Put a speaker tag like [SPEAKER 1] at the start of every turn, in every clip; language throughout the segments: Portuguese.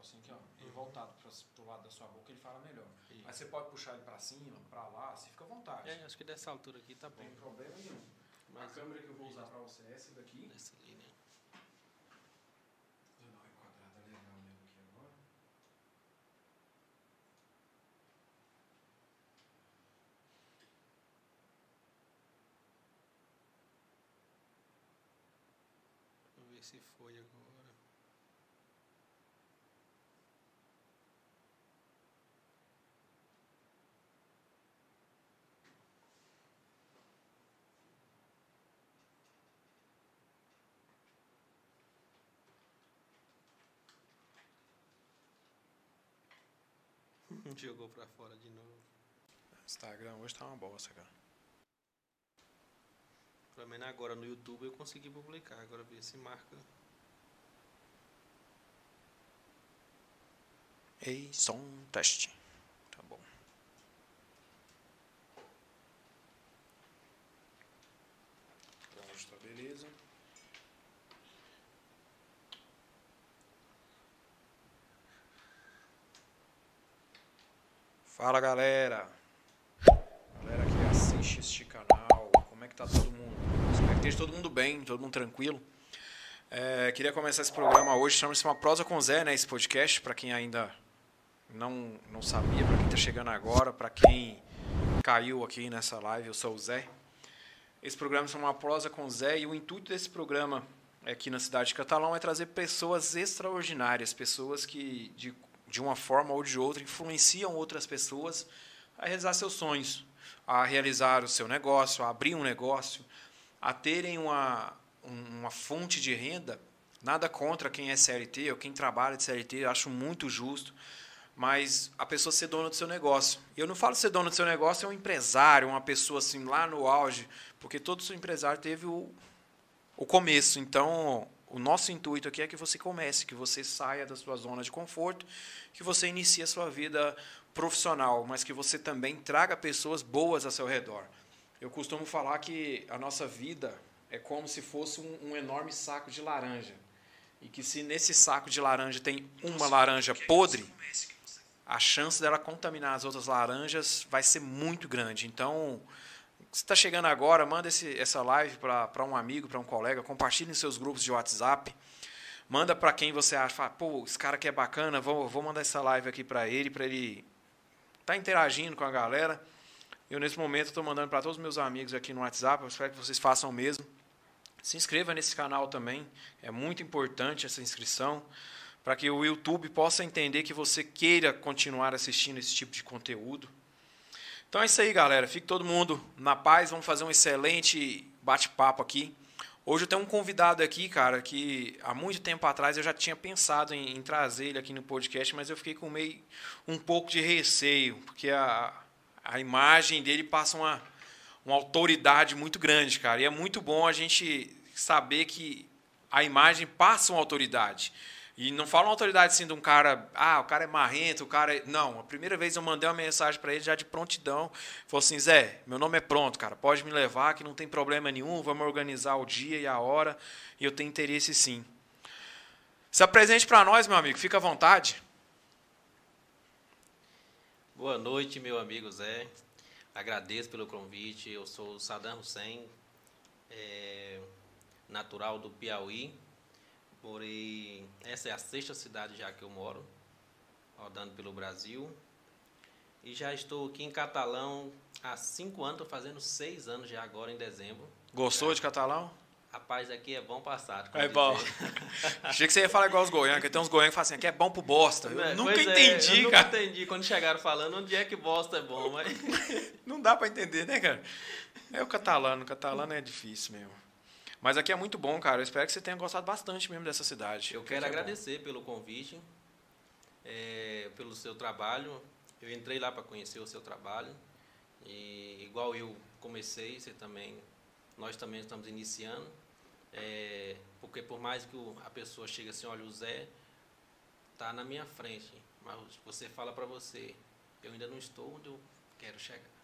[SPEAKER 1] assim aqui, ó. Ele voltado para pro lado da sua boca, ele fala melhor. Isso. Mas você pode puxar ele para cima, para lá, você fica à vontade.
[SPEAKER 2] É, acho que dessa altura aqui tá bom.
[SPEAKER 1] Não tem problema nenhum. Mas a câmera que eu vou usar para você é essa daqui.
[SPEAKER 2] Essa linha.
[SPEAKER 1] Vou dar uma enquadrada legal nele aqui agora.
[SPEAKER 2] Vamos ver se foi agora. Jogou pra fora de novo.
[SPEAKER 1] Instagram hoje tá uma bosta, cara.
[SPEAKER 2] Pelo menos agora no YouTube eu consegui publicar. Agora ver se marca.
[SPEAKER 1] Ei, som, teste. Tá bom. Pronto, tá beleza. Fala galera! Galera que assiste este canal, como é que tá todo mundo? Espero que esteja todo mundo bem, todo mundo tranquilo. É, queria começar esse programa hoje, chama-se Uma Prosa com Zé, né? Esse podcast, para quem ainda não, não sabia, para quem está chegando agora, para quem caiu aqui nessa live, eu sou o Zé. Esse programa se chama Uma Prosa com Zé e o intuito desse programa aqui na cidade de Catalão é trazer pessoas extraordinárias, pessoas que de, de uma forma ou de outra influenciam outras pessoas a realizar seus sonhos, a realizar o seu negócio, a abrir um negócio, a terem uma, uma fonte de renda. Nada contra quem é CLT ou quem trabalha de CLT, acho muito justo mas a pessoa ser dona do seu negócio. E eu não falo ser dona do seu negócio é um empresário, uma pessoa assim lá no auge, porque todo seu empresário teve o, o começo. Então, o nosso intuito aqui é que você comece, que você saia da sua zona de conforto, que você inicie a sua vida profissional, mas que você também traga pessoas boas ao seu redor. Eu costumo falar que a nossa vida é como se fosse um, um enorme saco de laranja. E que se nesse saco de laranja tem uma laranja podre, a chance dela contaminar as outras laranjas vai ser muito grande. Então, você está chegando agora, manda esse, essa live para um amigo, para um colega, compartilhe em seus grupos de WhatsApp. Manda para quem você acha, fala, pô, esse cara aqui é bacana, vou, vou mandar essa live aqui para ele, para ele estar tá interagindo com a galera. Eu, nesse momento, estou mandando para todos os meus amigos aqui no WhatsApp, eu espero que vocês façam o mesmo. Se inscreva nesse canal também, é muito importante essa inscrição para que o YouTube possa entender que você queira continuar assistindo esse tipo de conteúdo. Então é isso aí, galera. Fique todo mundo na paz. Vamos fazer um excelente bate-papo aqui. Hoje eu tenho um convidado aqui, cara, que há muito tempo atrás eu já tinha pensado em, em trazer ele aqui no podcast, mas eu fiquei com meio um pouco de receio, porque a, a imagem dele passa uma, uma autoridade muito grande, cara. E é muito bom a gente saber que a imagem passa uma autoridade. E não fala uma autoridade assim de um cara, ah, o cara é marrento, o cara é... Não, a primeira vez eu mandei uma mensagem para ele já de prontidão. Falou assim, Zé, meu nome é pronto, cara, pode me levar, que não tem problema nenhum, vamos organizar o dia e a hora, e eu tenho interesse sim. Se apresente para nós, meu amigo, fica à vontade.
[SPEAKER 2] Boa noite, meu amigo Zé. Agradeço pelo convite. Eu sou Saddam Hussein, é, natural do Piauí, Morei. Essa é a sexta cidade já que eu moro, rodando pelo Brasil. E já estou aqui em Catalão há cinco anos, estou fazendo seis anos já agora em dezembro.
[SPEAKER 1] Gostou já. de Catalão?
[SPEAKER 2] Rapaz, aqui é bom passar.
[SPEAKER 1] É bom. Achei que você ia falar igual os goianos, que tem uns goianos que falam assim, aqui é bom pro bosta. Eu é, nunca entendi,
[SPEAKER 2] é, eu
[SPEAKER 1] cara.
[SPEAKER 2] Nunca entendi quando chegaram falando onde é que bosta é bom, mas.
[SPEAKER 1] Não dá para entender, né, cara? É o catalano, o catalano é difícil mesmo. Mas aqui é muito bom, cara. Eu espero que você tenha gostado bastante mesmo dessa cidade.
[SPEAKER 2] Eu quero agradecer pelo convite, é, pelo seu trabalho. Eu entrei lá para conhecer o seu trabalho. E igual eu comecei, você também, nós também estamos iniciando. É, porque por mais que a pessoa chegue assim, olha, o Zé está na minha frente, mas você fala para você, eu ainda não estou onde eu quero chegar.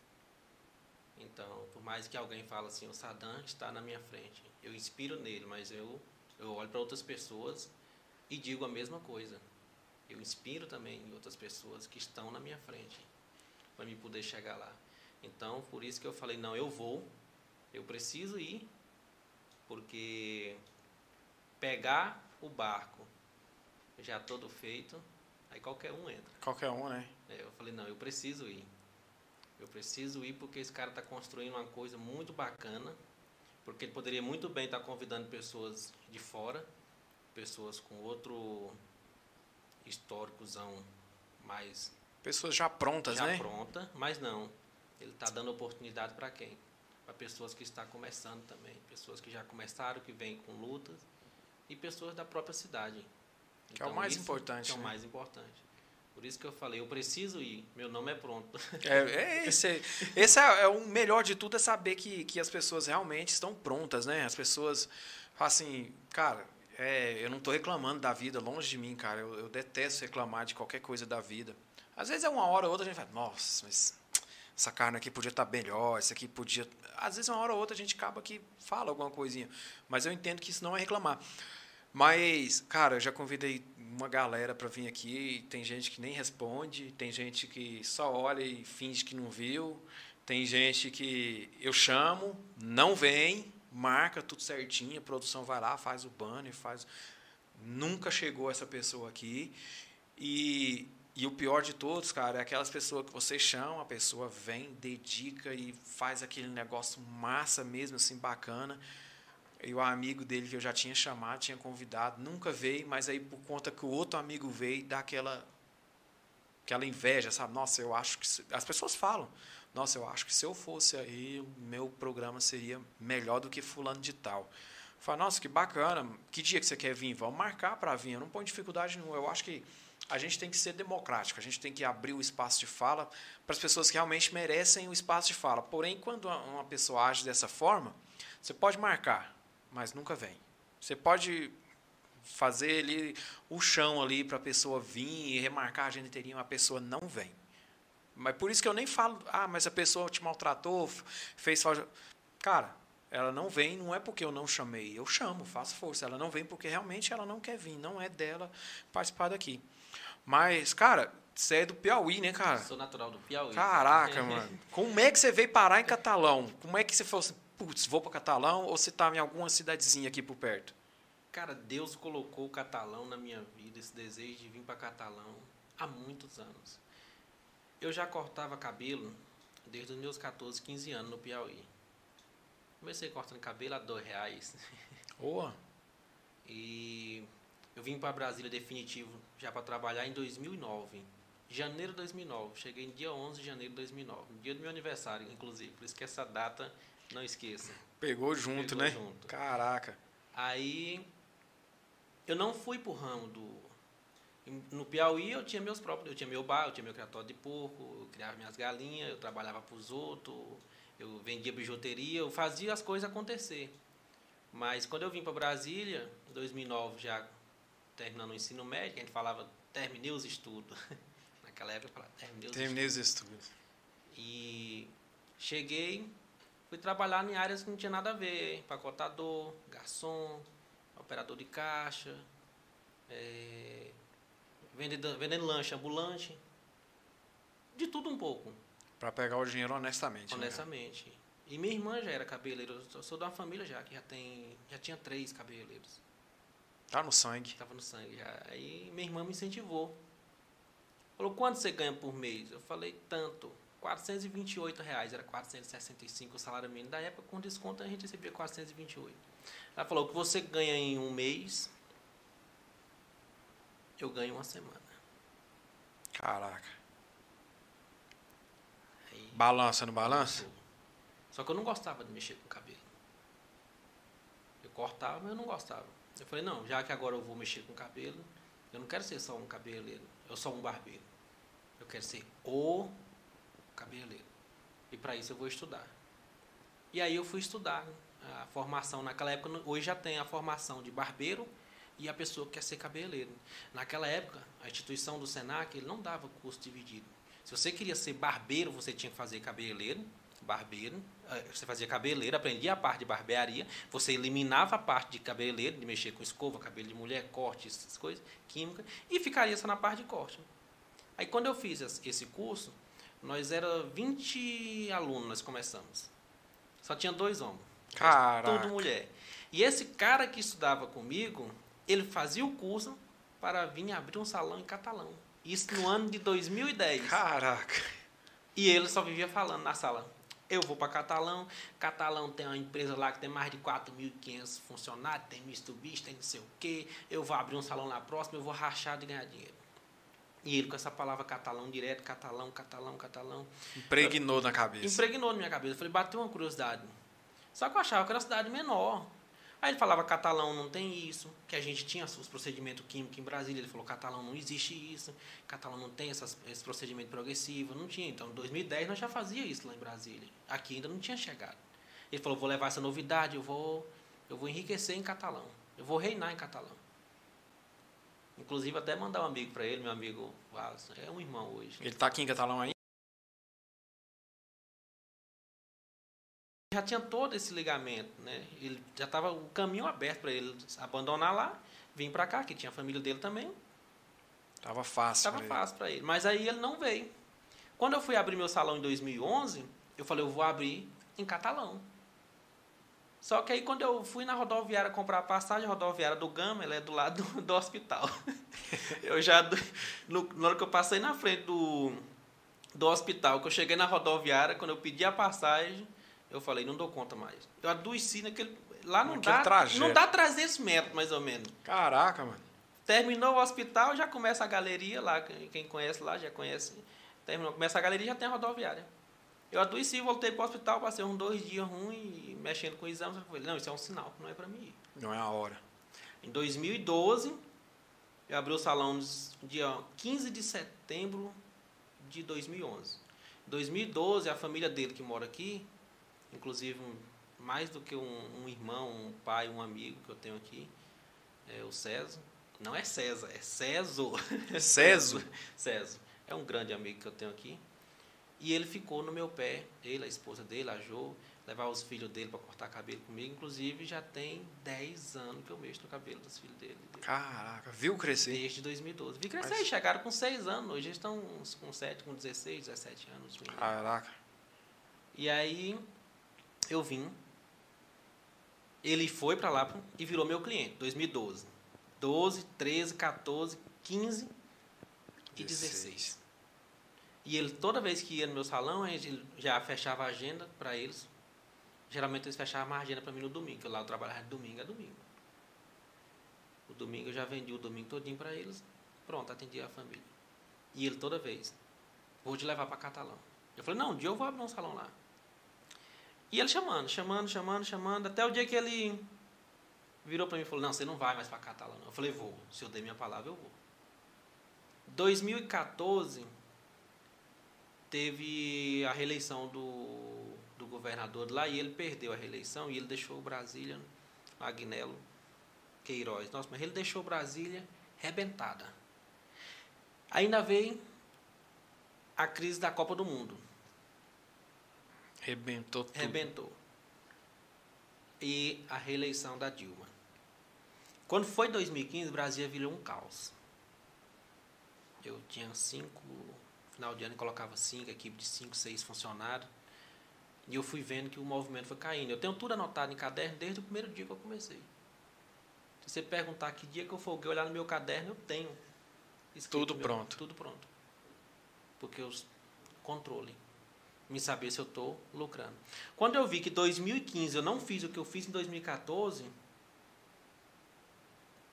[SPEAKER 2] Então, por mais que alguém fale assim, o Saddam está na minha frente, eu inspiro nele, mas eu, eu olho para outras pessoas e digo a mesma coisa. eu inspiro também outras pessoas que estão na minha frente para me poder chegar lá. Então, por isso que eu falei, não, eu vou, eu preciso ir, porque pegar o barco já todo feito, aí qualquer um entra.
[SPEAKER 1] Qualquer um, né?
[SPEAKER 2] É, eu falei, não, eu preciso ir. Eu preciso ir porque esse cara está construindo uma coisa muito bacana, porque ele poderia muito bem estar convidando pessoas de fora, pessoas com outro históricozão mais...
[SPEAKER 1] Pessoas já prontas,
[SPEAKER 2] já
[SPEAKER 1] né?
[SPEAKER 2] Já pronta, mas não. Ele está dando oportunidade para quem? Para pessoas que estão começando também, pessoas que já começaram, que vêm com lutas, e pessoas da própria cidade.
[SPEAKER 1] Que então, é o então, mais importante.
[SPEAKER 2] Que é
[SPEAKER 1] o
[SPEAKER 2] né? mais importante. Por isso que eu falei, eu preciso ir, meu nome é pronto.
[SPEAKER 1] É, é esse, esse é, é, o melhor de tudo, é saber que, que as pessoas realmente estão prontas, né? As pessoas, assim, cara, é, eu não estou reclamando da vida, longe de mim, cara. Eu, eu, detesto reclamar de qualquer coisa da vida. Às vezes é uma hora ou outra a gente fala, nossa, mas essa carne aqui podia estar tá melhor, isso aqui podia. Às vezes uma hora ou outra a gente acaba que fala alguma coisinha. Mas eu entendo que isso não é reclamar. Mas, cara, eu já convidei uma galera para vir aqui, tem gente que nem responde, tem gente que só olha e finge que não viu, tem gente que eu chamo, não vem, marca tudo certinho, a produção vai lá, faz o banner, faz. Nunca chegou essa pessoa aqui. E, e o pior de todos, cara, é aquelas pessoas que você chama, a pessoa vem, dedica e faz aquele negócio massa mesmo, assim, bacana e o amigo dele que eu já tinha chamado, tinha convidado, nunca veio, mas aí por conta que o outro amigo veio, dá aquela, aquela inveja, sabe? Nossa, eu acho que. As pessoas falam, nossa, eu acho que se eu fosse aí, o meu programa seria melhor do que fulano de tal. Fala, nossa, que bacana, que dia que você quer vir? Vamos marcar para vir, eu não ponho dificuldade nenhuma. Eu acho que a gente tem que ser democrático, a gente tem que abrir o espaço de fala para as pessoas que realmente merecem o espaço de fala. Porém, quando uma pessoa age dessa forma, você pode marcar, mas nunca vem. Você pode fazer ali o chão ali para a pessoa vir e remarcar a agenda inteirinha, a pessoa não vem. Mas por isso que eu nem falo, ah, mas a pessoa te maltratou, fez Cara, ela não vem, não é porque eu não chamei, eu chamo, faço força. Ela não vem porque realmente ela não quer vir, não é dela participar daqui. Mas, cara, você é do Piauí, né, cara?
[SPEAKER 2] sou natural do Piauí.
[SPEAKER 1] Caraca, mano. Como é que você veio parar em Catalão? Como é que você fosse putz, vou para Catalão ou se está em alguma cidadezinha aqui por perto?
[SPEAKER 2] Cara, Deus colocou o Catalão na minha vida, esse desejo de vir para Catalão há muitos anos. Eu já cortava cabelo desde os meus 14, 15 anos no Piauí. Comecei cortando cabelo a dois reais.
[SPEAKER 1] Boa!
[SPEAKER 2] E eu vim para Brasília definitivo já para trabalhar em 2009. Janeiro de 2009. Cheguei em dia 11 de janeiro de 2009. Dia do meu aniversário, inclusive. Por isso que essa data não esqueça.
[SPEAKER 1] Pegou junto, Pegou né? Junto. Caraca.
[SPEAKER 2] Aí eu não fui pro ramo do no Piauí eu tinha meus próprios, eu tinha meu bar, eu tinha meu criatório de porco, eu criava minhas galinhas, eu trabalhava para os outros, eu vendia bijuteria, eu fazia as coisas acontecer. Mas quando eu vim para Brasília, em 2009 já terminando o ensino médio, a gente falava terminei os estudos. Naquela época eu falava terminei os
[SPEAKER 1] terminei estudos. os estudos.
[SPEAKER 2] E cheguei, fui trabalhar em áreas que não tinha nada a ver, empacotador, garçom, operador de caixa, é, vendendo, vendendo lanche ambulante, de tudo um pouco.
[SPEAKER 1] Para pegar o dinheiro honestamente.
[SPEAKER 2] Né? Honestamente. Né? E minha irmã já era cabeleireira, eu sou de uma família já que já tem, já tinha três cabeleireiros.
[SPEAKER 1] Tá no sangue.
[SPEAKER 2] Tava no sangue já. Aí minha irmã me incentivou. Falou, quanto você ganha por mês? Eu falei, tanto. 428 reais, era 465 o salário mínimo. Da época, com desconto, a gente recebia 428. Ela falou que você ganha em um mês, eu ganho uma semana.
[SPEAKER 1] Caraca. Aí, balança no balança?
[SPEAKER 2] Só que eu não gostava de mexer com o cabelo. Eu cortava, mas eu não gostava. Eu falei, não, já que agora eu vou mexer com o cabelo, eu não quero ser só um cabeleireiro, eu sou um barbeiro. Eu quero ser o cabeleireiro. E para isso eu vou estudar. E aí eu fui estudar a formação naquela época. Hoje já tem a formação de barbeiro e a pessoa que quer ser cabeleireiro. Naquela época, a instituição do Senac ele não dava curso dividido. Se você queria ser barbeiro, você tinha que fazer cabeleireiro. barbeiro, eh, você fazia cabeleira, aprendia a parte de barbearia, você eliminava a parte de cabeleiro, de mexer com escova, cabelo de mulher, corte, essas coisas, química, e ficaria só na parte de corte. Aí quando eu fiz esse curso, nós era 20 alunos, nós começamos. Só tinha dois homens.
[SPEAKER 1] Caraca.
[SPEAKER 2] Tudo mulher. E esse cara que estudava comigo, ele fazia o curso para vir abrir um salão em Catalão. Isso no ano de 2010.
[SPEAKER 1] Caraca.
[SPEAKER 2] E ele só vivia falando na sala. Eu vou para Catalão. Catalão tem uma empresa lá que tem mais de 4.500 funcionários, tem Mitsubishi, tem não sei o quê. Eu vou abrir um salão lá próximo, eu vou rachar de ganhar dinheiro. E ele com essa palavra catalão direto, catalão, catalão, catalão.
[SPEAKER 1] Impregnou na cabeça.
[SPEAKER 2] Impregnou na minha cabeça. Eu falei, bateu uma curiosidade. Só que eu achava que era uma cidade menor. Aí ele falava, catalão não tem isso, que a gente tinha os procedimentos químicos em Brasília. Ele falou, catalão não existe isso, catalão não tem essas, esse procedimento progressivo. Não tinha. Então, em 2010 nós já fazia isso lá em Brasília. Aqui ainda não tinha chegado. Ele falou, vou levar essa novidade, eu vou, eu vou enriquecer em catalão. Eu vou reinar em catalão. Inclusive, até mandar um amigo para ele, meu amigo Wallace. É um irmão hoje.
[SPEAKER 1] Ele está aqui em catalão aí?
[SPEAKER 2] já tinha todo esse ligamento, né? Ele já estava o caminho aberto para ele abandonar lá, vir para cá, que tinha a família dele também.
[SPEAKER 1] Tava fácil.
[SPEAKER 2] Tava fácil para ele. Mas aí ele não veio. Quando eu fui abrir meu salão em 2011, eu falei, eu vou abrir em catalão. Só que aí quando eu fui na rodoviária comprar a passagem, a rodoviária do Gama, ela é do lado do, do hospital. eu já, no, na hora que eu passei na frente do, do hospital, que eu cheguei na rodoviária, quando eu pedi a passagem, eu falei, não dou conta mais. Eu adoeci naquele. Lá não naquele dá. Trajeto. Não dá 300 metros, mais ou menos.
[SPEAKER 1] Caraca, mano.
[SPEAKER 2] Terminou o hospital, já começa a galeria lá. Quem conhece lá já conhece. Terminou, começa a galeria já tem a rodoviária. Eu adoeci, voltei para o hospital, passei uns dois dias ruins, mexendo com exames. Eu falei, não, isso é um sinal, não é para mim.
[SPEAKER 1] Não é a hora.
[SPEAKER 2] Em 2012, eu abri o salão no dia 15 de setembro de 2011. Em 2012, a família dele que mora aqui, inclusive mais do que um, um, irmão, um pai, um amigo que eu tenho aqui, é o César. Não é César, é César.
[SPEAKER 1] César.
[SPEAKER 2] César. É um grande amigo que eu tenho aqui. E ele ficou no meu pé, ele, a esposa dele, a Jo, levar os filhos dele para cortar cabelo comigo. Inclusive, já tem 10 anos que eu mexo no cabelo dos filhos dele.
[SPEAKER 1] Caraca, viu crescer?
[SPEAKER 2] Desde 2012. Vi crescer, Mas... chegaram com 6 anos. Hoje eles estão com 7, com 16, 17 anos.
[SPEAKER 1] Caraca.
[SPEAKER 2] E aí, eu vim. Ele foi para lá e virou meu cliente, 2012. 12, 13, 14, 15 e 16. E ele, toda vez que ia no meu salão, ele já fechava a agenda para eles. Geralmente eles fechavam a agenda para mim no domingo, que lá eu trabalhava de domingo a domingo. O domingo eu já vendi o domingo todinho para eles. Pronto, atendi a família. E ele toda vez, vou te levar para Catalão. Eu falei, não, um dia eu vou abrir um salão lá. E ele chamando, chamando, chamando, chamando, até o dia que ele virou para mim e falou, não, você não vai mais para Catalão. Eu falei, vou. Se eu dei minha palavra, eu vou. 2014 teve a reeleição do, do governador lá e ele perdeu a reeleição e ele deixou Brasília, Agnello Queiroz. Nossa, mas ele deixou Brasília rebentada. Ainda veio a crise da Copa do Mundo.
[SPEAKER 1] Rebentou tudo.
[SPEAKER 2] Rebentou. E a reeleição da Dilma. Quando foi 2015, Brasília virou um caos. Eu tinha cinco final de ano colocava cinco, equipe de cinco, seis funcionários. E eu fui vendo que o movimento foi caindo. Eu tenho tudo anotado em caderno desde o primeiro dia que eu comecei. Se você perguntar que dia que eu folguei olhar no meu caderno, eu tenho.
[SPEAKER 1] Tudo pronto.
[SPEAKER 2] Tudo pronto. Porque eu controle. Me saber se eu estou lucrando. Quando eu vi que 2015 eu não fiz o que eu fiz em 2014,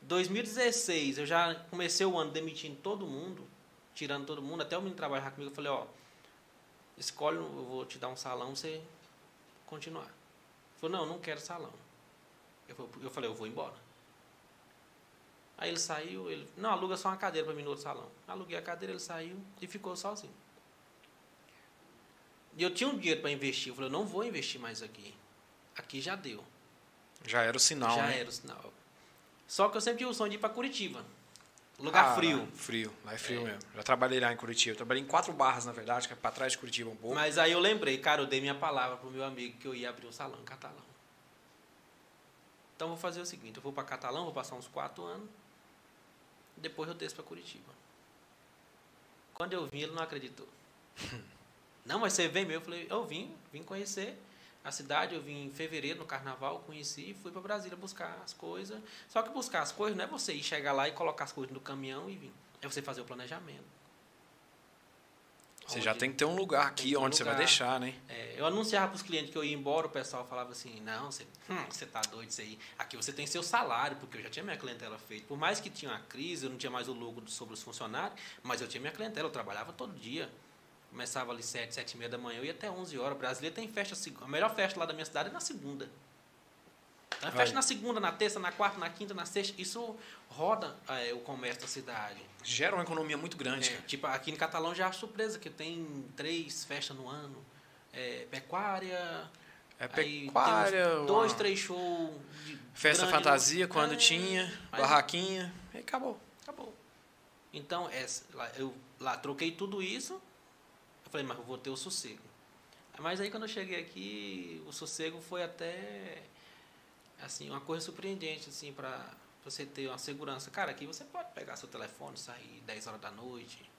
[SPEAKER 2] 2016 eu já comecei o ano demitindo todo mundo tirando todo mundo, até o menino trabalhar comigo, eu falei, ó, escolhe, eu vou te dar um salão você continuar. Ele falou, não, eu não quero salão. Eu falei, eu vou embora. Aí ele saiu, ele, não, aluga só uma cadeira para mim no outro salão. Aluguei a cadeira, ele saiu e ficou sozinho. E eu tinha um dinheiro para investir, eu falei, eu não vou investir mais aqui. Aqui já deu.
[SPEAKER 1] Já era o sinal,
[SPEAKER 2] Já
[SPEAKER 1] né?
[SPEAKER 2] era o sinal. Só que eu sempre tive o sonho de ir para Curitiba. Lugar
[SPEAKER 1] Ah,
[SPEAKER 2] frio.
[SPEAKER 1] Frio, lá é frio mesmo. Já trabalhei lá em Curitiba. Eu trabalhei em quatro barras, na verdade, que é pra trás de Curitiba um pouco.
[SPEAKER 2] Mas aí eu lembrei, cara, eu dei minha palavra pro meu amigo que eu ia abrir um salão em Catalão. Então eu vou fazer o seguinte, eu vou para Catalão, vou passar uns quatro anos, depois eu desço para Curitiba. Quando eu vim, ele não acreditou. não, mas você vem mesmo? Eu falei, eu vim, vim conhecer a cidade, eu vim em fevereiro no carnaval, conheci e fui para Brasília buscar as coisas. Só que buscar as coisas não é você ir chegar lá e colocar as coisas no caminhão e vir. É você fazer o planejamento.
[SPEAKER 1] Você já
[SPEAKER 2] Onde-
[SPEAKER 1] tem que ter um lugar aqui
[SPEAKER 2] um
[SPEAKER 1] onde você vai
[SPEAKER 2] lugar.
[SPEAKER 1] deixar, né?
[SPEAKER 2] é, eu anunciava para os clientes que eu ia embora, o pessoal falava assim, não, você, hum, você tá doido isso aí. Aqui você tem seu salário, porque eu já tinha minha clientela feita. Por mais que tinha uma crise, eu não tinha mais o lucro sobre os funcionários, mas eu tinha minha clientela, eu trabalhava todo dia. Começava ali 7, 7 e meia da manhã, eu ia até 11 horas. Brasília tem festa, a melhor festa lá da minha cidade é na segunda. É festa na segunda, na terça, na quarta, na quinta, na sexta. Isso roda é, o comércio da cidade.
[SPEAKER 1] Gera uma economia muito grande,
[SPEAKER 2] É, tipo, aqui em Catalão já é surpresa, que tem três festas no ano. É, pecuária.
[SPEAKER 1] É pecuária,
[SPEAKER 2] dois, três shows.
[SPEAKER 1] festa
[SPEAKER 2] grande
[SPEAKER 1] fantasia
[SPEAKER 2] no-
[SPEAKER 1] quando
[SPEAKER 2] É,
[SPEAKER 1] tinha, barraquinha, e acabou.
[SPEAKER 2] Acabou. Então, eu lá troquei tudo isso. Eu falei, mas eu vou ter o sossego. Mas aí quando eu cheguei aqui, o sossego foi até assim, uma coisa surpreendente assim para você ter uma segurança. Cara, aqui você pode pegar seu telefone, sair 10 horas da noite.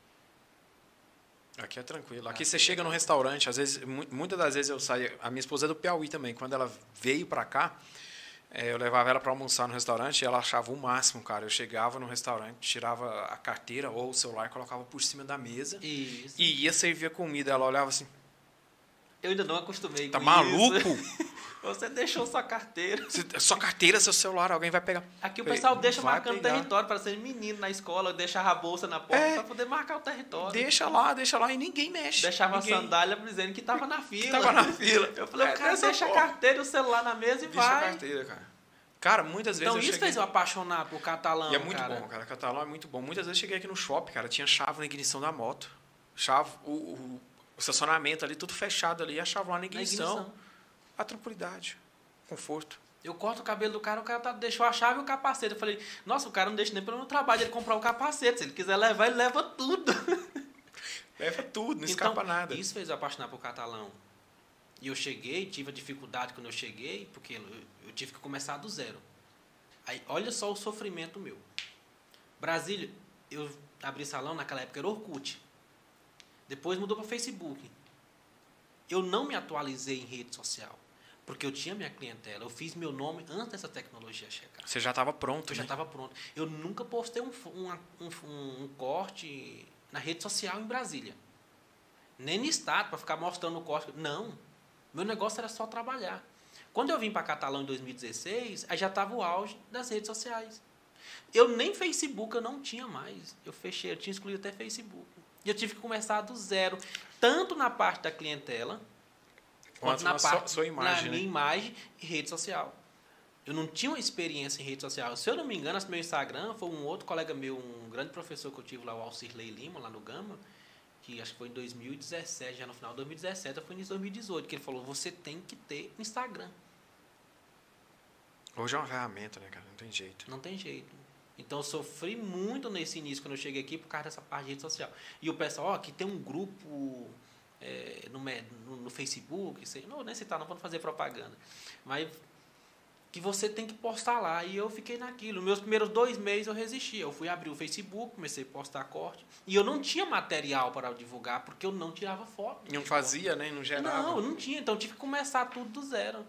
[SPEAKER 1] Aqui é tranquilo. Aqui
[SPEAKER 2] Aqui
[SPEAKER 1] você
[SPEAKER 2] é
[SPEAKER 1] chega no restaurante, às vezes, mu- muitas das vezes eu saio. A minha esposa é do Piauí também. Quando ela veio pra cá, eu levava ela pra almoçar no restaurante e ela achava o máximo, cara. Eu chegava no restaurante, tirava a carteira ou o celular, colocava por cima da mesa
[SPEAKER 2] Isso.
[SPEAKER 1] e ia servir a comida. Ela olhava assim:
[SPEAKER 2] Eu ainda não acostumei
[SPEAKER 1] tá maluco?
[SPEAKER 2] Você deixou sua carteira.
[SPEAKER 1] Você- Sua carteira, seu celular, alguém vai pegar.
[SPEAKER 2] Aqui o pessoal deixa
[SPEAKER 1] vai
[SPEAKER 2] marcando
[SPEAKER 1] pegar.
[SPEAKER 2] território para ser menino na escola, deixava a bolsa na porta
[SPEAKER 1] É.
[SPEAKER 2] para poder marcar o território.
[SPEAKER 1] Deixa lá, deixa lá e ninguém mexe.
[SPEAKER 2] Deixava
[SPEAKER 1] ninguém.
[SPEAKER 2] a sandália dizendo que tava na fila.
[SPEAKER 1] Tava na fila.
[SPEAKER 2] Eu falei,
[SPEAKER 1] É,
[SPEAKER 2] o cara deixa a carteira e o celular na mesa e
[SPEAKER 1] Deixa a
[SPEAKER 2] vai.
[SPEAKER 1] carteira, cara. Cara, muitas vezes
[SPEAKER 2] Então isso
[SPEAKER 1] cheguei...
[SPEAKER 2] fez eu apaixonar por catalão,
[SPEAKER 1] E é muito
[SPEAKER 2] cara.
[SPEAKER 1] bom, cara. Catalão é muito bom. Muitas vezes eu cheguei aqui no shopping, cara, tinha chave na ignição da moto. Chave, o, o- o estacionamento ali, tudo fechado ali, a chave lá na
[SPEAKER 2] Na
[SPEAKER 1] ignição. A tranquilidade, conforto.
[SPEAKER 2] Eu corto o cabelo do cara, o cara tá- deixou a chave e o capacete. Eu falei, nossa, o cara não deixa nem pelo meu trabalho ele comprar o capacete. Se ele quiser levar, ele leva tudo.
[SPEAKER 1] Leva tudo, não
[SPEAKER 2] Então,
[SPEAKER 1] escapa nada.
[SPEAKER 2] Isso fez eu apaixonar por catalão. E eu cheguei, tive a dificuldade quando eu cheguei, porque eu, eu tive que começar do zero. Aí, olha só o sofrimento meu. Brasília, eu abri salão, naquela época era Orkut. Depois mudou para Facebook. Eu não me atualizei em rede social, porque eu tinha minha clientela. Eu fiz meu nome antes dessa tecnologia chegar.
[SPEAKER 1] Você já estava pronto,
[SPEAKER 2] Eu já
[SPEAKER 1] né?
[SPEAKER 2] estava pronto. Eu nunca postei um, um, um, um corte na rede social em Brasília. Nem no estado, para ficar mostrando o corte. Não. Meu negócio era só trabalhar. Quando eu vim para Catalão em 2016, aí já estava o auge das redes sociais. Eu nem Facebook eu não tinha mais. Eu fechei, eu tinha excluído até Facebook. E eu tive que começar do zero, tanto na parte da clientela, quanto na
[SPEAKER 1] sua-
[SPEAKER 2] parte
[SPEAKER 1] sua imagem,
[SPEAKER 2] na
[SPEAKER 1] né?
[SPEAKER 2] minha imagem e rede social. Eu não tinha uma experiência em rede social. Se eu não me engano, meu Instagram foi um outro colega meu, um grande professor que eu tive lá, o Alcirley Lima, lá no Gama, que acho que foi em 2017, já no final de 2017, eu fui em 2018, que ele falou, você tem que ter Instagram.
[SPEAKER 1] Hoje é uma ferramenta, né, cara? Não tem jeito.
[SPEAKER 2] Não tem jeito. Então eu sofri muito nesse início quando eu cheguei aqui por causa dessa parte de rede social. E o pessoal, ó, aqui tem um grupo é, no, no, Facebook, sei, não nem citar, não vou fazer propaganda. Mas que você tem que postar lá. E eu fiquei naquilo. Meus primeiros dois meses eu resisti. Eu fui abrir o Facebook, comecei a postar corte. E eu não tinha material para divulgar, porque eu não tirava foto.
[SPEAKER 1] Não fazia, né? Não gerava.
[SPEAKER 2] Não, eu não tinha, então eu tive que começar tudo do zero.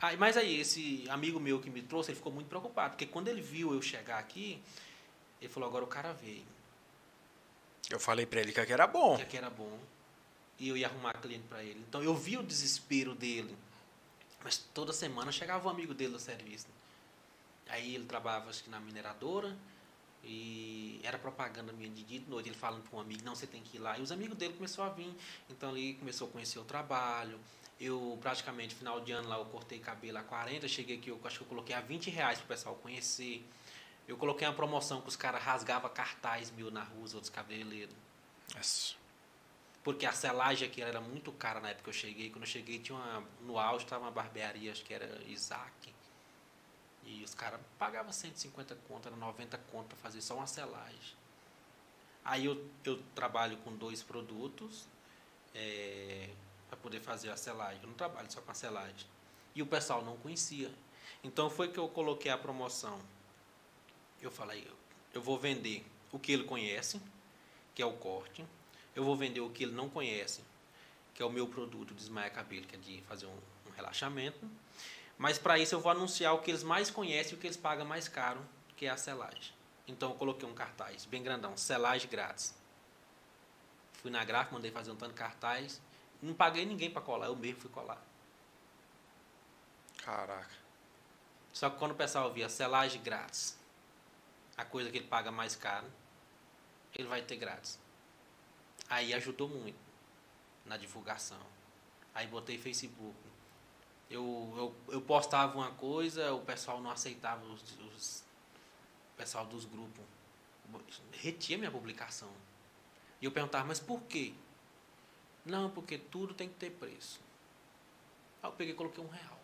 [SPEAKER 2] Aí, mas aí, esse amigo meu que me trouxe, ele ficou muito preocupado, porque quando ele viu eu chegar aqui, ele falou, agora o cara veio,
[SPEAKER 1] Eu falei pra ele que aqui era bom.
[SPEAKER 2] que aqui era bom, e eu ia arrumar cliente para ele. Então eu vi o desespero dele, mas toda semana chegava um amigo dele do serviço. Aí ele trabalhava, acho que na mineradora, e era propaganda minha de dia e de noite, ele falando para um amigo, não, você tem que ir lá. E os amigos dele começaram a vir, então ele começou a conhecer o trabalho. Eu, praticamente, final de ano lá, eu cortei cabelo a 40, cheguei aqui, eu acho que eu coloquei a 20 reais para o pessoal conhecer. Eu coloquei uma promoção que os caras rasgavam cartaz mil na rua, os outros cabeleireiros.
[SPEAKER 1] Isso.
[SPEAKER 2] Porque a selagem aqui era muito cara na época que eu cheguei. Quando eu cheguei, tinha uma, no auge estava uma barbearia, acho que era Isaac. E os caras pagavam 150 conto, era 90 conto para fazer só uma selagem. Aí eu, eu trabalho com dois produtos é, para poder fazer a selagem. Eu não trabalho só com a selagem. E o pessoal não conhecia. Então foi que eu coloquei a promoção. Eu falei, eu, vou vender o que ele conhece, que é o corte. Eu vou vender o que ele não conhece, que é o meu produto de desmaia cabelo, que é de fazer um, um relaxamento. Mas para isso eu vou anunciar o que eles mais conhecem e o que eles pagam mais caro, que é a selagem. Então eu coloquei um cartaz bem grandão, selagem grátis. Fui na gráfica, mandei fazer um tanto de cartaz. Não paguei ninguém para colar, eu mesmo fui colar.
[SPEAKER 1] Caraca.
[SPEAKER 2] Só que quando o pessoal via selagem grátis, a coisa que ele paga mais caro, ele vai ter grátis. Aí ajudou muito na divulgação. Aí botei Facebook. Eu, eu, eu postava uma coisa, o pessoal não aceitava os, os o pessoal dos grupos retia minha publicação. E eu perguntava, mas por quê? Não, porque tudo tem que ter preço. Aí eu peguei e coloquei um real.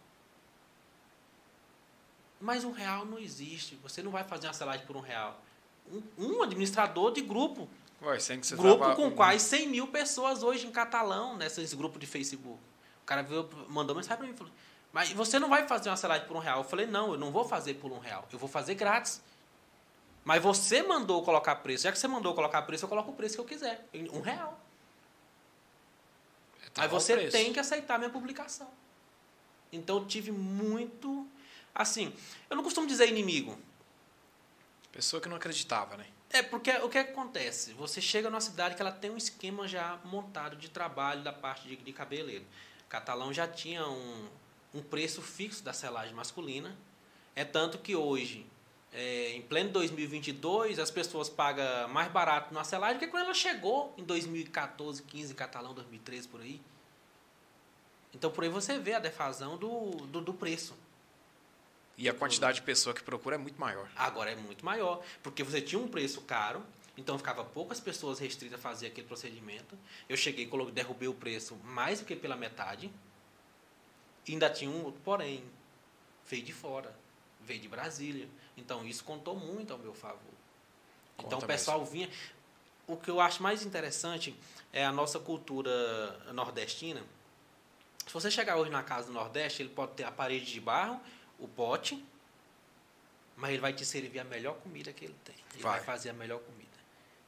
[SPEAKER 2] Mas um real não existe. Você não vai fazer uma selagem por um real. Um, um administrador de grupo.
[SPEAKER 1] Ué, sem que você
[SPEAKER 2] grupo com quase 100 mil pessoas hoje em catalão, nesses grupos de Facebook. O cara veio, mandou mensagem para mim e falou: Mas você não vai fazer uma selagem por um real? Eu falei: Não, eu não vou fazer por um real. Eu vou fazer grátis. Mas você mandou colocar preço. Já que você mandou colocar preço, eu coloco o preço que eu quiser. Um real.
[SPEAKER 1] Tá
[SPEAKER 2] Aí você tem que aceitar minha publicação. Então eu tive muito. Assim, eu não costumo dizer inimigo.
[SPEAKER 1] Pessoa que não acreditava, né?
[SPEAKER 2] É porque o que acontece? Você chega numa cidade que ela tem um esquema já montado de trabalho da parte de, de cabeleiro. Catalão já tinha um, um preço fixo da selagem masculina. É tanto que hoje, é, em pleno 2022, as pessoas pagam mais barato na selagem do que quando ela chegou em 2014, 15, Catalão, 2013, por aí. Então por aí você vê a defasão do, do, do preço.
[SPEAKER 1] E a quantidade de pessoa que procura é muito maior.
[SPEAKER 2] Agora é muito maior, porque você tinha um preço caro, então ficava poucas pessoas restritas a fazer aquele procedimento. Eu cheguei, derrubei o preço mais do que pela metade. E ainda tinha um outro porém. Veio de fora, veio de Brasília. Então isso contou muito ao meu favor. Então
[SPEAKER 1] Conta
[SPEAKER 2] o pessoal vinha. O que eu acho mais interessante é a nossa cultura nordestina. Se você chegar hoje na casa do Nordeste, ele pode ter a parede de barro, o pote, mas ele vai te servir a melhor comida que ele tem. Ele vai,
[SPEAKER 1] Vai.
[SPEAKER 2] fazer a melhor comida.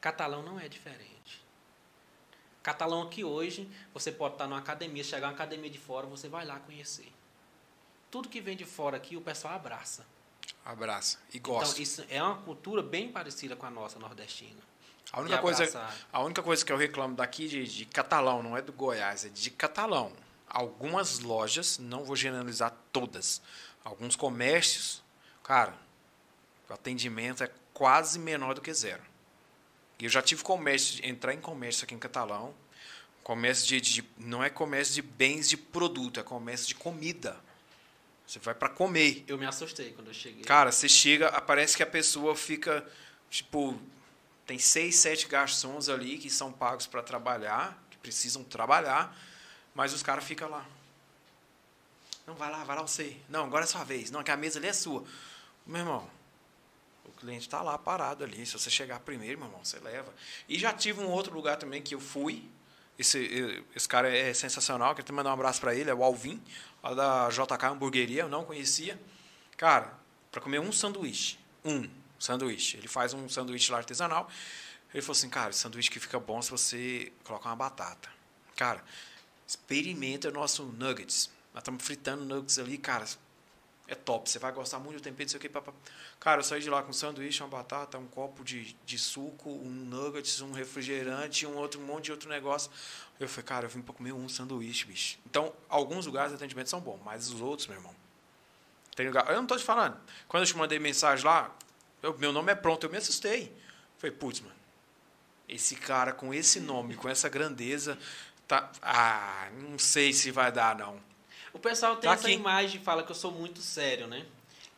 [SPEAKER 2] Catalão não é diferente. Catalão aqui hoje, você pode estar numa academia, chegar uma academia de fora, você vai lá conhecer. Tudo que vem de fora aqui, o pessoal abraça.
[SPEAKER 1] Abraça. E gosta.
[SPEAKER 2] Então, isso é uma cultura bem parecida com a nossa nordestina.
[SPEAKER 1] a, única coisa, a única coisa que eu reclamo daqui de, de catalão, não é do Goiás, é de catalão. Algumas lojas, não vou generalizar todas, alguns comércios, cara, o atendimento é quase menor do que zero. E eu já tive comércio, de- entrar em comércio aqui em Catalão, comércio de, de- não é comércio de bens de produto, é comércio de comida. Você vai para comer.
[SPEAKER 2] Eu me assustei quando eu cheguei.
[SPEAKER 1] Cara, você chega, parece que a pessoa fica, tipo, tem seis, sete garçons ali que são pagos para trabalhar, que precisam trabalhar, mas os caras ficam lá. Não, vai lá, vai lá você. Não, agora é sua vez. Não, que a mesa ali é sua. Meu irmão, o cliente está lá parado ali. Se você chegar primeiro, meu irmão, você leva. E já tive um outro lugar também que eu fui. Esse, esse cara é sensacional. Quero até mandar um abraço para ele. É o Alvin, lá da JK Hamburgueria. Eu não conhecia. Cara, para comer um sanduíche. Um sanduíche. Ele faz um sanduíche lá artesanal. Ele falou assim, cara, sanduíche que fica bom se você colocar uma batata. Cara, experimenta o nosso nuggets. Nós estamos fritando nuggets ali, cara. É top. Você vai gostar muito do tempero, não sei o que. Cara, eu saí de lá com um sanduíche, uma batata, um copo de, de suco, um nuggets, um refrigerante, um outro um monte de outro negócio. Eu falei, cara, eu vim para comer um sanduíche, bicho. Então, alguns lugares de atendimento são bons, mas os outros, meu irmão. Tem lugar. Eu não tô te falando. Quando eu te mandei mensagem lá, eu- meu nome é pronto, eu me assustei. Falei, putz, mano. Esse cara com esse nome, com essa grandeza, tá. Ah, não sei se vai dar, não.
[SPEAKER 2] O pessoal tem
[SPEAKER 1] Tá
[SPEAKER 2] essa
[SPEAKER 1] aqui.
[SPEAKER 2] imagem e fala que eu sou muito sério, né?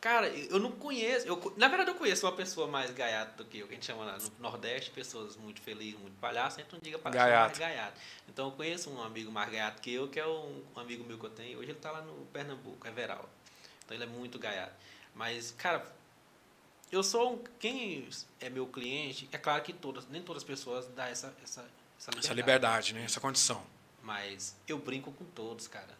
[SPEAKER 2] Cara, eu não conheço. Eu, na verdade, eu conheço uma pessoa mais gaiata do que eu, que a gente chama lá no Nordeste, pessoas muito felizes, muito palhaço, então diga palhaço
[SPEAKER 1] Gaiato.
[SPEAKER 2] mais gaiato. Então eu conheço um amigo mais gaiato que eu, que é um, um amigo meu que eu tenho. Hoje ele tá lá no Pernambuco, Everaldo. Então ele é muito gaiado. Mas, cara, eu sou um, quem é meu cliente, é claro que todas, nem todas as pessoas dão essa, essa, essa liberdade.
[SPEAKER 1] Essa liberdade, né? Essa condição.
[SPEAKER 2] Mas eu brinco com todos, cara.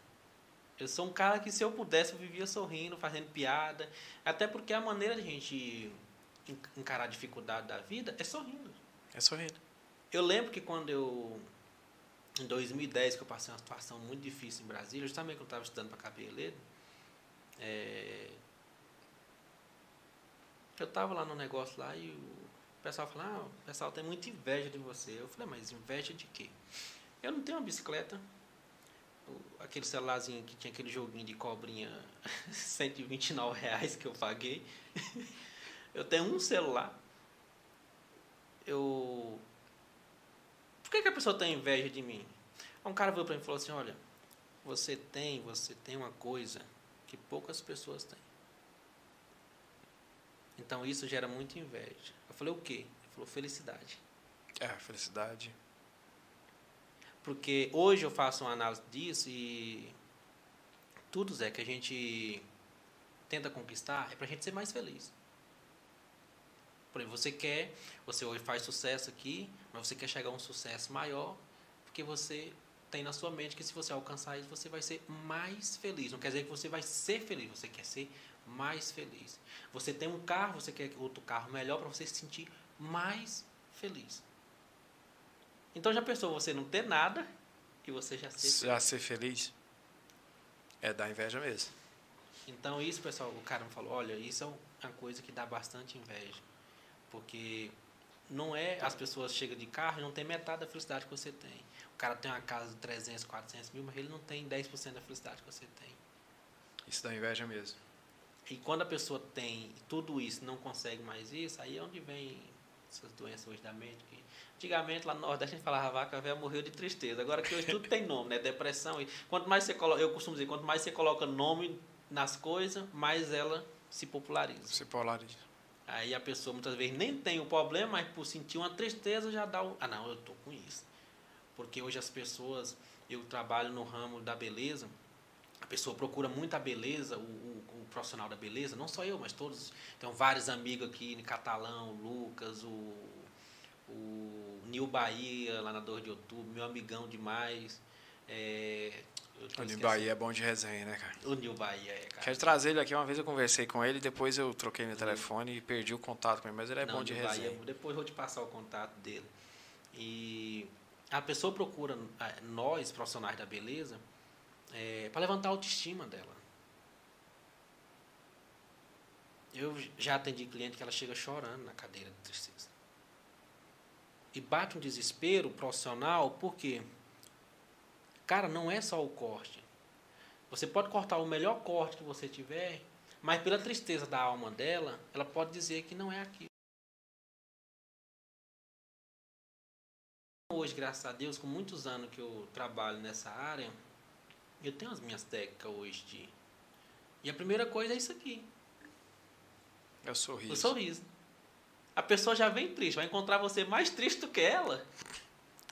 [SPEAKER 2] Eu sou um cara que se eu pudesse eu vivia sorrindo, fazendo piada, até porque a maneira de a gente encarar a dificuldade da vida é sorrindo.
[SPEAKER 1] É sorrindo.
[SPEAKER 2] Eu lembro que quando eu em 2010 que eu passei uma situação muito difícil em Brasília, justamente quando eu estava estudando para cabeleireiro, é, eu estava lá no negócio lá e o pessoal falou, ah, o pessoal tem muita inveja de você. Eu falei, mas inveja de quê? Eu não tenho uma bicicleta, aquele celularzinho que tinha aquele joguinho de cobrinha 129 reais que eu paguei. Eu tenho um celular. Eu. Por que, que a pessoa tem inveja de mim? Um cara veio para mim e falou assim: Olha, você tem, você tem uma coisa que poucas pessoas têm. Então isso gera muita inveja. Eu falei: O quê? Ele falou: Felicidade.
[SPEAKER 1] É, felicidade.
[SPEAKER 2] Porque hoje eu faço uma análise disso e tudo, Zé, que a gente tenta conquistar é para a gente ser mais feliz. Por exemplo, você quer, você hoje faz sucesso aqui, mas você quer chegar a um sucesso maior, porque você tem na sua mente que se você alcançar isso, você vai ser mais feliz. Não quer dizer que você vai ser feliz, você quer ser mais feliz. Você tem um carro, você quer outro carro melhor para você se sentir mais feliz. Então já pensou você não ter nada e você já ser
[SPEAKER 1] Já ser feliz? É da inveja mesmo.
[SPEAKER 2] Então isso, pessoal, o cara me falou, olha, isso é uma coisa que dá bastante inveja. Porque não é as pessoas chegam de carro e não tem metade da felicidade que você tem. O cara tem uma casa de 300, 400 mil, mas ele não tem 10% da felicidade que você tem.
[SPEAKER 1] Isso dá inveja mesmo.
[SPEAKER 2] E quando a pessoa tem tudo isso e não consegue mais isso, aí é onde vem essas doenças hoje da mente. Que antigamente lá no Nordeste a gente falava a vaca velha morreu de tristeza. Agora que hoje tudo tem nome, né? Depressão. E quanto mais você coloca, eu costumo dizer, quanto mais você coloca nome nas coisas, mais ela se populariza.
[SPEAKER 1] Se polariza.
[SPEAKER 2] Aí a pessoa muitas vezes nem tem o problema, mas por sentir uma tristeza já dá o. Ah, não, eu tô com isso. Porque hoje as pessoas, eu trabalho no ramo da beleza, a pessoa procura muita beleza, o, o, o, profissional da beleza, não só eu, mas todos. Tem vários amigos aqui em Catalão, o Lucas, o, o Nil Bahia, lá na 2 de outubro, meu amigão demais. É,
[SPEAKER 1] o Nil Bahia é bom de resenha, né, cara?
[SPEAKER 2] O Nil Bahia é, cara.
[SPEAKER 1] Quero trazer ele aqui. Uma vez eu conversei com ele, depois eu troquei meu telefone e perdi o contato com ele, mas ele é
[SPEAKER 2] Não,
[SPEAKER 1] bom de resenha.
[SPEAKER 2] Depois eu vou te passar o contato dele. E a pessoa procura nós, profissionais da beleza, é, para levantar a autoestima dela. Eu já atendi cliente que ela chega chorando na cadeira de tristeza. E bate um desespero profissional, porque, cara, não é só o corte. Você pode cortar o melhor corte que você tiver, mas pela tristeza da alma dela, ela pode dizer que não é aquilo. Hoje, graças a Deus, com muitos anos que eu trabalho nessa área, eu tenho as minhas técnicas hoje de. E a primeira coisa é isso aqui.
[SPEAKER 1] É o sorriso.
[SPEAKER 2] O sorriso. A pessoa já vem triste, vai encontrar você mais triste do que ela.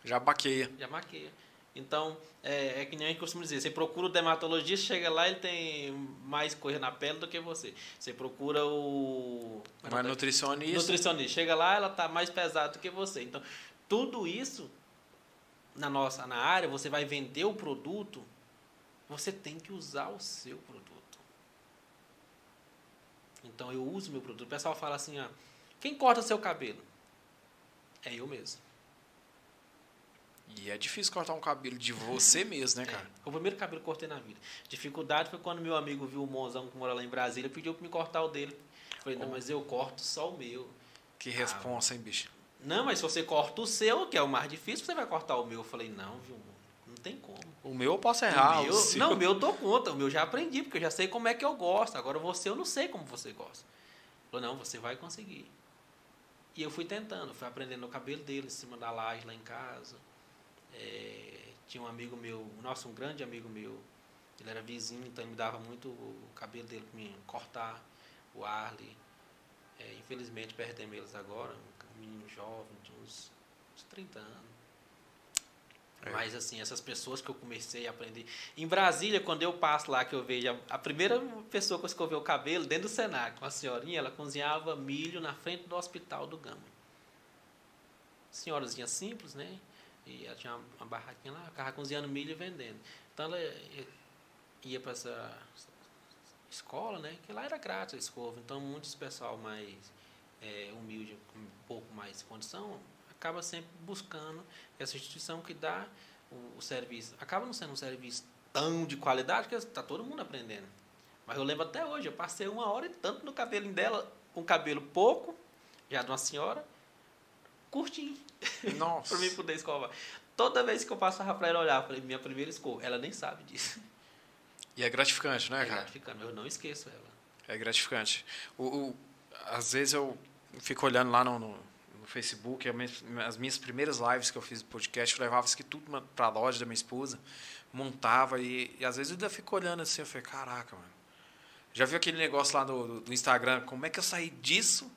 [SPEAKER 1] Já baqueia.
[SPEAKER 2] Já maqueia. Então, é, é que nem a gente costuma dizer, você procura o dermatologista, chega lá, ele tem mais coisa na pele do que você. Você procura o...
[SPEAKER 1] Mas nutricionista...
[SPEAKER 2] Nutricionista. Chega lá, ela está mais pesada do que você. Então, tudo isso, na nossa na área, você vai vender o produto, você tem que usar o seu produto. Então, eu uso meu produto. O pessoal fala assim, ó, quem corta seu cabelo? É eu mesmo.
[SPEAKER 1] E é difícil cortar um cabelo de você mesmo, né, cara?
[SPEAKER 2] É, o primeiro cabelo que eu cortei na vida. Dificuldade foi quando meu amigo viu o Monzão que mora lá em Brasília, pediu para me cortar o dele. Eu falei, não, mas eu corto só o meu.
[SPEAKER 1] Que responsa, ah, hein, bicho?
[SPEAKER 2] Não, mas se você corta o seu, que é o mais difícil, você vai cortar o meu. Eu falei, não, viu, tem como.
[SPEAKER 1] O meu eu posso errar.
[SPEAKER 2] O meu, o não, o meu eu dou conta. O meu eu já aprendi, porque eu já sei como é que eu gosto. Agora você, eu não sei como você gosta. Falou, não, você vai conseguir. E eu fui tentando, fui aprendendo o cabelo dele em cima da laje lá em casa. É, tinha um amigo meu, nossa, um grande amigo meu, ele era vizinho, então ele me dava muito o cabelo dele para mim cortar, o Arley. É, infelizmente perdemos eles agora, um menino jovem, de uns, uns 30 anos. É. Mas, assim, essas pessoas que eu comecei a aprender. Em Brasília, quando eu passo lá, que eu vejo a, primeira pessoa que escoveu o cabelo, dentro do Senac, uma senhorinha, ela cozinhava milho na frente do hospital do Gama. Senhorazinha simples, né? E ela tinha uma, barraquinha lá, ficava cozinhando milho e vendendo. Então, ela ia para essa escola, né? Que lá era grátis a escova. Então, muitos pessoal mais é, humilde, com um pouco mais de condição, acaba sempre buscando essa instituição que dá o, o serviço. Acaba não sendo um serviço tão de qualidade que está todo mundo aprendendo. Mas eu lembro até hoje, eu passei uma hora e tanto no cabelinho dela, um cabelo pouco, já de uma senhora, curtinho.
[SPEAKER 1] Nossa.
[SPEAKER 2] para mim poder escovar. Toda vez que eu passava para ela olhar, eu falei, minha primeira escova. Ela nem sabe disso.
[SPEAKER 1] E é gratificante, né,
[SPEAKER 2] é
[SPEAKER 1] cara?
[SPEAKER 2] É gratificante, eu não esqueço ela.
[SPEAKER 1] É gratificante. O, o, às vezes eu fico olhando lá no, no, no Facebook, as minhas primeiras lives que eu fiz do podcast, eu levava isso aqui tudo para a loja da minha esposa, montava e, e às vezes eu ainda fico olhando assim, eu falei, caraca, mano. Já viu aquele negócio lá do, do Instagram? Como é que eu saí disso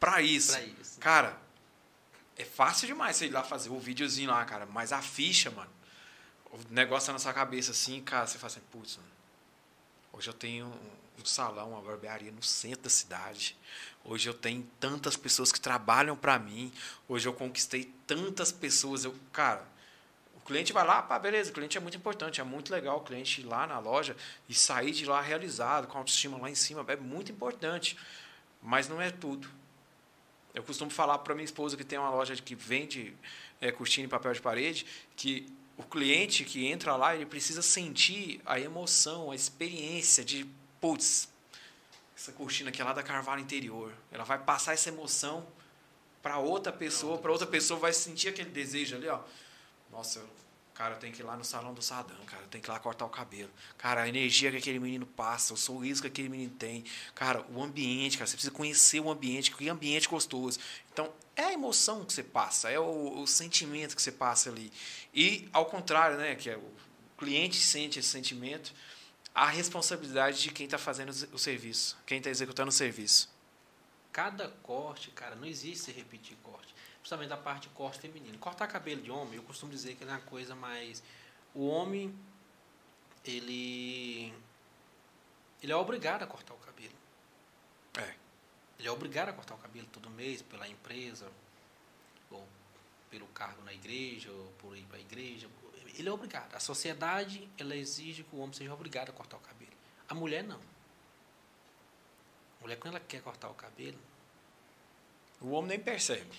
[SPEAKER 1] para isso?
[SPEAKER 2] Pra isso.
[SPEAKER 1] Cara, é fácil demais você ir lá fazer o videozinho lá, cara. Mas a ficha, mano, o negócio tá na sua cabeça assim, cara, você fala assim, putz, mano, hoje eu tenho um salão, uma barbearia no centro da cidade. Hoje eu tenho tantas pessoas que trabalham para mim. Hoje eu conquistei tantas pessoas. Eu, cara, o cliente vai lá, pá, beleza, o cliente é muito importante, é muito legal o cliente ir lá na loja e sair de lá realizado, com a autoestima lá em cima, é muito importante. Mas não é tudo. Eu costumo falar para minha esposa que tem uma loja que vende é, cortina e papel de parede, que o cliente que entra lá, ele precisa sentir a emoção, a experiência de, putz, essa cortina aqui é lá da Carvalho Interior. Ela vai passar essa emoção para outra pessoa, para outra pessoa vai sentir aquele desejo ali, ó. Nossa, Cara, tenho que ir lá no salão do Sadam, cara. Tenho que ir lá cortar o cabelo. Cara, a energia que aquele menino passa, o sorriso que aquele menino tem. Cara, o ambiente, cara. Você precisa conhecer o ambiente, que ambiente gostoso. Então, é a emoção que você passa, é o, o sentimento que você passa ali. E, ao contrário, né, que é o cliente sente esse sentimento, a responsabilidade de quem está fazendo o serviço, quem está executando o serviço.
[SPEAKER 2] Cada corte, cara, não existe repetir corte principalmente da parte de corte feminino. Cortar cabelo de homem, eu costumo dizer que é uma coisa mais. O homem, ele. Ele é obrigado a cortar o cabelo.
[SPEAKER 1] É.
[SPEAKER 2] Ele é obrigado a cortar o cabelo todo mês pela empresa, ou pelo cargo na igreja, ou por ir para a igreja. Ele é obrigado. A sociedade, ela exige que o homem seja obrigado a cortar o cabelo. A mulher, não. A mulher, quando ela quer cortar o cabelo.
[SPEAKER 1] O homem nem percebe.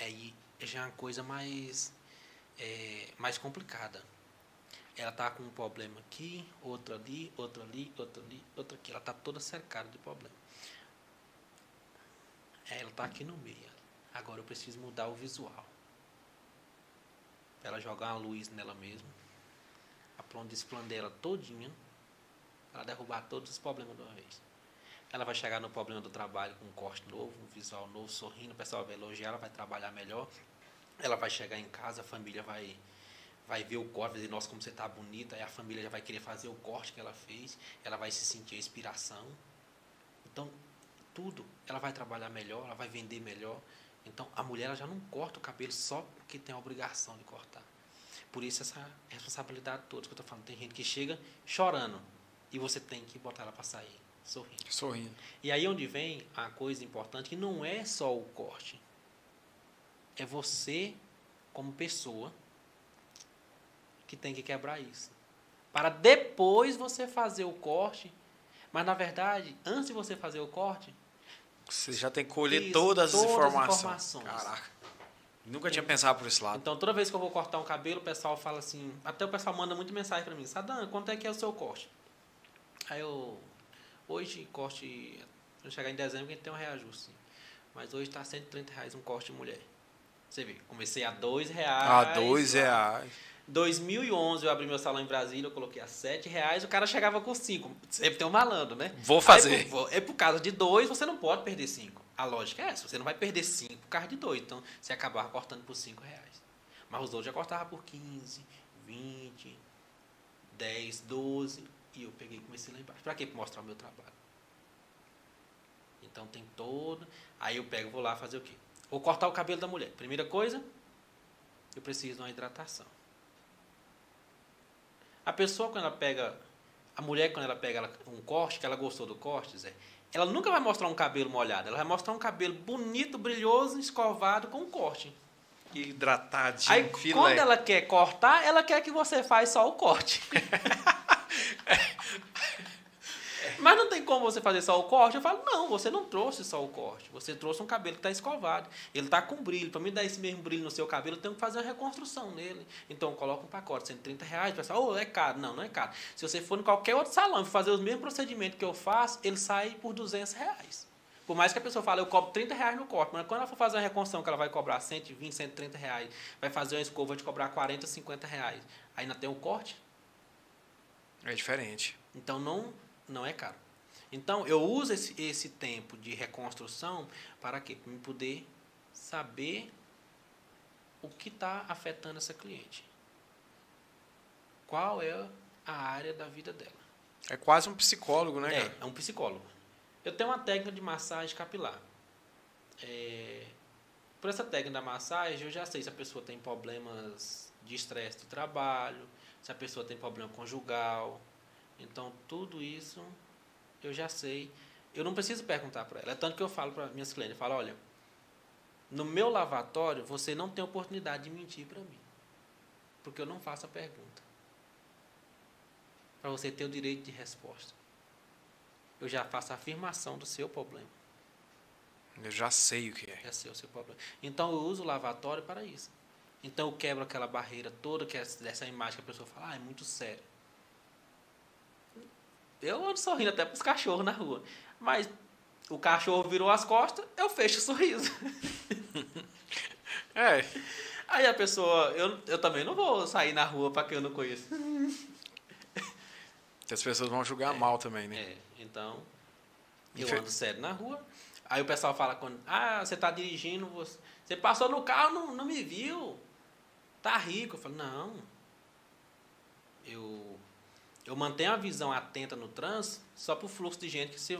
[SPEAKER 2] É, aí já é uma coisa mais, é, mais complicada. Ela está com um problema aqui, outro ali, outro ali, outro ali, outro aqui. Ela está toda cercada de problema. Ela está aqui no meio. Agora eu preciso mudar o visual. Ela jogar uma luz nela mesma. A expandir ela todinha. Para derrubar todos os problemas de uma vez. Ela vai chegar no problema do trabalho com um corte novo, um visual novo, sorrindo, o pessoal vai elogiar, ela vai trabalhar melhor. Ela vai chegar em casa, a família vai vai ver o corte, vai dizer, nossa, como você está bonita, aí a família já vai querer fazer o corte que ela fez, ela vai se sentir a inspiração. Então, tudo, ela vai trabalhar melhor, ela vai vender melhor. Então, a mulher já não corta o cabelo só porque tem a obrigação de cortar. Por isso, essa responsabilidade toda que eu estou falando. Tem gente que chega chorando e você tem que botar ela para sair sorrindo.
[SPEAKER 1] Sorrindo.
[SPEAKER 2] E aí onde vem a coisa importante, que não é só o corte. É você, como pessoa, que tem que quebrar isso. Para depois você fazer o corte. Mas, na verdade, antes de você fazer o corte...
[SPEAKER 1] Você já tem que colher isso, todas, as, informações. as informações. Caraca. Nunca tinha pensado por esse lado.
[SPEAKER 2] Então, toda vez que eu vou cortar um cabelo, o pessoal fala assim... Até o pessoal manda muito mensagem para mim. Sadam, quanto é que é o seu corte? Aí eu Hoje, corte, quando chegar em dezembro, a gente tem um reajuste. Mas hoje está 130 reais um corte de mulher. Você vê, comecei a dois reais.
[SPEAKER 1] A dois reais.
[SPEAKER 2] 2011 eu abri meu salão em Brasília, eu coloquei a 7 reais, o cara chegava com 5. Sempre tem um malandro, né?
[SPEAKER 1] Vou fazer. Aí,
[SPEAKER 2] por, é por causa de dois, você não pode perder 5. A lógica é essa, você não vai perder 5 por causa de dois. Então, você acabava cortando por 5 reais. Mas os outros já cortavam por 15, 20, 10, 12. E eu peguei e comecei lá embaixo. Para quê? Para mostrar o meu trabalho. Então tem todo. Aí eu pego, vou lá fazer o quê? Vou cortar o cabelo da mulher. Primeira coisa, eu preciso de uma hidratação. A pessoa, quando ela pega. A mulher, quando ela pega um corte, que ela gostou do corte, Zé, ela nunca vai mostrar um cabelo molhado. Ela vai mostrar um cabelo bonito, brilhoso, escovado, com um corte.
[SPEAKER 1] Hidratadinho,
[SPEAKER 2] Aí,
[SPEAKER 1] filé.
[SPEAKER 2] quando ela quer cortar, ela quer que você faça só o corte. Mas não tem como você fazer só o corte. Eu falo, não, você não trouxe só o corte. Você trouxe um cabelo que está escovado. Ele está com brilho. Para mim dar esse mesmo brilho no seu cabelo, eu tenho que fazer uma reconstrução nele. Então, coloca um pacote, 130 reais. O pessoal, oh, é caro. Não, não é caro. Se você for em qualquer outro salão e fazer os mesmos procedimentos que eu faço, ele sai por 200 reais. Por mais que a pessoa fale, eu cobro 30 reais no corte, mas quando ela for fazer uma reconstrução que ela vai cobrar 120, 130 reais, vai fazer uma escova de cobrar 40, 50 reais, ainda tem o corte,
[SPEAKER 1] É diferente.
[SPEAKER 2] então não, não é caro. Então eu uso esse, esse tempo de reconstrução para quê? Para me poder saber o que está afetando essa cliente. Qual é a área da vida dela.
[SPEAKER 1] É quase um psicólogo, né,
[SPEAKER 2] É,
[SPEAKER 1] cara?
[SPEAKER 2] é um psicólogo. Eu tenho uma técnica de massagem capilar. É, por essa técnica da massagem, eu já sei se a pessoa tem problemas de estresse do trabalho, se a pessoa tem problema conjugal. Então, tudo isso eu já sei. Eu não preciso perguntar para ela. É tanto que eu falo para minhas clientes, eu falo, olha, no meu lavatório, você não tem oportunidade de mentir para mim. Porque eu não faço a pergunta. Para você ter o direito de resposta eu já faço a afirmação do seu problema.
[SPEAKER 1] Eu já sei o que é.
[SPEAKER 2] É seu, seu problema. Então eu uso o lavatório para isso. Então eu quebro aquela barreira toda que é dessa imagem que a pessoa fala, ah, é muito sério. Eu ando sorrindo até para os cachorros na rua. Mas o cachorro virou as costas, eu fecho o sorriso.
[SPEAKER 1] É,
[SPEAKER 2] Aí a pessoa, eu, eu também não vou sair na rua para quem eu não conheço.
[SPEAKER 1] as pessoas vão julgar mal também, né?
[SPEAKER 2] É, então, eu ando sério na rua. Aí o pessoal fala quando, ah, você está dirigindo, você, você passou no carro, não, não me viu. Tá rico. Eu falo, não. Eu, eu mantenho a visão atenta no trânsito só para o fluxo de gente, que se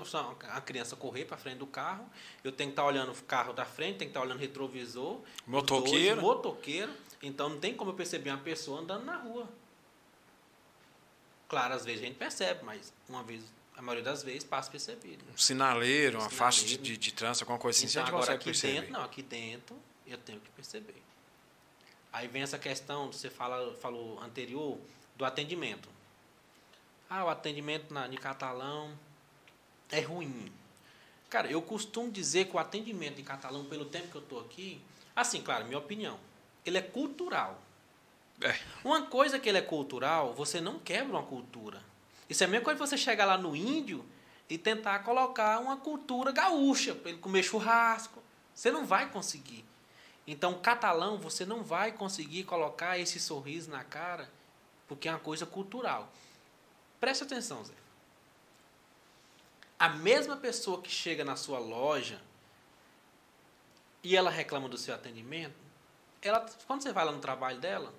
[SPEAKER 2] a criança correr para frente do carro, eu tenho que estar olhando o carro da frente, tenho que estar olhando o retrovisor.
[SPEAKER 1] Motoqueiro.
[SPEAKER 2] dois, motoqueiro. Então não tem como eu perceber uma pessoa andando na rua. Claro, às vezes a gente percebe, mas uma vez, a maioria das vezes passa percebido.
[SPEAKER 1] Um sinaleiro, uma
[SPEAKER 2] Sinaleiro.
[SPEAKER 1] faixa de, de, de trânsito, alguma coisa assim,
[SPEAKER 2] Então, agora aqui
[SPEAKER 1] perceber.
[SPEAKER 2] dentro, não, aqui dentro eu tenho que perceber. Aí vem essa questão, você fala, falou anterior, do atendimento. Ah, o atendimento na, em catalão é ruim. Cara, eu costumo dizer que o atendimento em catalão, pelo tempo que eu estou aqui, assim, claro, minha opinião, ele é cultural.
[SPEAKER 1] É.
[SPEAKER 2] Uma coisa que ele é cultural, você não quebra uma cultura. Isso é a mesma coisa que você chegar lá no índio e tentar colocar uma cultura gaúcha para ele comer churrasco. Você não vai conseguir. Então, catalão, você não vai conseguir colocar esse sorriso na cara, porque é uma coisa cultural. Preste atenção, Zé. A mesma pessoa que chega na sua loja e ela reclama do seu atendimento, ela, quando você vai lá no trabalho dela,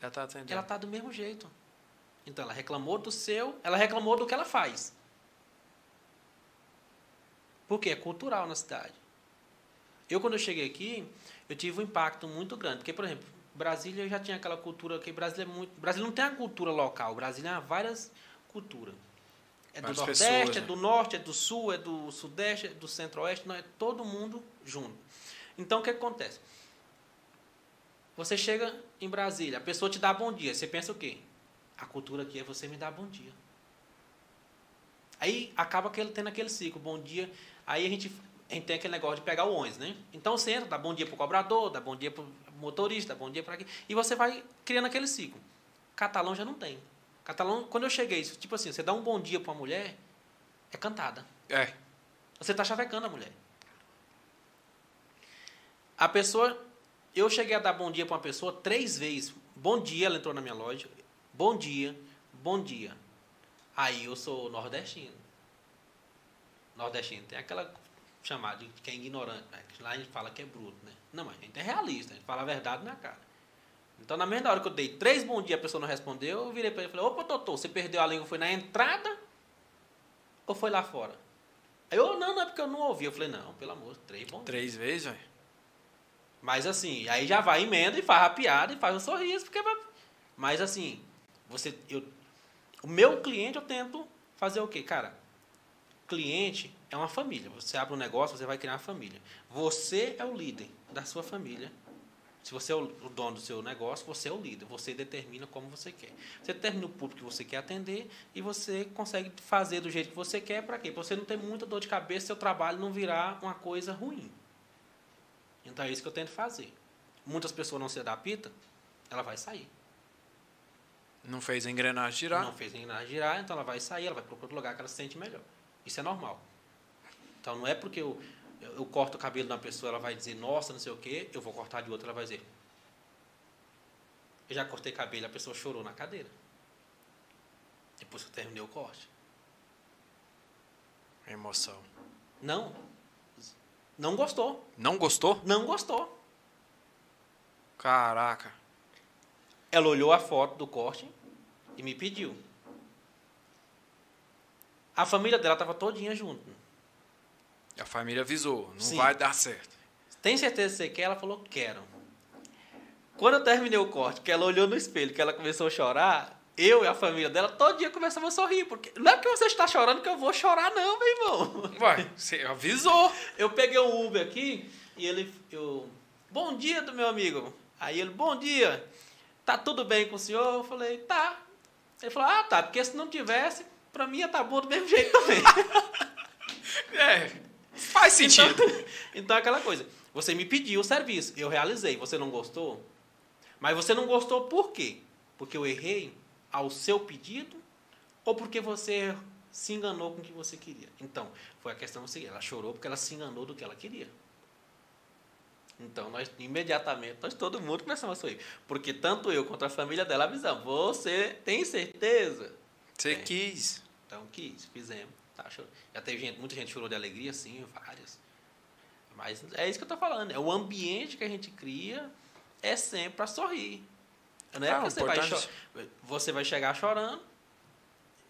[SPEAKER 1] Já tá atendendo.
[SPEAKER 2] ela está do mesmo jeito. Então, ela reclamou do seu, ela reclamou do que ela faz. Porque é cultural na cidade. Eu, quando eu cheguei aqui, eu tive um impacto muito grande. Porque, por exemplo, Brasília já tinha aquela cultura que Brasília é muito. Brasília não tem a cultura local. Brasília tem várias culturas. É do Nordeste,
[SPEAKER 1] pessoas,
[SPEAKER 2] é
[SPEAKER 1] né?
[SPEAKER 2] do Norte, é do Sul, é do Sudeste, é do Centro-Oeste. Não, é todo mundo junto. Então, o que acontece? Você chega em Brasília, a pessoa te dá bom dia. Você pensa o quê? A cultura aqui é você me dar bom dia. Aí acaba aquele, tendo aquele ciclo, bom dia. Aí a gente, a gente tem aquele negócio de pegar o ônibus, né? Então você entra, dá bom dia pro cobrador, dá bom dia pro motorista, bom dia para aqui. E você vai criando aquele ciclo. Catalão já não tem. Catalão, quando eu cheguei, tipo assim, você dá um bom dia para uma mulher, é cantada.
[SPEAKER 1] É.
[SPEAKER 2] Você está chavecando a mulher. A pessoa. Eu cheguei a dar bom dia para uma pessoa três vezes. Bom dia, ela entrou na minha loja. Bom dia, bom dia. Aí eu sou nordestino. Nordestino tem aquela chamada de que é ignorante. Né? Lá a gente fala que é bruto, né? Não, mas a gente é realista, a gente fala a verdade na cara. Então, na mesma hora que eu dei três bom dia, a pessoa não respondeu, eu virei para ele e falei: Opa, doutor, você perdeu a língua, foi na entrada ou foi lá fora? Aí eu, não, não é porque eu não ouvi. Eu falei: Não, pelo amor, três bom dia.
[SPEAKER 1] Três vezes, velho.
[SPEAKER 2] Mas assim, aí já vai emenda e faz a piada e faz um sorriso, porque vai... Mas assim, Você, eu, o meu cliente eu tento fazer o quê? Cara, cliente é uma família. Você abre um negócio, você vai criar uma família. Você é o líder da sua família. Se você é o dono do seu negócio, você é o líder. Você determina como você quer. Você determina o público que você quer atender e você consegue fazer do jeito que você quer. Para quê? Para você não ter muita dor de cabeça, seu trabalho não virar uma coisa ruim. Então é isso que eu tento fazer. Muitas pessoas não se adaptam, ela vai sair.
[SPEAKER 1] Não fez a engrenagem girar?
[SPEAKER 2] Não fez a engrenagem girar, então ela vai sair, ela vai para outro lugar que ela se sente melhor. Isso é normal. Então não é porque eu, eu, corto o cabelo de uma pessoa, ela vai dizer, nossa, não sei o quê, eu vou cortar de outra, ela vai dizer. Eu já cortei cabelo, a pessoa chorou na cadeira. Depois que eu terminei o corte.
[SPEAKER 1] Emoção.
[SPEAKER 2] Não. Não gostou.
[SPEAKER 1] Não gostou?
[SPEAKER 2] Não gostou.
[SPEAKER 1] Caraca.
[SPEAKER 2] Ela olhou a foto do corte e me pediu. A família dela estava todinha junto.
[SPEAKER 1] A família avisou, não
[SPEAKER 2] Sim.
[SPEAKER 1] vai dar certo.
[SPEAKER 2] Tem certeza que você quer? Ela falou, quero. Quando eu terminei o corte, que ela olhou no espelho, que ela começou a chorar, eu e a família dela, todo dia começava a sorrir. Porque não é porque você está chorando que eu vou chorar, não, meu irmão.
[SPEAKER 1] Vai, você avisou.
[SPEAKER 2] Eu peguei um Uber aqui e ele, eu, bom dia do meu amigo. Aí ele, bom dia, tá tudo bem com o senhor? Eu falei, tá. Ele falou, ah, tá, porque se não tivesse, pra mim ia tá bom do mesmo jeito também.
[SPEAKER 1] É, faz sentido.
[SPEAKER 2] Então, então é aquela coisa, você me pediu o serviço, eu realizei, você não gostou? Mas você não gostou por quê? Porque eu errei ao seu pedido ou porque você se enganou com o que você queria? Então, foi a questão seguinte, ela chorou porque ela se enganou do que ela queria. Então, nós imediatamente, nós todo mundo começamos a sorrir. Porque tanto eu quanto a família dela avisamos, você tem certeza?
[SPEAKER 1] Você
[SPEAKER 2] É.
[SPEAKER 1] quis.
[SPEAKER 2] Então, quis, fizemos. Tá. Já teve gente, muita gente chorou de alegria, sim, várias. Mas é isso que eu tô falando. É o ambiente que a gente cria é sempre para sorrir. Não é
[SPEAKER 1] Ah,
[SPEAKER 2] você vai,
[SPEAKER 1] importante.
[SPEAKER 2] cho- você vai chegar chorando,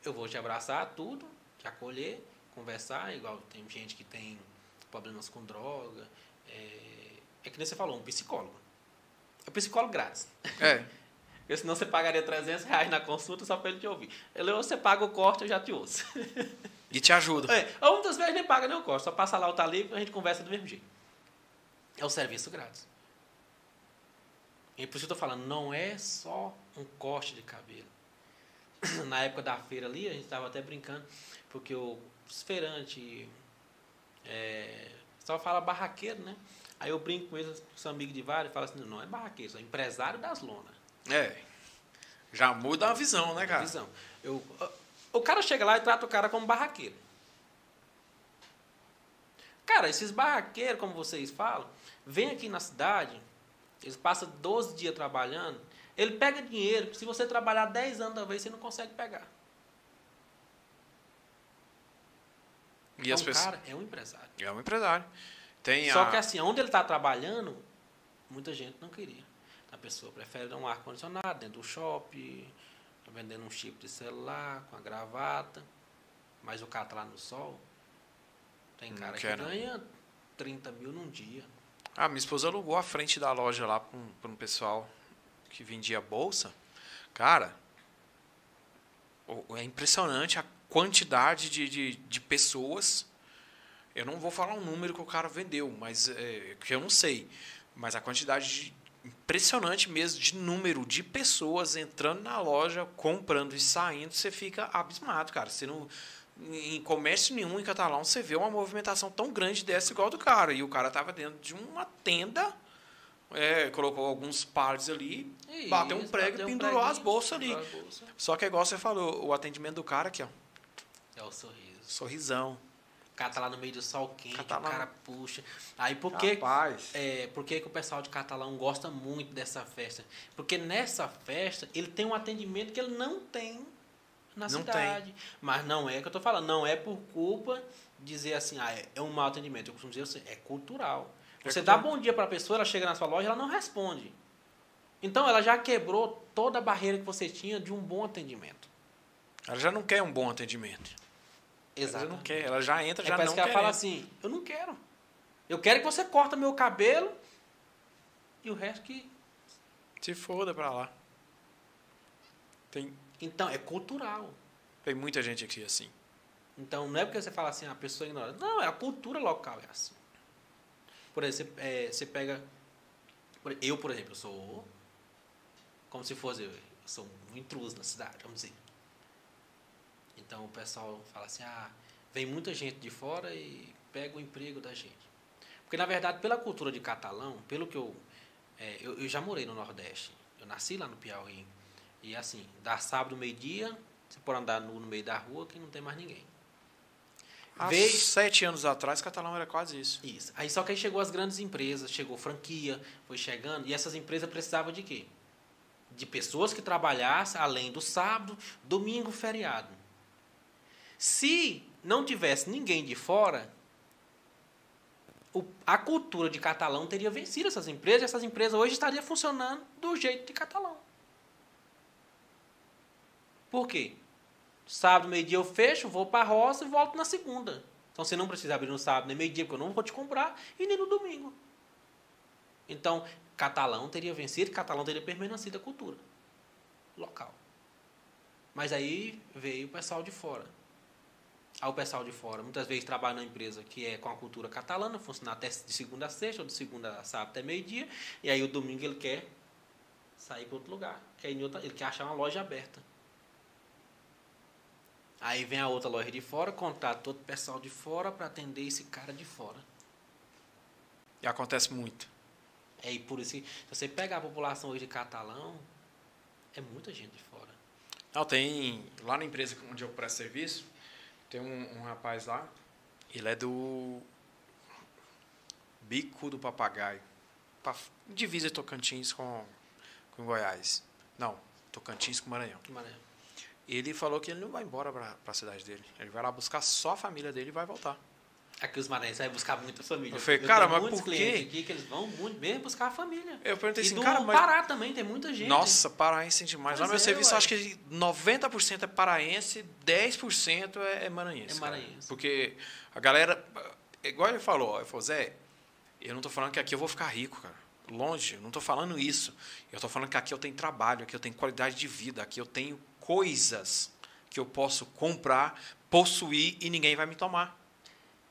[SPEAKER 2] eu vou te abraçar, tudo, te acolher, conversar, igual tem gente que tem problemas com droga. É, é que nem você falou, um psicólogo. É um psicólogo grátis.
[SPEAKER 1] É.
[SPEAKER 2] Porque senão você pagaria 300 reais na consulta só para ele te ouvir. Ele, ou você paga o corte, eu já te ouço.
[SPEAKER 1] E te ajuda.
[SPEAKER 2] É, ou muitas vezes nem paga nem o corte, só passa lá o talib e a gente conversa do mesmo jeito. É o serviço grátis. E por isso eu estou falando, não é só um corte de cabelo. Na época da feira ali, a gente estava até brincando, porque o feirante, é, só fala barraqueiro, né? Aí eu brinco com eles, são amigos de vários, e falo assim, não é barraqueiro, são empresário das lonas.
[SPEAKER 1] É. Já muda a visão, né, cara?
[SPEAKER 2] Visão. Eu, o cara chega lá e trata o cara como barraqueiro. Cara, esses barraqueiros, como vocês falam, vem aqui na cidade, eles passam 12 dias trabalhando, ele pega dinheiro, que se você trabalhar 10 anos da vez, você não consegue pegar.
[SPEAKER 1] E
[SPEAKER 2] então,
[SPEAKER 1] as
[SPEAKER 2] o
[SPEAKER 1] pessoas.
[SPEAKER 2] cara é um empresário.
[SPEAKER 1] É um empresário. Tem
[SPEAKER 2] Só
[SPEAKER 1] a...
[SPEAKER 2] que assim, onde ele está trabalhando, muita gente não queria. A pessoa prefere dar um ar-condicionado dentro do shopping, vendendo um chip de celular, com a gravata, mas o cara tá lá no sol. Tem cara que ganha 30 mil num dia.
[SPEAKER 1] Ah, minha esposa alugou a frente da loja lá para um, pra um pessoal que vendia bolsa. Cara, é impressionante a quantidade de, de, de pessoas. Eu não vou falar um número que o cara vendeu, mas é, que eu não sei. Mas a quantidade de- impressionante mesmo de número de pessoas entrando na loja, comprando e saindo, você fica abismado, cara. Você não, em comércio nenhum em Catalão você vê uma movimentação tão grande dessa igual do cara. E o cara tava dentro de uma tenda, é, colocou alguns pares ali,
[SPEAKER 2] Isso,
[SPEAKER 1] bateu um prego e
[SPEAKER 2] bateu um
[SPEAKER 1] pendurou as
[SPEAKER 2] preguinho,
[SPEAKER 1] bolsas ali.
[SPEAKER 2] as.
[SPEAKER 1] Só que é igual você falou, o atendimento do cara aqui, ó,
[SPEAKER 2] É o sorriso.
[SPEAKER 1] sorrisão.
[SPEAKER 2] Tá lá no meio do sol quente,
[SPEAKER 1] tá
[SPEAKER 2] o cara puxa. Aí por que
[SPEAKER 1] Rapaz.
[SPEAKER 2] É, por que, o pessoal de Catalão gosta muito dessa festa? Porque nessa festa ele tem um atendimento que ele não tem na
[SPEAKER 1] Não
[SPEAKER 2] cidade. Mas não é que eu tô falando, não é por culpa de dizer assim, ah, é- é um mau atendimento. Eu costumo dizer assim, é cultural.
[SPEAKER 1] É
[SPEAKER 2] Você
[SPEAKER 1] cultural.
[SPEAKER 2] dá bom dia para a pessoa, ela chega na sua loja, ela não responde. Então ela já quebrou toda a barreira que você tinha de um bom atendimento.
[SPEAKER 1] Ela já não quer um bom atendimento. Ela
[SPEAKER 2] Exato.
[SPEAKER 1] não quer, ela já entra,
[SPEAKER 2] Aí
[SPEAKER 1] já
[SPEAKER 2] parece
[SPEAKER 1] não
[SPEAKER 2] que ela
[SPEAKER 1] quer.
[SPEAKER 2] fala assim, eu não quero. Eu quero que você corta meu cabelo e o resto que
[SPEAKER 1] Se foda pra lá. Tem,
[SPEAKER 2] Então, é cultural.
[SPEAKER 1] Tem muita gente aqui assim.
[SPEAKER 2] Então, não é porque você fala assim, a pessoa ignora. Não, é a cultura local, é assim. Por exemplo, você, é, você pega. Eu, por exemplo, eu sou. Como se fosse. Eu sou um intruso na cidade, vamos dizer. Então o pessoal fala assim: ah, vem muita gente de fora e pega o emprego da gente. Porque, na verdade, pela cultura de catalão, pelo que eu. É, eu, eu já morei no Nordeste. Eu nasci lá no Piauí. E assim, dá sábado, meio-dia, você pode andar nu no meio da rua que não tem mais ninguém.
[SPEAKER 1] Há Vez... sete anos atrás, catalão era quase isso.
[SPEAKER 2] Isso. Aí só que aí chegou as grandes empresas, chegou franquia, foi chegando, e essas empresas precisavam de quê? De pessoas que trabalhassem além do sábado, domingo, feriado. Se não tivesse ninguém de fora, a cultura de catalão teria vencido essas empresas, e essas empresas hoje estariam funcionando do jeito de catalão. Por quê? Sábado, meio-dia eu fecho, vou para a roça e volto na segunda. Então você não precisa abrir no sábado nem meio-dia, porque eu não vou te comprar, e nem no domingo. Então, catalão teria vencido, catalão teria permanecido a cultura local. Mas aí veio o pessoal de fora. Aí o pessoal de fora, muitas vezes trabalha na empresa que é com a cultura catalana, funciona até de segunda a sexta, ou de segunda a sábado até meio-dia, e aí o domingo ele quer sair para outro lugar, quer outra, ele quer achar uma loja aberta. Aí vem a outra loja de fora, contrata todo o pessoal de fora para atender esse cara de fora.
[SPEAKER 1] E acontece muito.
[SPEAKER 2] É, e por isso, se você pegar a população hoje de catalão, é muita gente de fora.
[SPEAKER 1] Não, tem. Lá na empresa onde eu presto serviço, tem um, um rapaz lá, ele é do. Bico do Papagaio. Divisa Tocantins com, com Goiás. Não, Tocantins com Maranhão.
[SPEAKER 2] Maranhão.
[SPEAKER 1] Ele falou que ele não vai embora para a cidade dele. Ele vai lá buscar só a família dele e vai voltar.
[SPEAKER 2] Aqui os maranhenses vai buscar muita família.
[SPEAKER 1] Eu falei, cara, mas por quê?
[SPEAKER 2] aqui que eles vão muito mesmo buscar a família.
[SPEAKER 1] Eu perguntei
[SPEAKER 2] e
[SPEAKER 1] assim,
[SPEAKER 2] do
[SPEAKER 1] cara, mas...
[SPEAKER 2] Pará também, tem muita gente.
[SPEAKER 1] Nossa, paraense demais. Lá no meu é, serviço, ué. acho que 90% é paraense, 10% é, é maranhense.
[SPEAKER 2] É maranhense.
[SPEAKER 1] Porque a galera, igual ele falou, ele falou, Zé, eu não tô falando que aqui eu vou ficar rico, cara. Longe, eu não tô falando isso. Eu tô falando que aqui eu tenho trabalho, aqui eu tenho qualidade de vida, aqui eu tenho coisas que eu posso comprar, possuir e ninguém vai me tomar.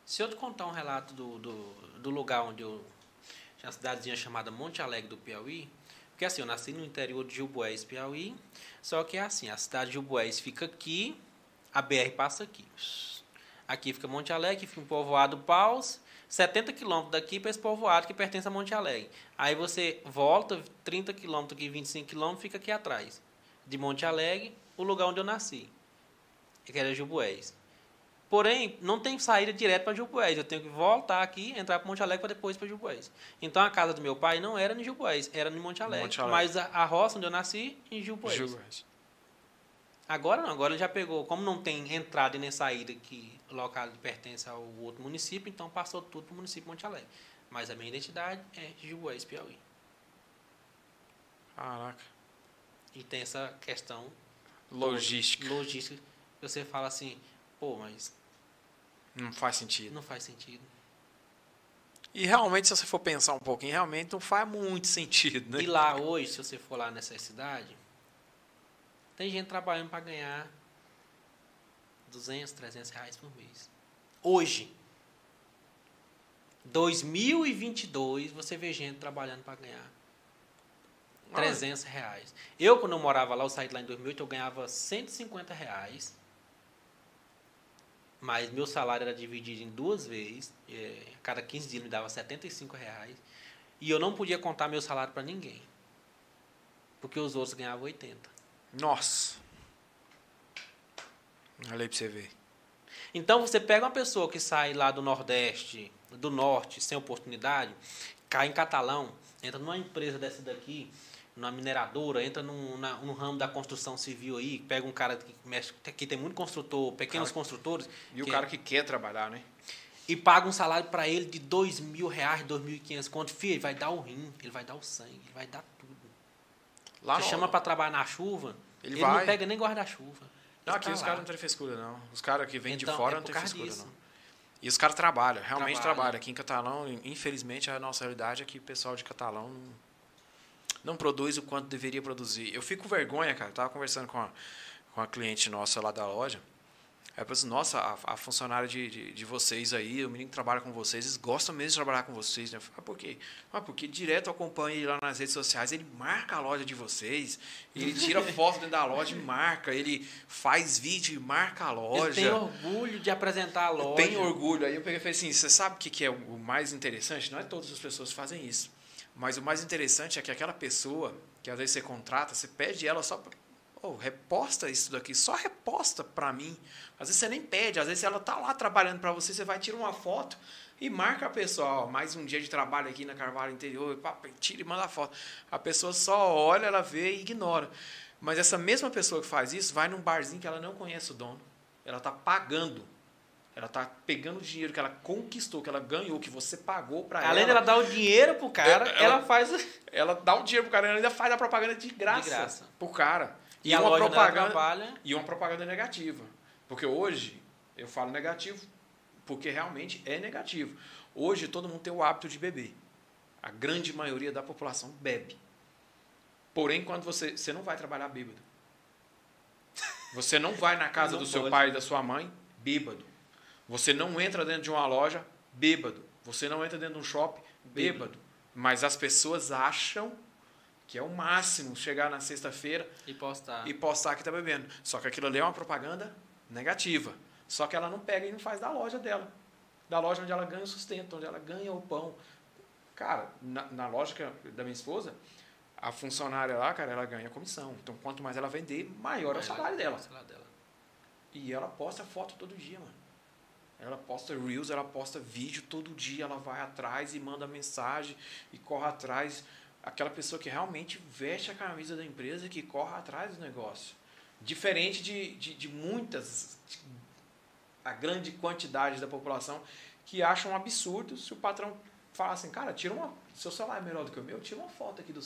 [SPEAKER 2] Se eu te contar um relato do, do, do lugar onde eu. Tinha uma cidadezinha chamada Monte Alegre do Piauí. Porque assim, eu nasci no interior de Gilboés, Piauí. Só que é assim, a cidade de Gilboés fica aqui, a BR passa aqui. Aqui fica Monte Alegre, fica um povoado Paus, 70 quilômetros daqui para esse povoado que pertence a Monte Alegre. Aí você volta 30 quilômetros aqui, 25 quilômetros, fica aqui atrás. De Monte Alegre, o lugar onde eu nasci que era Jubués. Porém, não tem saída direto para Jubués. Eu tenho que voltar aqui, entrar para Monte Alegre para depois para Jubués. Então a casa do meu pai não era em Jubués, era em Monte Alegre. Monte Alegre. Mas a, a, roça onde eu nasci, em Jubués. Jubués. Agora não, agora ele já pegou. Como não tem entrada e nem saída que o local pertence ao outro município, então passou tudo para o município de Monte Alegre. Mas a minha identidade é Jubués, Piauí.
[SPEAKER 1] Caraca.
[SPEAKER 2] E tem essa questão
[SPEAKER 1] logística.
[SPEAKER 2] Logística você fala assim, pô, mas.
[SPEAKER 1] Não faz sentido.
[SPEAKER 2] Não faz sentido.
[SPEAKER 1] E realmente, se você for pensar um pouquinho, realmente não faz muito sentido, né?
[SPEAKER 2] E lá hoje, se você for lá nessa cidade, tem gente trabalhando para ganhar 200, 300 reais por mês. Hoje. 2022, você vê gente trabalhando para ganhar 300 reais. Eu, quando eu morava lá, eu saí de lá em 2008, eu ganhava 150 reais mas meu salário era dividido em duas vezes, é, cada 15 dias me dava 75 reais, e eu não podia contar meu salário para ninguém, porque os outros ganhavam 80.
[SPEAKER 1] Nossa! Olha aí para você ver.
[SPEAKER 2] Então você pega uma pessoa que sai lá do Nordeste, do Norte, sem oportunidade, cai em Catalão, entra numa empresa dessa daqui, numa mineradora, entra num, na, num ramo da construção civil aí, pega um cara que mexe, que tem muito construtor, pequenos cara, construtores.
[SPEAKER 1] E o cara que quer trabalhar, né?
[SPEAKER 2] E paga um salário para ele de dois mil reais, dois mil e quinhentos conto. Filho, ele vai dar o rim, ele vai dar o sangue, ele vai dar tudo. Lá Você chama para trabalhar na chuva, ele, ele não pega nem guarda-chuva.
[SPEAKER 1] Não, aqui tá os caras não têm frescura, não. Os caras que vêm então, de fora é não têm frescura, disso. não. E os caras trabalham, realmente trabalham. trabalham. Aqui em Catalão, infelizmente, a nossa realidade é que o pessoal de Catalão não não produz o quanto deveria produzir. Eu fico com vergonha, cara. Eu tava conversando com a, com a cliente nossa lá da loja. Aí eu pensei, nossa, a, a funcionária de, de, de, vocês aí, o menino que trabalha com vocês, eles gostam mesmo de trabalhar com vocês, né? Ah, por quê? Ah, porque direto eu acompanho ele lá nas redes sociais, ele marca a loja de vocês, ele tira foto dentro da loja e marca, ele faz vídeo e marca a loja.
[SPEAKER 2] Ele tem orgulho de apresentar a loja.
[SPEAKER 1] Tem orgulho. Aí eu peguei e falei assim, você sabe o que, que é o mais interessante? Não é todas as pessoas que fazem isso. Mas o mais interessante é que aquela pessoa, que às vezes você contrata, você pede ela só oh, reposta isso daqui, só reposta para mim. Às vezes você nem pede, às vezes ela tá lá trabalhando para você, você vai tirar uma foto e marca a pessoa, ó, mais um dia de trabalho aqui na Carvalho Interior, pá, tira e manda a foto. A pessoa só olha, ela vê e ignora. Mas essa mesma pessoa que faz isso vai num barzinho que ela não conhece o dono. Ela tá pagando. Ela tá pegando o dinheiro que ela conquistou, que ela ganhou, que você pagou para ela.
[SPEAKER 2] Além dela dar o dinheiro pro cara, ela, ela, faz.
[SPEAKER 1] Ela dá o dinheiro pro cara, ela ainda faz a propaganda de graça, de graça. pro cara.
[SPEAKER 2] E, e uma propaganda trabalha...
[SPEAKER 1] e uma propaganda negativa. Porque hoje eu falo negativo porque realmente é negativo. Hoje todo mundo tem o hábito de beber. A grande maioria da população bebe. Porém, quando você você não vai trabalhar bêbado. Você não vai na casa do seu pai e da sua mãe bêbado. Você não entra dentro de uma loja bêbado. Você não entra dentro de um shopping bêbado. bêbado. Mas as pessoas acham que é o máximo chegar na sexta-feira
[SPEAKER 2] e postar.
[SPEAKER 1] e postar que está bebendo. Só que aquilo ali é uma propaganda negativa. Só que ela não pega e não faz da loja dela. Da loja onde ela ganha o sustento, onde ela ganha o pão. Cara, na, na lógica da minha esposa, a funcionária lá, cara, ela ganha comissão. Então, quanto mais ela vender, maior é o salário dela.
[SPEAKER 2] salário dela.
[SPEAKER 1] E ela posta foto todo dia, mano. Ela posta reels, ela posta vídeo todo dia, ela vai atrás e manda mensagem e corre atrás aquela pessoa que realmente veste a camisa da empresa que corre atrás do negócio. Diferente de, de, de muitas, de, a grande quantidade da população que acham um absurdo se o patrão falar assim, cara, tira uma. Seu celular é melhor do que o meu, tira uma foto aqui do.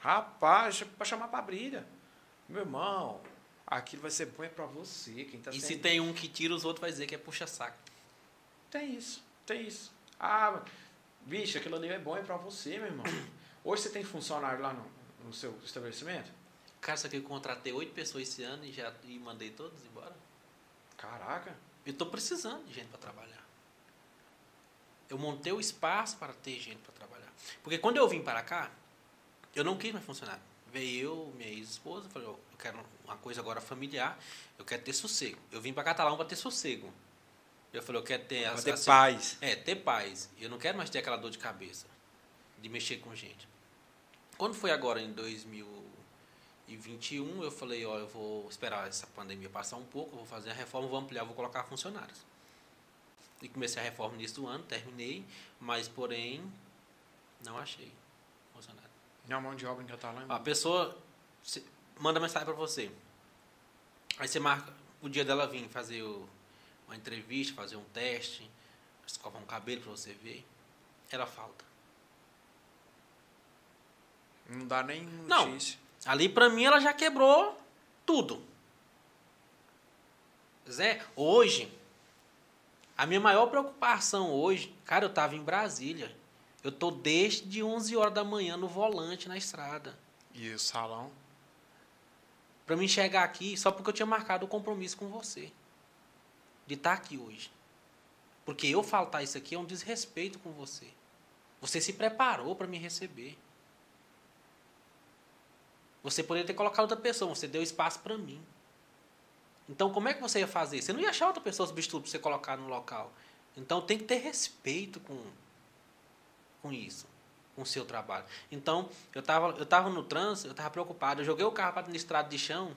[SPEAKER 1] Rapaz, para chamar para briga. Meu irmão, aquilo vai ser bom é para você. Quem tá
[SPEAKER 2] e sendo... se tem um que tira, os outros vai dizer que é puxa-saco.
[SPEAKER 1] Tem isso, tem isso. Ah, Bicho, aquilo ali é bom é para você, meu irmão. Hoje você tem funcionário lá no, no seu estabelecimento?
[SPEAKER 2] Cara, só que eu contratei oito pessoas esse ano e já e mandei todos embora.
[SPEAKER 1] Caraca.
[SPEAKER 2] Eu estou precisando de gente para trabalhar. Eu montei o espaço para ter gente para trabalhar. Porque quando eu vim para cá, eu não quis mais funcionário. Veio eu, minha ex-esposa, falei, eu quero uma coisa agora familiar, eu quero ter sossego. Eu vim para Catalão para ter sossego. Eu falei, eu quero ter...
[SPEAKER 1] Pra ter paz.
[SPEAKER 2] É, ter paz. Eu não quero mais ter aquela dor de cabeça de mexer com gente. Quando foi agora em 2021, eu falei, ó, eu vou esperar essa pandemia passar um pouco, vou fazer a reforma, vou ampliar, vou colocar funcionários. E comecei a reforma nesse do ano, terminei, mas porém não achei funcionário.
[SPEAKER 1] Não, mão de obra em Catalão.
[SPEAKER 2] A pessoa manda mensagem para você. Aí você marca o dia dela vir fazer o uma entrevista, fazer um teste, escovar um cabelo para você ver, ela falta.
[SPEAKER 1] Não dá nem notícia.
[SPEAKER 2] Não, ali para mim ela já quebrou tudo. Zé, hoje, a minha maior preocupação hoje, cara, eu tava em Brasília. Eu tô desde 11 horas da manhã no volante na estrada.
[SPEAKER 1] E o salão?
[SPEAKER 2] Para mim chegar aqui só porque eu tinha marcado o compromisso com você de estar aqui hoje. Porque eu faltar isso aqui é um desrespeito com você. Você se preparou para me receber. Você poderia ter colocado outra pessoa, você deu espaço para mim. Então, como é que você ia fazer? Você não ia achar outra pessoa substituto para você colocar no local. Então, tem que ter respeito com, com isso, com o seu trabalho. Então, eu estava eu tava no trânsito, eu estava preocupado. Eu joguei o carro para administrar de chão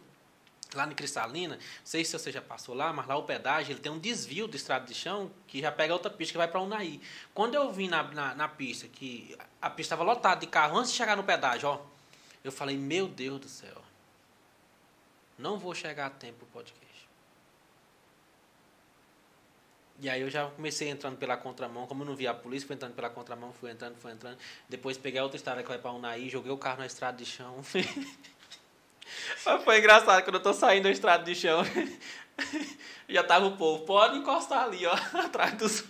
[SPEAKER 2] lá em Cristalina, não sei se você já passou lá, mas lá o pedágio ele tem um desvio do estrado de chão que já pega outra pista que vai para Unaí. Quando eu vim na, na, na, pista, que a pista estava lotada de carro antes de chegar no pedágio, ó, eu falei, meu Deus do céu, não vou chegar a tempo o podcast. E aí eu já comecei entrando pela contramão, como eu não via a polícia, fui entrando pela contramão, fui entrando, fui entrando. Depois peguei a outra estrada que vai para Unaí, joguei o carro na estrada de chão. Mas foi engraçado, quando eu tô saindo da estrada de chão, já tava o povo, pode encostar ali, ó, atrás dos...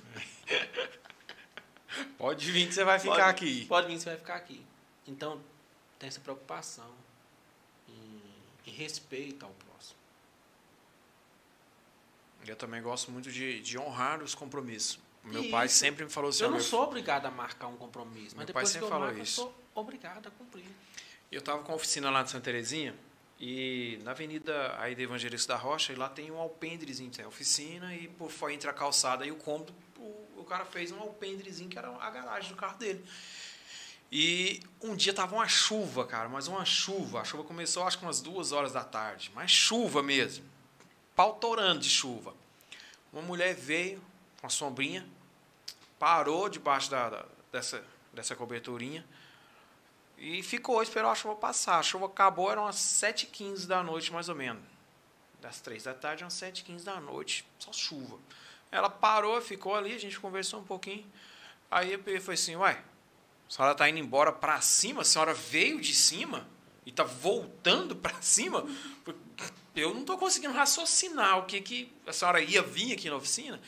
[SPEAKER 1] Pode vir que você vai ficar
[SPEAKER 2] pode,
[SPEAKER 1] aqui.
[SPEAKER 2] Pode vir que você vai ficar aqui. Então, tem essa preocupação em, em respeita ao próximo.
[SPEAKER 1] Eu também gosto muito de, de honrar os compromissos. Meu
[SPEAKER 2] Isso.
[SPEAKER 1] pai sempre me falou assim.
[SPEAKER 2] Eu não sou obrigado a marcar um compromisso, mas
[SPEAKER 1] Meu pai
[SPEAKER 2] depois que
[SPEAKER 1] sempre
[SPEAKER 2] eu
[SPEAKER 1] falou
[SPEAKER 2] marco,
[SPEAKER 1] isso.
[SPEAKER 2] eu sou obrigado a cumprir.
[SPEAKER 1] Eu estava com a oficina lá de Santa Terezinha e na Avenida aí do Evangelista da Rocha, e lá tem um alpendrezinho, tem a oficina e por fora entre a calçada e o cômodo, o, o cara fez um alpendrezinho que era a garagem do carro dele. E um dia tava uma chuva, cara, mas uma chuva. A chuva começou acho que umas duas horas da tarde, mas chuva mesmo. Pau torando de chuva. Uma mulher veio com a sombrinha, parou debaixo da, da- dessa, dessa coberturinha, e ficou, esperou a chuva passar. A chuva acabou, eram umas 7h15 da noite, mais ou menos. Das 3 da tarde, umas 7h15 da noite, só chuva. Ela parou, ficou ali, a gente conversou um pouquinho. Aí eu peguei e falei assim, uai, a senhora está indo embora para cima? A senhora veio de cima e está voltando para cima? Eu não estou conseguindo raciocinar o que, que a senhora ia vir aqui na oficina.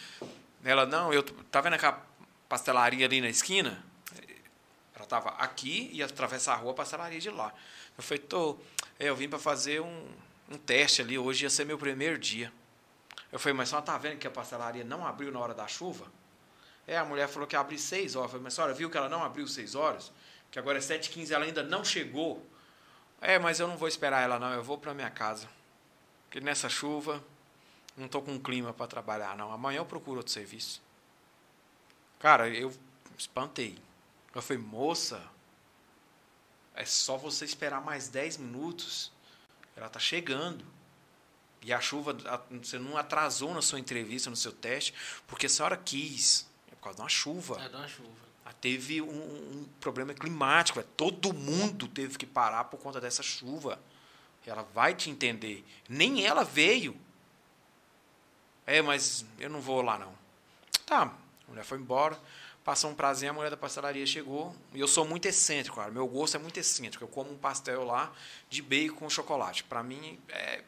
[SPEAKER 1] Ela, não, eu tá vendo aquela pastelaria ali na esquina? Ela estava aqui e ia atravessar a rua, a pastelaria de lá. Eu falei, tô, é, eu vim para fazer um, um teste ali, hoje ia ser meu primeiro dia. Eu falei, mas a senhora tá vendo que a pastelaria não abriu na hora da chuva? É, a mulher falou que ia abrir seis horas. Eu falei, mas a senhora viu que ela não abriu seis horas? Que agora é 7h15 ela ainda não chegou? É, mas eu não vou esperar ela não, eu vou para minha casa. Porque nessa chuva, não estou com clima para trabalhar não. Amanhã eu procuro outro serviço. Cara, eu espantei. Eu falei, moça, é só você esperar mais 10 minutos. Ela está chegando. E a chuva, você não atrasou na sua entrevista, no seu teste, porque a senhora quis. É por causa de uma chuva.
[SPEAKER 2] É, dá uma chuva.
[SPEAKER 1] Teve um, um problema climático. é, Todo mundo teve que parar por conta dessa chuva. Ela vai te entender. Nem ela veio. É, mas eu não vou lá, não. Tá, a mulher foi embora. Passou um prazer, a mulher da pastelaria chegou. E eu sou muito excêntrico, cara. Meu gosto é muito excêntrico. Eu como um pastel lá de bacon com chocolate. Para mim, é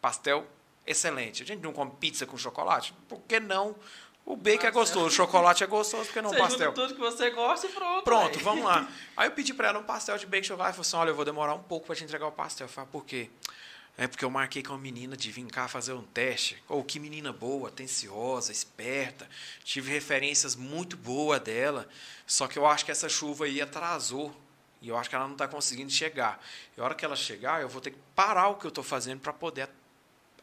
[SPEAKER 1] pastel excelente. A gente não come pizza com chocolate? Por que não? O bacon é gostoso, o chocolate é gostoso, por que não
[SPEAKER 2] Você
[SPEAKER 1] pastel?
[SPEAKER 2] tudo que você gosta e pronto.
[SPEAKER 1] Pronto,
[SPEAKER 2] velho.
[SPEAKER 1] vamos lá. Aí eu pedi para ela um pastel de bacon e chocolate. Ela falou assim: olha, eu vou demorar um pouco para te entregar o pastel. Eu falei, ah, por quê? É porque eu marquei com uma menina de vir cá fazer um teste. Ou que menina boa, atenciosa, esperta. Tive referências muito boas dela. Só que eu acho que essa chuva aí atrasou. E eu acho que ela não está conseguindo chegar. E a hora que ela chegar, eu vou ter que parar o que eu estou fazendo para poder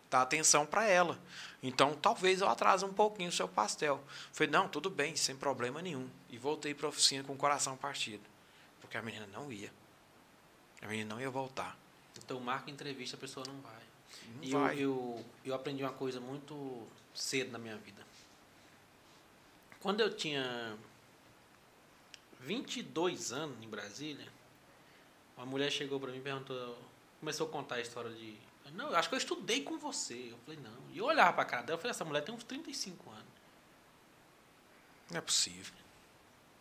[SPEAKER 1] dar atenção para ela. Então, talvez eu atrase um pouquinho o seu pastel. Falei, não, tudo bem, sem problema nenhum. E voltei para a oficina com o coração partido. Porque a menina não ia. A menina não ia voltar.
[SPEAKER 2] Então, marca entrevista, a pessoa não vai.
[SPEAKER 1] Não
[SPEAKER 2] E
[SPEAKER 1] vai.
[SPEAKER 2] Eu, eu, eu aprendi uma coisa muito cedo na minha vida. Quando eu tinha 22 anos em Brasília, uma mulher chegou para mim e perguntou, começou a contar a história de. Não, eu acho que eu estudei com você. Eu falei, não. E eu olhava para a cara dela e falei, essa mulher tem uns 35 anos.
[SPEAKER 1] Não é possível.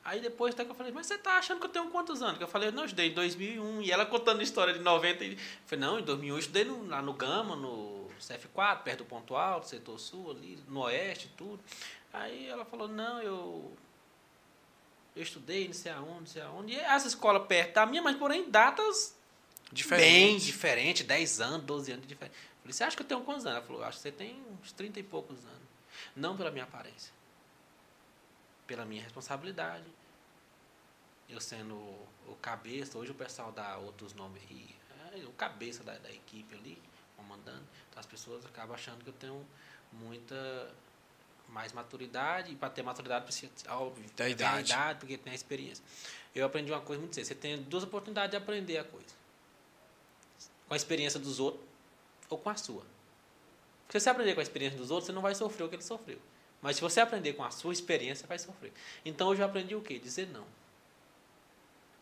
[SPEAKER 2] Aí depois até que eu falei, mas você tá achando que eu tenho quantos anos? Que eu falei, não, eu estudei em 2001. E ela contando a história de 90. E... Eu falei, não, em 2001 eu estudei no- lá no Gama, no CF4, perto do Ponto Alto, setor sul ali, no Oeste, tudo. Aí ela falou, não, eu... Eu estudei, não sei aonde, não sei aonde. E essa escola perto da minha, mas porém datas bem
[SPEAKER 1] Diferente.
[SPEAKER 2] diferentes, 10 anos, 12 anos de diferença. Eu falei, você acha que eu tenho quantos anos? Ela falou, acho que você tem uns 30 e poucos anos. Não pela minha aparência. Pela minha responsabilidade. Eu sendo o, cabeça, hoje o pessoal dá outros nomes aí. É, o cabeça da, da equipe ali, comandando. Então as pessoas acabam achando que eu tenho muita mais maturidade. E para ter maturidade precisa, óbvio,
[SPEAKER 1] Da idade.
[SPEAKER 2] idade, porque tem a experiência. Eu aprendi uma coisa muito cedo. Você tem duas oportunidades de aprender a coisa. Com a experiência dos outros ou com a sua. Porque se você aprender com a experiência dos outros, você não vai sofrer o que ele sofreu. Mas se você aprender com a sua experiência, você vai sofrer. Então hoje eu aprendi o quê? Dizer não.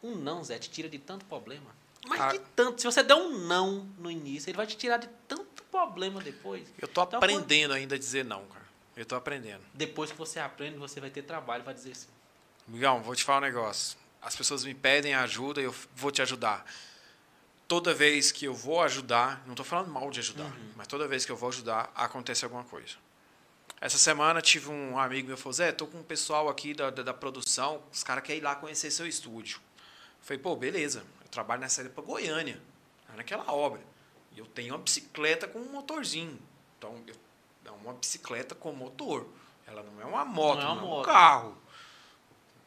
[SPEAKER 2] Um não, Zé, te tira de tanto problema. Mas
[SPEAKER 1] Ah.
[SPEAKER 2] de tanto. Se você der um não no início, ele vai te tirar de tanto problema depois.
[SPEAKER 1] Eu tô
[SPEAKER 2] Então,
[SPEAKER 1] aprendendo ainda a dizer não, cara. Eu tô aprendendo.
[SPEAKER 2] Depois que você aprende, você vai ter trabalho para dizer sim.
[SPEAKER 1] Migão, vou te falar um negócio. As pessoas me pedem ajuda e eu vou te ajudar. Toda vez que eu vou ajudar, não estou falando mal de ajudar, mas toda vez que eu vou ajudar, acontece alguma coisa. Essa semana tive um amigo meu falou: Zé, tô com um pessoal aqui da, da, da produção, os caras querem ir lá conhecer seu estúdio. Eu falei: pô, beleza, eu trabalho nessa saída para Goiânia, naquela obra. Eu tenho uma bicicleta com um motorzinho. Então, eu, é uma bicicleta com motor. Ela não é uma moto, não, é, uma não é um carro.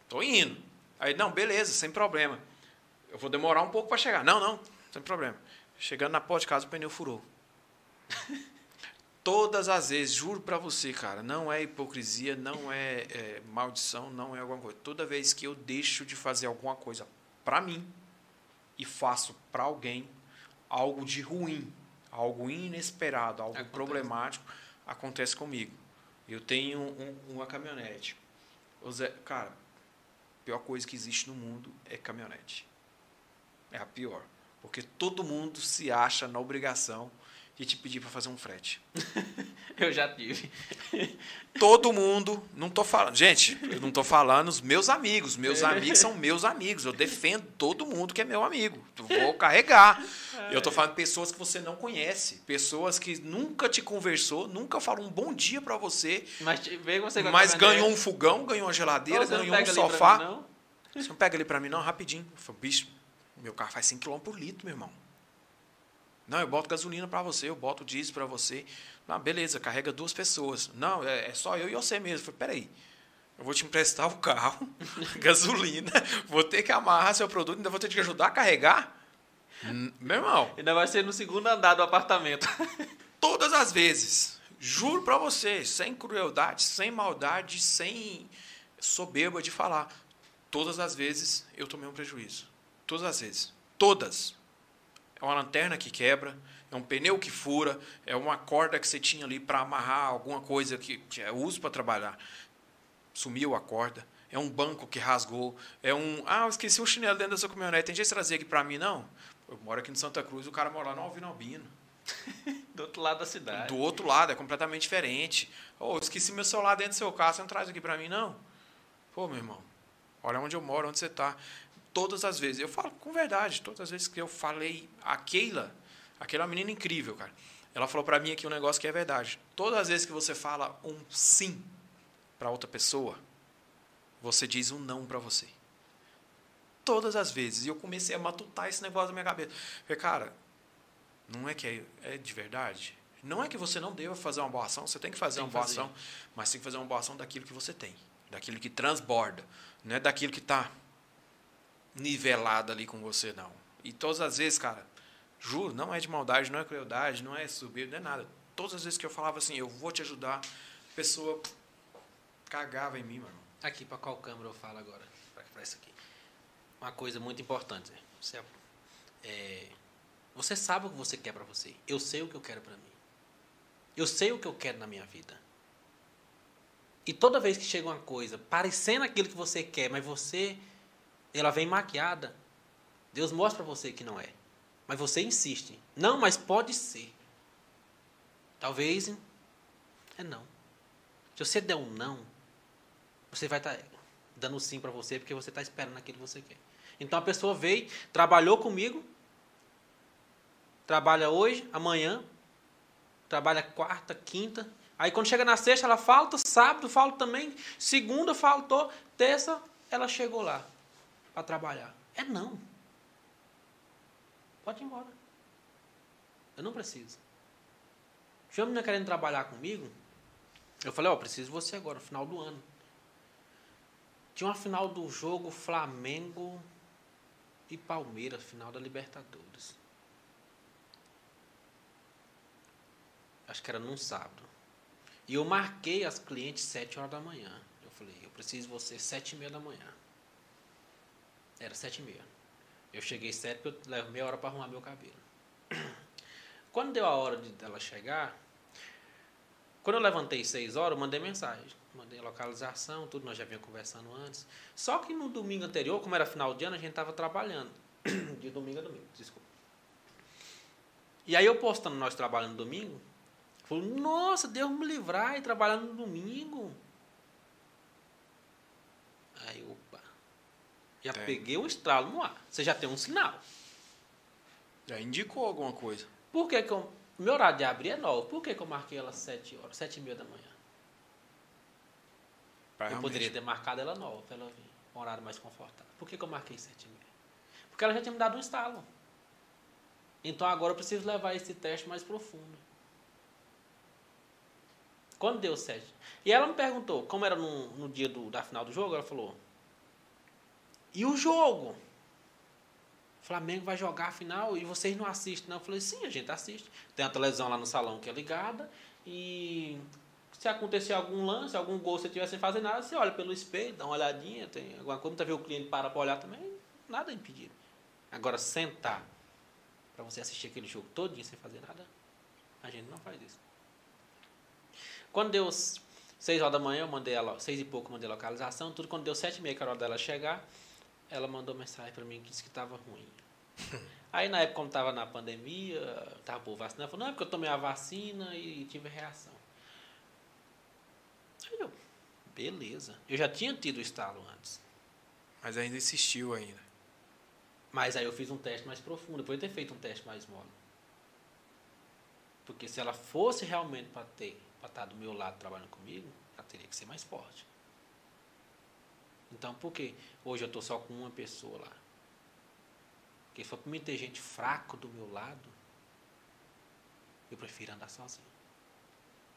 [SPEAKER 1] Tô indo. Aí, não, beleza, sem problema. Eu vou demorar um pouco para chegar. Não, não, sem problema. Chegando na porta de casa, o pneu furou. Todas as vezes, juro para você, cara, não é hipocrisia, não é, é, maldição, não é alguma coisa. Toda vez que eu deixo de fazer alguma coisa para mim e faço para alguém algo de ruim, algo inesperado, algo acontece. problemático, acontece comigo. Eu tenho um, uma caminhonete. Zé, cara, a pior coisa que existe no mundo é caminhonete. É a pior. Porque todo mundo se acha na obrigação de te pedir para fazer um frete.
[SPEAKER 2] eu já tive.
[SPEAKER 1] Todo mundo, não tô falando, gente, eu não tô falando os meus amigos, meus amigos são meus amigos, eu defendo todo mundo que é meu amigo. vou carregar. Eu tô falando pessoas que você não conhece, pessoas que nunca te conversou, nunca falou um bom dia para você.
[SPEAKER 2] Mas você
[SPEAKER 1] Mas ganhou um fogão, ganhou uma geladeira, ganhou um sofá. Mim, você não pega ali para mim não, rapidinho. Eu falei, bicho, meu carro faz 5 km por litro, meu irmão. Não, eu boto gasolina para você, eu boto diesel para você. Não, beleza, carrega duas pessoas. Não, é, é só eu e você mesmo. Eu falei, peraí, eu vou te emprestar o carro, gasolina, vou ter que amarrar seu produto, ainda vou ter que ajudar a carregar? Meu irmão.
[SPEAKER 2] Ainda vai ser no segundo andar do apartamento.
[SPEAKER 1] todas as vezes. Juro para você, sem crueldade, sem maldade, sem soberba de falar. Todas as vezes eu tomei um prejuízo. Todas as vezes. Todas. É uma lanterna que quebra, é um pneu que fura, é uma corda que você tinha ali para amarrar alguma coisa que, eu uso para trabalhar. Sumiu a corda. É um banco que rasgou. É um. Ah, eu esqueci o chinelo dentro da sua caminhonete. Tem jeito de trazer aqui para mim? Não. Eu moro aqui em Santa Cruz, o cara mora lá no Alvino Albino.
[SPEAKER 2] do outro lado da cidade.
[SPEAKER 1] Do outro lado, é completamente diferente. Oh, esqueci meu celular dentro do seu carro, você não traz aqui para mim, não? Pô, meu irmão, olha onde eu moro, onde você está todas as vezes. Eu falo com verdade, todas as vezes que eu falei a Keila, aquela menina incrível, cara. Ela falou para mim aqui um negócio que é verdade. Todas as vezes que você fala um sim para outra pessoa, você diz um não para você. Todas as vezes. E eu comecei a matutar esse negócio na minha cabeça. Falei, cara, não é que é, é de verdade? Não é que você não deva fazer uma boa ação, você tem que fazer tem uma boa fazer. ação, mas tem que fazer uma boa ação daquilo que você tem, daquilo que transborda, não é daquilo que está nivelado ali com você, não. E todas as vezes, cara, juro, não é de maldade, não é crueldade, não é subir, não é nada. Todas as vezes que eu falava assim, eu vou te ajudar, a pessoa cagava em mim, mano.
[SPEAKER 2] Aqui, para qual câmera eu falo agora? Para isso aqui. Uma coisa muito importante. Você, é, é, você sabe o que você quer para você. Eu sei o que eu quero para mim. Eu sei o que eu quero na minha vida. E toda vez que chega uma coisa parecendo aquilo que você quer, mas você ela vem maquiada. Deus mostra para você que não é. Mas você insiste. Não, mas pode ser. Talvez é não. Se você der um não, você vai estar tá dando sim para você porque você está esperando aquilo que você quer. Então a pessoa veio, trabalhou comigo, trabalha hoje, amanhã, trabalha quarta, quinta. Aí quando chega na sexta, ela falta, sábado falta também, segunda faltou, terça ela chegou lá para trabalhar. É não. Pode ir embora. Eu não preciso. Se a menina querendo trabalhar comigo, eu falei, ó, oh, preciso de você agora, final do ano. Tinha uma final do jogo Flamengo e Palmeiras, final da Libertadores. Acho que era num sábado. E eu marquei as clientes sete horas da manhã. Eu falei, eu preciso de você sete e meia da manhã. Era sete e meia. Eu cheguei sete porque eu levo meia hora para arrumar meu cabelo. Quando deu a hora de ela chegar, quando eu levantei seis horas, eu mandei mensagem. Mandei localização, tudo, nós já vinha conversando antes. Só que no domingo anterior, como era final de ano, a gente estava trabalhando. De domingo a domingo, desculpa. E aí eu postando nós trabalhando domingo, falou, nossa, Deus me livrar e trabalhando no domingo. Aí, opa, já tem. peguei o estralo no ar. Você já tem um sinal.
[SPEAKER 1] Já indicou alguma coisa.
[SPEAKER 2] Por que, que eu. Meu horário de abrir é 9. Por que, que eu marquei ela às 7 horas, 7 e meia da manhã? Pra eu realmente... poderia ter marcado ela 9 para ela vir. Um horário mais confortável. Por que, que eu marquei 7 e meia? Porque ela já tinha me dado um estalo. Então agora eu preciso levar esse teste mais profundo. Quando deu sete. E ela me perguntou, como era no, no dia do, da final do jogo, ela falou: E o jogo? O Flamengo vai jogar a final e vocês não assistem, não? Eu falei: Sim, a gente assiste. Tem a televisão lá no salão que é ligada. E se acontecer algum lance, algum gol, se tiver sem fazer nada, você olha pelo espelho, dá uma olhadinha, tem alguma coisa, muitas vezes o cliente para para olhar também, nada é impedido. Agora, sentar para você assistir aquele jogo todinho sem fazer nada, a gente não faz isso. Quando deu seis horas da manhã, eu mandei ela, seis e pouco, mandei a localização, tudo. Quando deu sete e meia, que era a hora dela chegar, ela mandou mensagem para mim que disse que estava ruim. Aí, na época, quando estava na pandemia, estava por vacina, ela falou, não, é porque eu tomei a vacina e tive reação. Aí eu, beleza. Eu já tinha tido o estalo antes.
[SPEAKER 1] Mas ainda insistiu ainda.
[SPEAKER 2] Mas aí eu fiz um teste mais profundo, depois de ter feito um teste mais mole. Porque se ela fosse realmente para ter, para estar do meu lado trabalhando comigo, ela teria que ser mais forte. Então, por que hoje eu estou só com uma pessoa lá? Porque for para mim ter gente fraco do meu lado, eu prefiro andar sozinho.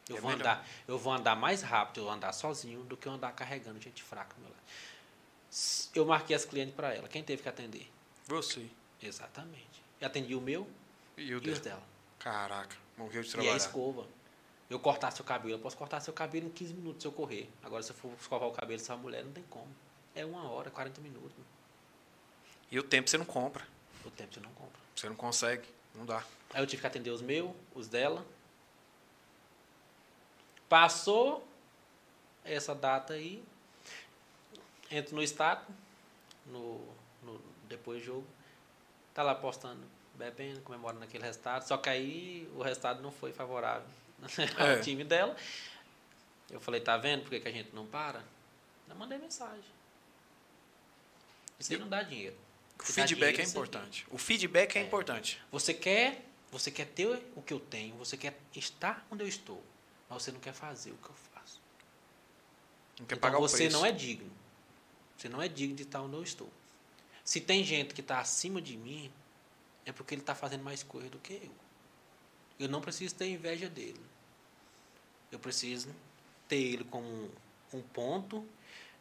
[SPEAKER 2] Eu,
[SPEAKER 1] É
[SPEAKER 2] vou
[SPEAKER 1] melhor.
[SPEAKER 2] andar, eu vou andar mais rápido eu andar sozinho do que eu andar carregando gente fraca do meu lado. Eu marquei as clientes para ela. Quem teve que atender?
[SPEAKER 1] Você.
[SPEAKER 2] Exatamente. Eu atendi o meu
[SPEAKER 1] E o
[SPEAKER 2] e os
[SPEAKER 1] dele?
[SPEAKER 2] dela.
[SPEAKER 1] Caraca, morreu de
[SPEAKER 2] E a escova. Eu cortar seu cabelo, eu posso cortar seu cabelo em 15 minutos se eu correr. Agora, se eu for escovar o cabelo dessa mulher, não tem como. É uma hora, 40 minutos.
[SPEAKER 1] E o tempo você não compra.
[SPEAKER 2] O tempo você não compra.
[SPEAKER 1] Você não consegue. Não dá.
[SPEAKER 2] Aí eu tive que atender os meus, os dela. Passou essa data aí. Entro no status, no, no, depois do jogo. Tá lá postando, bebendo, comemorando aquele resultado. Só que aí o resultado não foi favorável
[SPEAKER 1] É.
[SPEAKER 2] time dela. Eu falei, tá vendo por que, que a gente não para? Eu mandei mensagem. Isso aí não dá dinheiro.
[SPEAKER 1] O feedback
[SPEAKER 2] dinheiro,
[SPEAKER 1] é
[SPEAKER 2] você
[SPEAKER 1] importante. O feedback é,
[SPEAKER 2] É.
[SPEAKER 1] importante.
[SPEAKER 2] Você quer, você quer ter o que eu tenho, você quer estar onde eu estou, mas você não quer fazer o que eu faço.
[SPEAKER 1] Não quer
[SPEAKER 2] então
[SPEAKER 1] pagar o
[SPEAKER 2] você
[SPEAKER 1] preço.
[SPEAKER 2] não é digno. Você não é digno de estar onde eu estou. Se tem gente que está acima de mim, é porque ele está fazendo mais coisa do que eu. Eu não preciso ter inveja dele. Eu preciso ter ele como um, ponto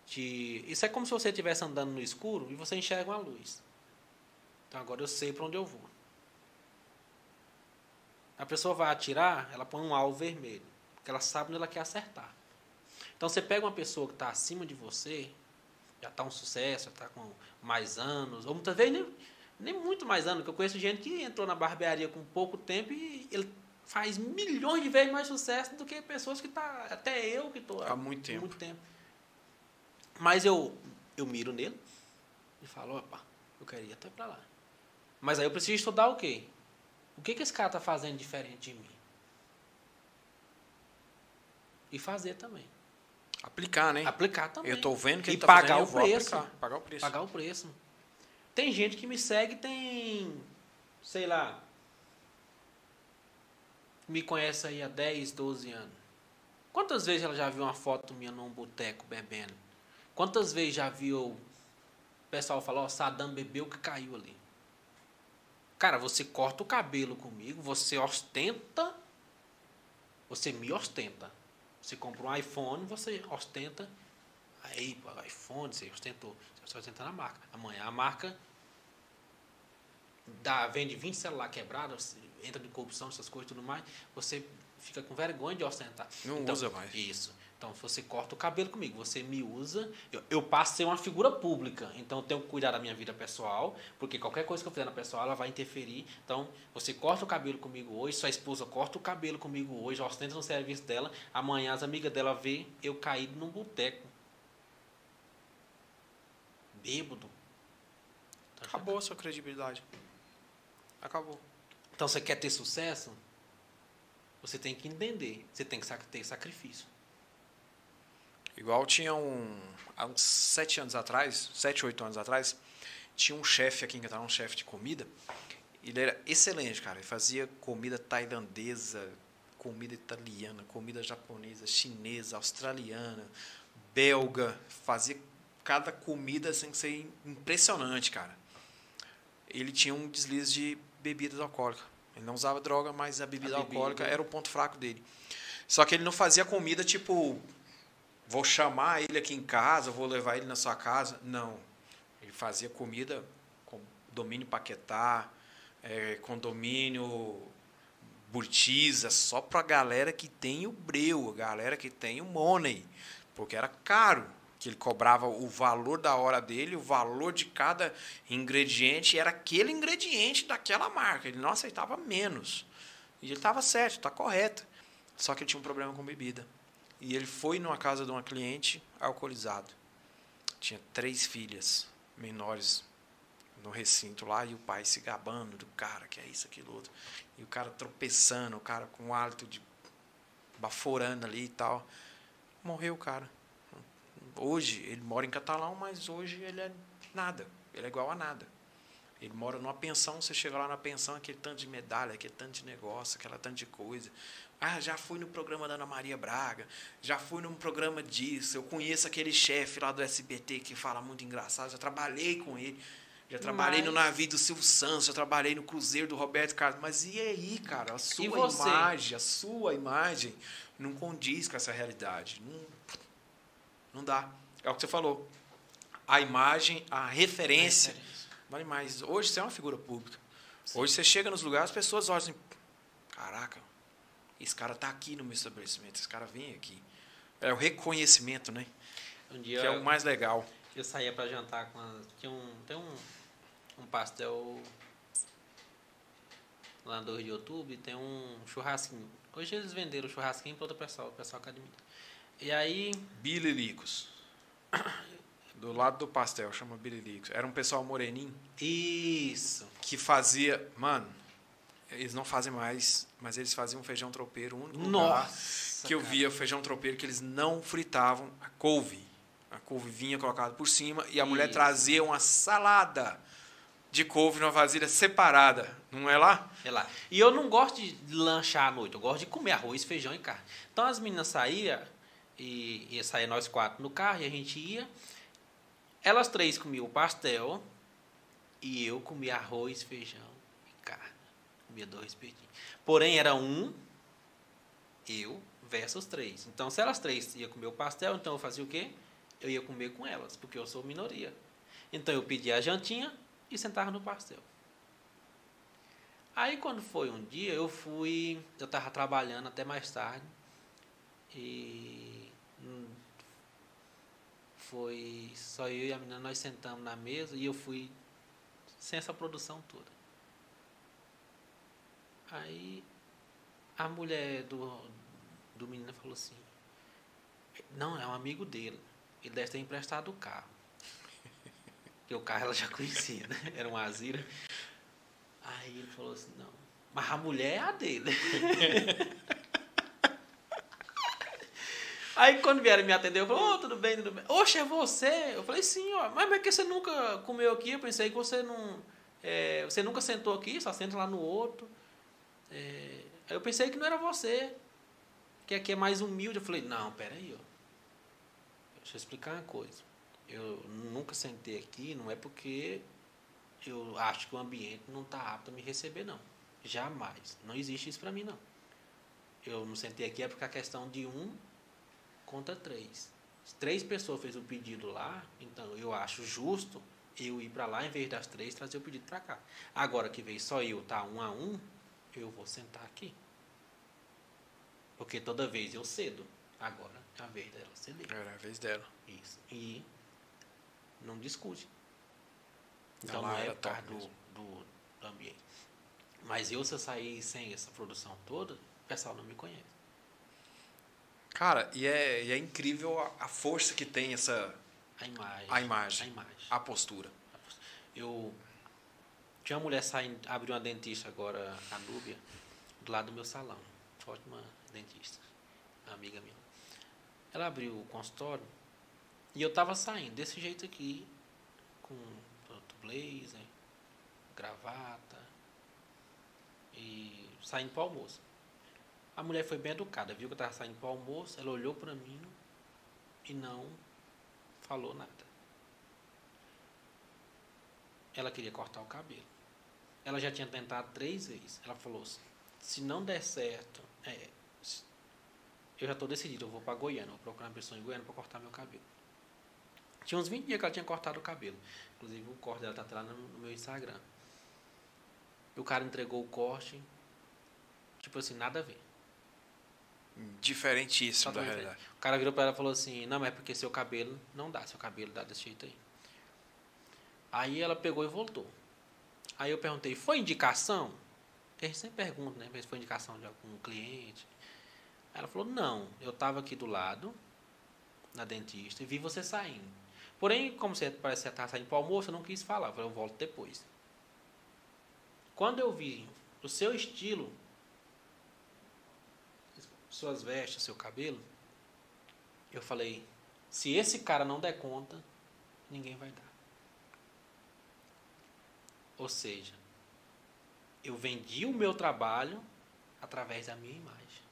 [SPEAKER 2] de. Isso é como se você estivesse andando no escuro e você enxerga uma luz. Então agora eu sei para onde eu vou. A pessoa vai atirar, ela põe um alvo vermelho, porque ela sabe onde ela quer acertar. Então você pega uma pessoa que está acima de você, já está um sucesso, já está com mais anos, ou muitas vezes nem, nem muito mais anos, porque eu conheço gente que entrou na barbearia com pouco tempo e ele faz milhões de vezes mais sucesso do que pessoas que tá até eu que estou
[SPEAKER 1] Há muito tempo.
[SPEAKER 2] muito tempo. Mas eu eu miro nele e falo, opa, eu quero ir até para lá. Mas aí eu preciso estudar o quê? O que, que esse cara está fazendo diferente de mim? E fazer também.
[SPEAKER 1] Aplicar, né?
[SPEAKER 2] Aplicar também.
[SPEAKER 1] Eu tô vendo que
[SPEAKER 2] E
[SPEAKER 1] ele tá
[SPEAKER 2] pagar
[SPEAKER 1] fazendo,
[SPEAKER 2] o preço.
[SPEAKER 1] aplicar. Pagar o preço.
[SPEAKER 2] Pagar o preço. Tem gente que me segue, tem, sei lá, me conhece aí há 10, 12 anos. Quantas vezes ela já viu uma foto minha num boteco bebendo? Quantas vezes já viu o pessoal falar, ó, Saddam bebeu que caiu ali? Cara, você corta o cabelo comigo, você ostenta, você me ostenta. Você compra um iPhone, você ostenta. Aí, iPhone, você ostentou. Você ostenta na marca. Amanhã a marca dá, vende 20 celular quebrado, entra de corrupção, essas coisas e tudo mais, você fica com vergonha de ostentar.
[SPEAKER 1] Não
[SPEAKER 2] Então,
[SPEAKER 1] usa mais.
[SPEAKER 2] Isso. Então, você corta o cabelo comigo, você me usa. Eu, eu passo a ser uma figura pública, então eu tenho que cuidar da minha vida pessoal, porque qualquer coisa que eu fizer na pessoal, ela vai interferir. Então, você corta o cabelo comigo hoje, sua esposa corta o cabelo comigo hoje, ostenta no serviço dela. Amanhã as amigas dela vê eu caído num boteco. Bêbado. Já
[SPEAKER 1] Acabou a sua credibilidade. Acabou.
[SPEAKER 2] Então, você quer ter sucesso? Você tem que entender. Você tem que ter sacrifício.
[SPEAKER 1] Igual tinha um. Há uns sete anos atrás, sete, oito anos atrás, tinha um chefe aqui em Catarina, um chefe de comida. Ele era excelente, cara. Ele fazia comida tailandesa, comida italiana, comida japonesa, chinesa, australiana, belga. Fazia cada comida sem ser impressionante, cara. Ele tinha um deslize de bebidas alcoólicas. Ele não usava droga, mas a bebida,
[SPEAKER 2] A bebida.
[SPEAKER 1] alcoólica era o ponto fraco dele. Só que ele não fazia comida tipo, vou chamar ele aqui em casa, vou levar ele na sua casa. Não. Ele fazia comida com domínio Paquetá, é, condomínio Burtiza, só pra galera que tem o breu, a galera que tem o money. Porque era caro. Que ele cobrava o valor da hora dele, o valor de cada ingrediente, era aquele ingrediente daquela marca. Ele não aceitava menos. E ele estava certo, está correto. Só que ele tinha um problema com bebida. E ele foi numa casa de uma cliente alcoolizado. Tinha três filhas menores no recinto lá e o pai se gabando do cara, que é isso, aquilo, outro. E o cara tropeçando, o cara com um hálito de baforando ali e tal. Morreu o cara. Hoje, ele mora em Catalão, mas hoje ele é nada. Ele é igual a nada. Ele mora numa pensão, você chega lá na pensão, aquele tanto de medalha, aquele tanto de negócio, aquela tanto de coisa. Ah, já fui no programa da Ana Maria Braga, já fui num programa disso, eu conheço aquele chefe lá do SBT que fala muito engraçado, já trabalhei com ele, já trabalhei no
[SPEAKER 2] Mas-
[SPEAKER 1] navio do Silvio Santos, já trabalhei no cruzeiro do Roberto Carlos. Mas e aí, cara? A sua imagem, a sua imagem não condiz com essa realidade. Não, não dá. É o que você falou. A imagem, a referência, vale mais. Hoje você é uma figura pública. Hoje você chega nos lugares, as pessoas olham assim, caraca, esse cara tá aqui no meu estabelecimento, esse cara vem aqui. É o reconhecimento, né?
[SPEAKER 2] Um
[SPEAKER 1] Que é o mais legal.
[SPEAKER 2] eu saía pra jantar com a, tinha um tem um um pastel lá no do YouTube, tem um churrasquinho. Hoje eles venderam o churrasquinho para outro pessoal, o pessoal academia. E aí,
[SPEAKER 1] Bililicos. Do lado do pastel, chama Bililicos. Era um pessoal moreninho
[SPEAKER 2] isso.
[SPEAKER 1] que fazia. Mano, eles não fazem mais, mas eles faziam um feijão tropeiro, o único lugar
[SPEAKER 2] Nossa.
[SPEAKER 1] que eu
[SPEAKER 2] cara.
[SPEAKER 1] via feijão tropeiro que eles não fritavam a couve. A couve vinha colocada por cima e a mulher
[SPEAKER 2] Isso.
[SPEAKER 1] trazia uma salada de couve numa vasilha separada. Não é lá?
[SPEAKER 2] Sei lá. E eu não gosto de lanchar à noite, eu gosto de comer arroz, feijão e carne. Então as meninas saíam, e ia sair nós quatro no carro, e a gente ia. Elas três comiam pastel, e eu comia arroz, feijão e carne. Comia dois espetinhos. Porém, era um, eu versus três. Então, se elas três iam comer o pastel, então eu fazia o quê? Eu ia comer com elas, porque eu sou minoria. Então, eu pedia a jantinha e sentava no pastel. Aí quando foi um dia, eu fui, eu tava trabalhando até mais tarde e foi só eu e a menina, nós sentamos na mesa e eu fui sem essa produção toda. Aí a mulher do, do menino falou assim, não, é um amigo dele, ele deve ter emprestado o carro. Porque o carro ela já conhecia, né? Era um Azira. Aí ele falou assim, não. Mas a mulher é a dele. Aí quando vieram me atender, eu falei, ô, tudo bem, tudo bem. Oxe, é você? Eu falei, sim, ó. Mas por que você nunca comeu aqui? Eu pensei que você não. é, você nunca sentou aqui, só senta lá no outro. É, aí eu pensei que não era você. Que aqui é mais humilde. Eu falei, não, peraí, ó. Deixa eu explicar uma coisa. Eu nunca sentei aqui, não é porque eu acho que o ambiente não está apto a me receber, não. Jamais. Não existe isso para mim, não. Eu não sentei aqui é porque a questão de um contra três. Se três pessoas fez o pedido lá, então eu acho justo eu ir para lá em vez das três trazer o pedido para cá. Agora que veio só eu, tá um a um, eu vou sentar aqui. Porque toda vez eu cedo. Agora é a vez dela ceder.
[SPEAKER 1] Era a vez dela.
[SPEAKER 2] Isso. E não discute. Então
[SPEAKER 1] Ela
[SPEAKER 2] não é por causa do, do, do ambiente. Mas eu, se eu sair sem essa produção toda, o pessoal não me conhece.
[SPEAKER 1] Cara, e é, e é incrível a, a força que tem essa
[SPEAKER 2] A imagem.
[SPEAKER 1] a imagem,
[SPEAKER 2] A imagem.
[SPEAKER 1] a postura.
[SPEAKER 2] Eu tinha uma mulher saindo, abriu uma dentista agora, a Núbia, do lado do meu salão. Ótima dentista, amiga minha. Ela abriu o consultório e eu tava saindo desse jeito aqui, com produto blazer, gravata e saindo para almoço. A mulher foi bem educada, viu que eu tava saindo para o almoço, ela olhou para mim e não falou nada. Ela queria cortar o cabelo. Ela já tinha tentado três vezes. Ela falou: se não der certo, é, eu já estou decidido, eu vou para Goiânia, vou procurar uma pessoa em Goiânia para cortar meu cabelo. Tinha uns 20 dias que ela tinha cortado o cabelo. Inclusive o corte dela está lá no, no meu Instagram. E o cara entregou o corte, tipo assim, nada a ver.
[SPEAKER 1] Diferentíssimo da
[SPEAKER 2] Totalmente
[SPEAKER 1] realidade.
[SPEAKER 2] O cara virou para ela e falou assim: Não, mas é porque seu cabelo não dá, seu cabelo dá desse jeito aí. Aí ela pegou e voltou. Aí eu perguntei: Foi indicação? Porque a gente sempre pergunta, né? Se foi indicação de algum cliente. Aí ela falou: Não, eu estava aqui do lado, na dentista, e vi você saindo. Porém, como você parece que estava saindo para o almoço, eu não quis falar. Eu falei: Eu volto depois. Quando eu vi o seu estilo, suas vestes, seu cabelo, eu falei: se esse cara não der conta, ninguém vai dar. Ou seja, eu vendi o meu trabalho através da minha imagem.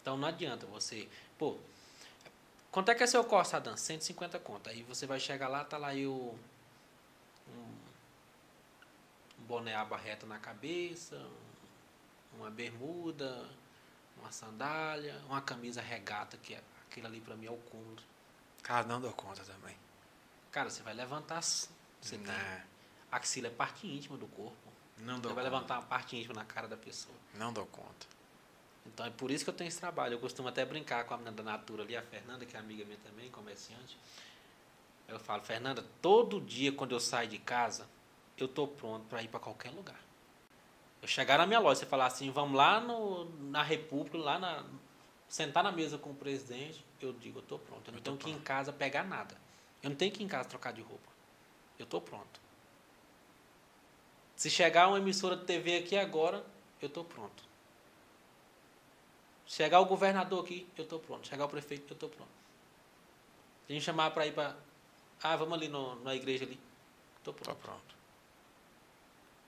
[SPEAKER 2] Então não adianta você, pô, quanto é que é seu corte, Adam? 150 conto. Aí você vai chegar lá, tá lá eu um, boné aba na cabeça, uma bermuda, uma sandália, uma camisa regata, que é aquilo ali pra mim é o cúmulo.
[SPEAKER 1] Cara, não dou conta também.
[SPEAKER 2] Cara, você vai levantar. Você tem.
[SPEAKER 1] Né?
[SPEAKER 2] A axila é parte íntima do corpo.
[SPEAKER 1] Não
[SPEAKER 2] Você
[SPEAKER 1] dou
[SPEAKER 2] vai
[SPEAKER 1] conta.
[SPEAKER 2] levantar uma parte íntima na cara da pessoa.
[SPEAKER 1] Não dou conta.
[SPEAKER 2] Então é por isso que eu tenho esse trabalho. Eu costumo até brincar com a menina da Natura ali, a Fernanda, que é amiga minha também, comerciante. Eu falo, Fernanda, todo dia quando eu saio de casa, eu tô pronto para ir para qualquer lugar. Eu chegar na minha loja, você falar assim, vamos lá no, na República, lá na. Sentar na mesa com o presidente, eu digo, eu tô pronto. Eu não
[SPEAKER 1] Eu tô
[SPEAKER 2] tenho que ir em casa pegar nada. Eu não tenho que ir em casa trocar de roupa. Eu tô pronto. Se chegar uma emissora de TV aqui agora, eu tô pronto. Chegar o governador aqui, eu tô pronto. Chegar o prefeito, eu tô pronto. Se a gente chamar para ir para. Ah, vamos ali no, na igreja ali. Tô
[SPEAKER 1] Tô
[SPEAKER 2] pronto.
[SPEAKER 1] pronto.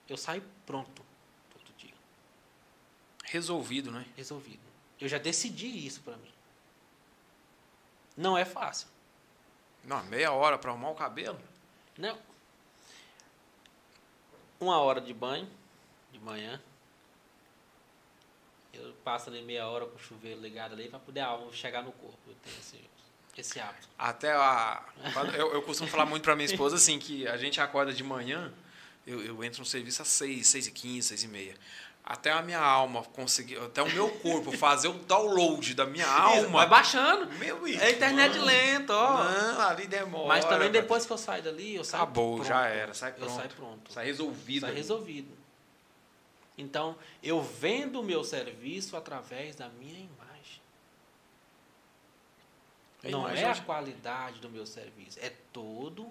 [SPEAKER 2] Eu saio pronto.
[SPEAKER 1] Resolvido, né?
[SPEAKER 2] Resolvido. Eu já decidi isso para mim. Não é fácil.
[SPEAKER 1] Não, meia hora pra arrumar o cabelo?
[SPEAKER 2] Não. Uma hora de banho, de manhã. Eu passo ali meia hora com o chuveiro ligado ali para poder a alma chegar no corpo. Eu tenho esse, esse hábito.
[SPEAKER 1] Até a. Eu, eu costumo falar muito pra minha esposa assim, que a gente acorda de manhã, eu, eu entro no serviço às 6, 6 e 15, 6 e meia. Até a minha alma conseguir, até o meu corpo fazer o download da minha
[SPEAKER 2] Vai
[SPEAKER 1] alma.
[SPEAKER 2] baixando.
[SPEAKER 1] Meu
[SPEAKER 2] É a internet lenta, ó.
[SPEAKER 1] Não, ali demora.
[SPEAKER 2] Mas também depois que eu saio dali, eu saio
[SPEAKER 1] Acabou,
[SPEAKER 2] pronto.
[SPEAKER 1] já era, sai
[SPEAKER 2] Eu
[SPEAKER 1] pronto.
[SPEAKER 2] saio pronto.
[SPEAKER 1] Sai resolvido.
[SPEAKER 2] Sai
[SPEAKER 1] ali.
[SPEAKER 2] resolvido. Então, eu vendo o meu serviço através da minha imagem.
[SPEAKER 1] A
[SPEAKER 2] Não
[SPEAKER 1] imagem
[SPEAKER 2] é a qualidade do meu serviço, é todo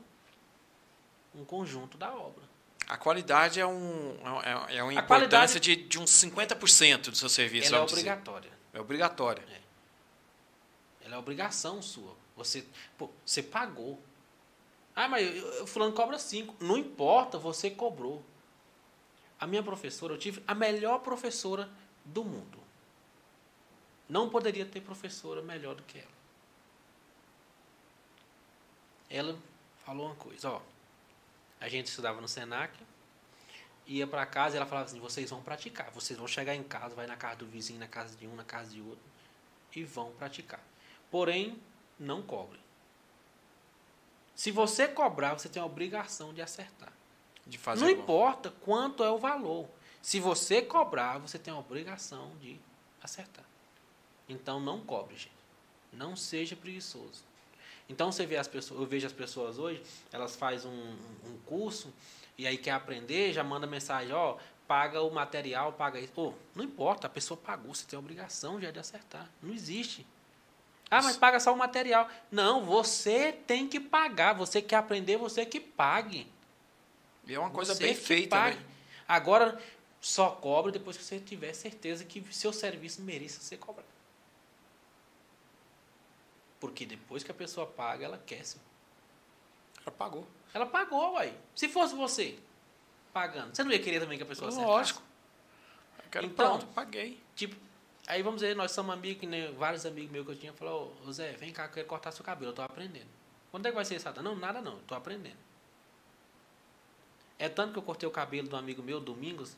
[SPEAKER 2] um conjunto da obra.
[SPEAKER 1] A qualidade é, um, é, é uma importância de, de uns 50% do seu serviço.
[SPEAKER 2] Ela é
[SPEAKER 1] vamos dizer.
[SPEAKER 2] obrigatória.
[SPEAKER 1] É obrigatória.
[SPEAKER 2] Ela é obrigação sua. Você, pô, você pagou. Ah, mas eu- fulano cobra 5. Não importa, você cobrou. A minha professora, eu tive a melhor professora do mundo. Não poderia ter professora melhor do que ela. Ela falou uma coisa, ó. A gente estudava no Senac, ia para casa e ela falava assim: vocês vão praticar. Vocês vão chegar em casa, vai na casa do vizinho, na casa de um, na casa de outro, e vão praticar. Porém, não cobre. Se você cobrar, você tem a obrigação de acertar.
[SPEAKER 1] De fazer
[SPEAKER 2] não
[SPEAKER 1] bom.
[SPEAKER 2] importa quanto é o valor. Se você cobrar, você tem a obrigação de acertar. Então não cobre, gente. Não seja preguiçoso. Então você vê as pessoas, eu vejo as pessoas hoje, elas fazem um, um- curso e aí quer aprender, já manda mensagem, ó, paga o material, paga isso. Ô, não importa, a pessoa pagou, você tem a obrigação já de acertar. Não existe. Ah, mas paga só o material. Não, você tem que pagar. Você quer aprender, você que pague.
[SPEAKER 1] E é uma coisa
[SPEAKER 2] Você
[SPEAKER 1] bem
[SPEAKER 2] que
[SPEAKER 1] feita,
[SPEAKER 2] pague.
[SPEAKER 1] né?
[SPEAKER 2] Agora, só cobra depois que você tiver certeza que seu serviço merece ser cobrado. Porque depois que a pessoa paga, ela quer. sim.
[SPEAKER 1] Ela pagou.
[SPEAKER 2] Ela pagou, uai. Se fosse você pagando, você não ia querer também que a pessoa acertasse?
[SPEAKER 1] Lógico. Eu quero
[SPEAKER 2] Então-
[SPEAKER 1] pronto, paguei.
[SPEAKER 2] Tipo, aí vamos dizer, nós somos amigos, que nem vários amigos meus que eu tinha, falou, ô Zé, vem cá, eu quero cortar seu cabelo, eu tô aprendendo. Quando é que vai ser isso? Não, nada não, eu tô aprendendo. É tanto que eu cortei o cabelo do amigo meu, Domingos.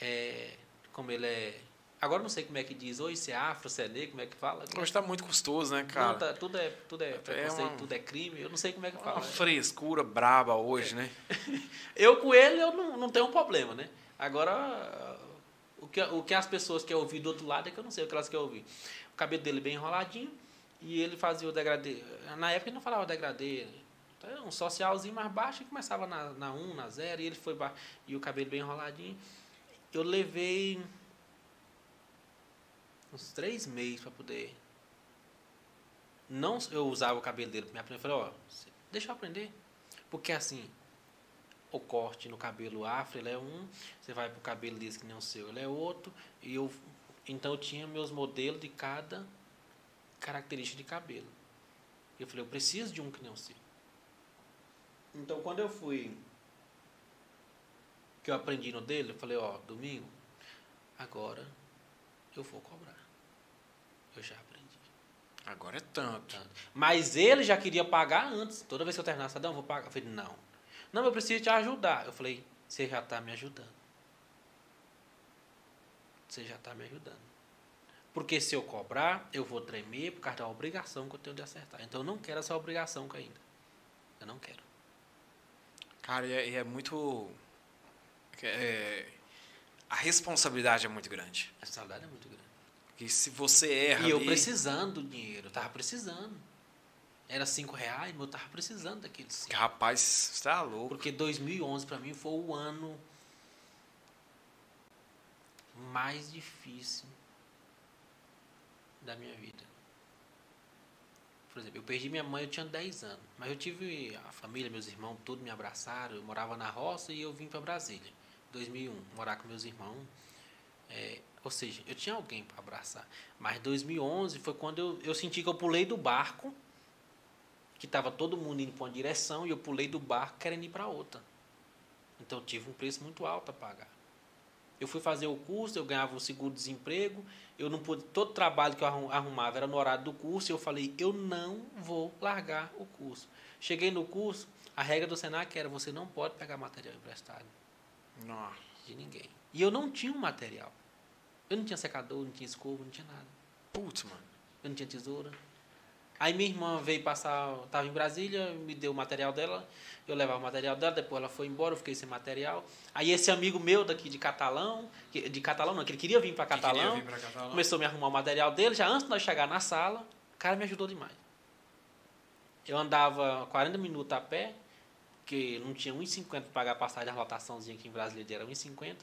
[SPEAKER 2] É, como ele é. Agora não sei como é que diz, ou se é afro, se é negro, como é que fala.
[SPEAKER 1] Hoje está muito custoso, né, cara?
[SPEAKER 2] Não, tá, tudo é, tudo é preconceito,
[SPEAKER 1] uma-
[SPEAKER 2] tudo é crime. Eu não sei como é que
[SPEAKER 1] Uma
[SPEAKER 2] fala.
[SPEAKER 1] frescura braba hoje, né?
[SPEAKER 2] Eu com ele eu não, não tenho um problema, né? Agora, o que, o que as pessoas querem ouvir do outro lado é que eu não sei o que elas querem ouvir. O cabelo dele bem enroladinho e ele fazia o degradê. Na época ele não falava degradê. Então, um socialzinho mais baixo e começava na, na 1, na 0 e ele foi ba- e o cabelo bem enroladinho. Eu levei uns três meses para poder. Não, eu usava o cabelo dele para me aprender. Eu falei, ó, deixa eu aprender. Porque assim, o corte no cabelo afro, ele é um, você vai pro cabelo liso que nem o seu, ele é outro, e eu então eu tinha meus modelos de cada característica de cabelo. Eu falei, eu preciso de um que nem o seu. Então quando eu fui que eu aprendi no dele, eu falei, ó, domingo, agora eu vou cobrar. Eu já aprendi.
[SPEAKER 1] Agora é tanto.
[SPEAKER 2] Tanto. Mas ele já queria pagar antes. Toda vez que eu terminasse, eu vou pagar. Eu falei, não. Não, eu preciso te ajudar. Eu falei, você já está me ajudando. Você já está me ajudando. Porque se eu cobrar, eu vou tremer por causa da obrigação que eu tenho de acertar. Então eu não quero essa obrigação ainda. Eu não quero.
[SPEAKER 1] Cara, e é, e é muito. é, a responsabilidade é muito grande.
[SPEAKER 2] A saudade é muito grande.
[SPEAKER 1] Porque se você erra.
[SPEAKER 2] E eu
[SPEAKER 1] ali-
[SPEAKER 2] precisando do dinheiro. Eu tava precisando. Era cinco reais, mas eu tava precisando daqueles cinco.
[SPEAKER 1] Rapaz, você tá louco.
[SPEAKER 2] Porque 2011 para mim foi o ano mais difícil da minha vida. Por exemplo, eu perdi minha mãe, eu tinha 10 anos. Mas eu tive a família, meus irmãos, tudo me abraçaram. Eu morava na roça e eu vim para Brasília. 2001, morar com meus irmãos. É, ou seja, eu tinha alguém para abraçar. Mas 2011 foi quando eu, eu senti que eu pulei do barco, que estava todo mundo indo para uma direção, e eu pulei do barco querendo ir para outra. Então eu tive um preço muito alto a pagar. Eu fui fazer o curso, eu ganhava um seguro-desemprego, eu não pude, todo trabalho que eu arrum- arrumava era no horário do curso, e eu falei, eu não vou largar o curso. Cheguei no curso, a regra do Senac era, você não pode pegar material emprestado
[SPEAKER 1] Nossa.
[SPEAKER 2] de ninguém. E eu não tinha um material. Eu não tinha secador, não tinha escova, não tinha nada.
[SPEAKER 1] Putz, mano.
[SPEAKER 2] Eu não tinha tesoura. Aí minha irmã veio passar, estava em Brasília, me deu o material dela, eu levava o material dela, depois ela foi embora, eu fiquei sem material. Aí esse amigo meu daqui de Catalão, de Catalão não, que ele queria vir para Catalão,
[SPEAKER 1] vir Catalão.
[SPEAKER 2] começou a me arrumar o material dele, já antes de nós chegar na sala, o cara me ajudou demais. Eu andava 40 minutos a pé, porque não tinha 1,50 para pagar a passagem da lotaçãozinha aqui em Brasília, era 1,50.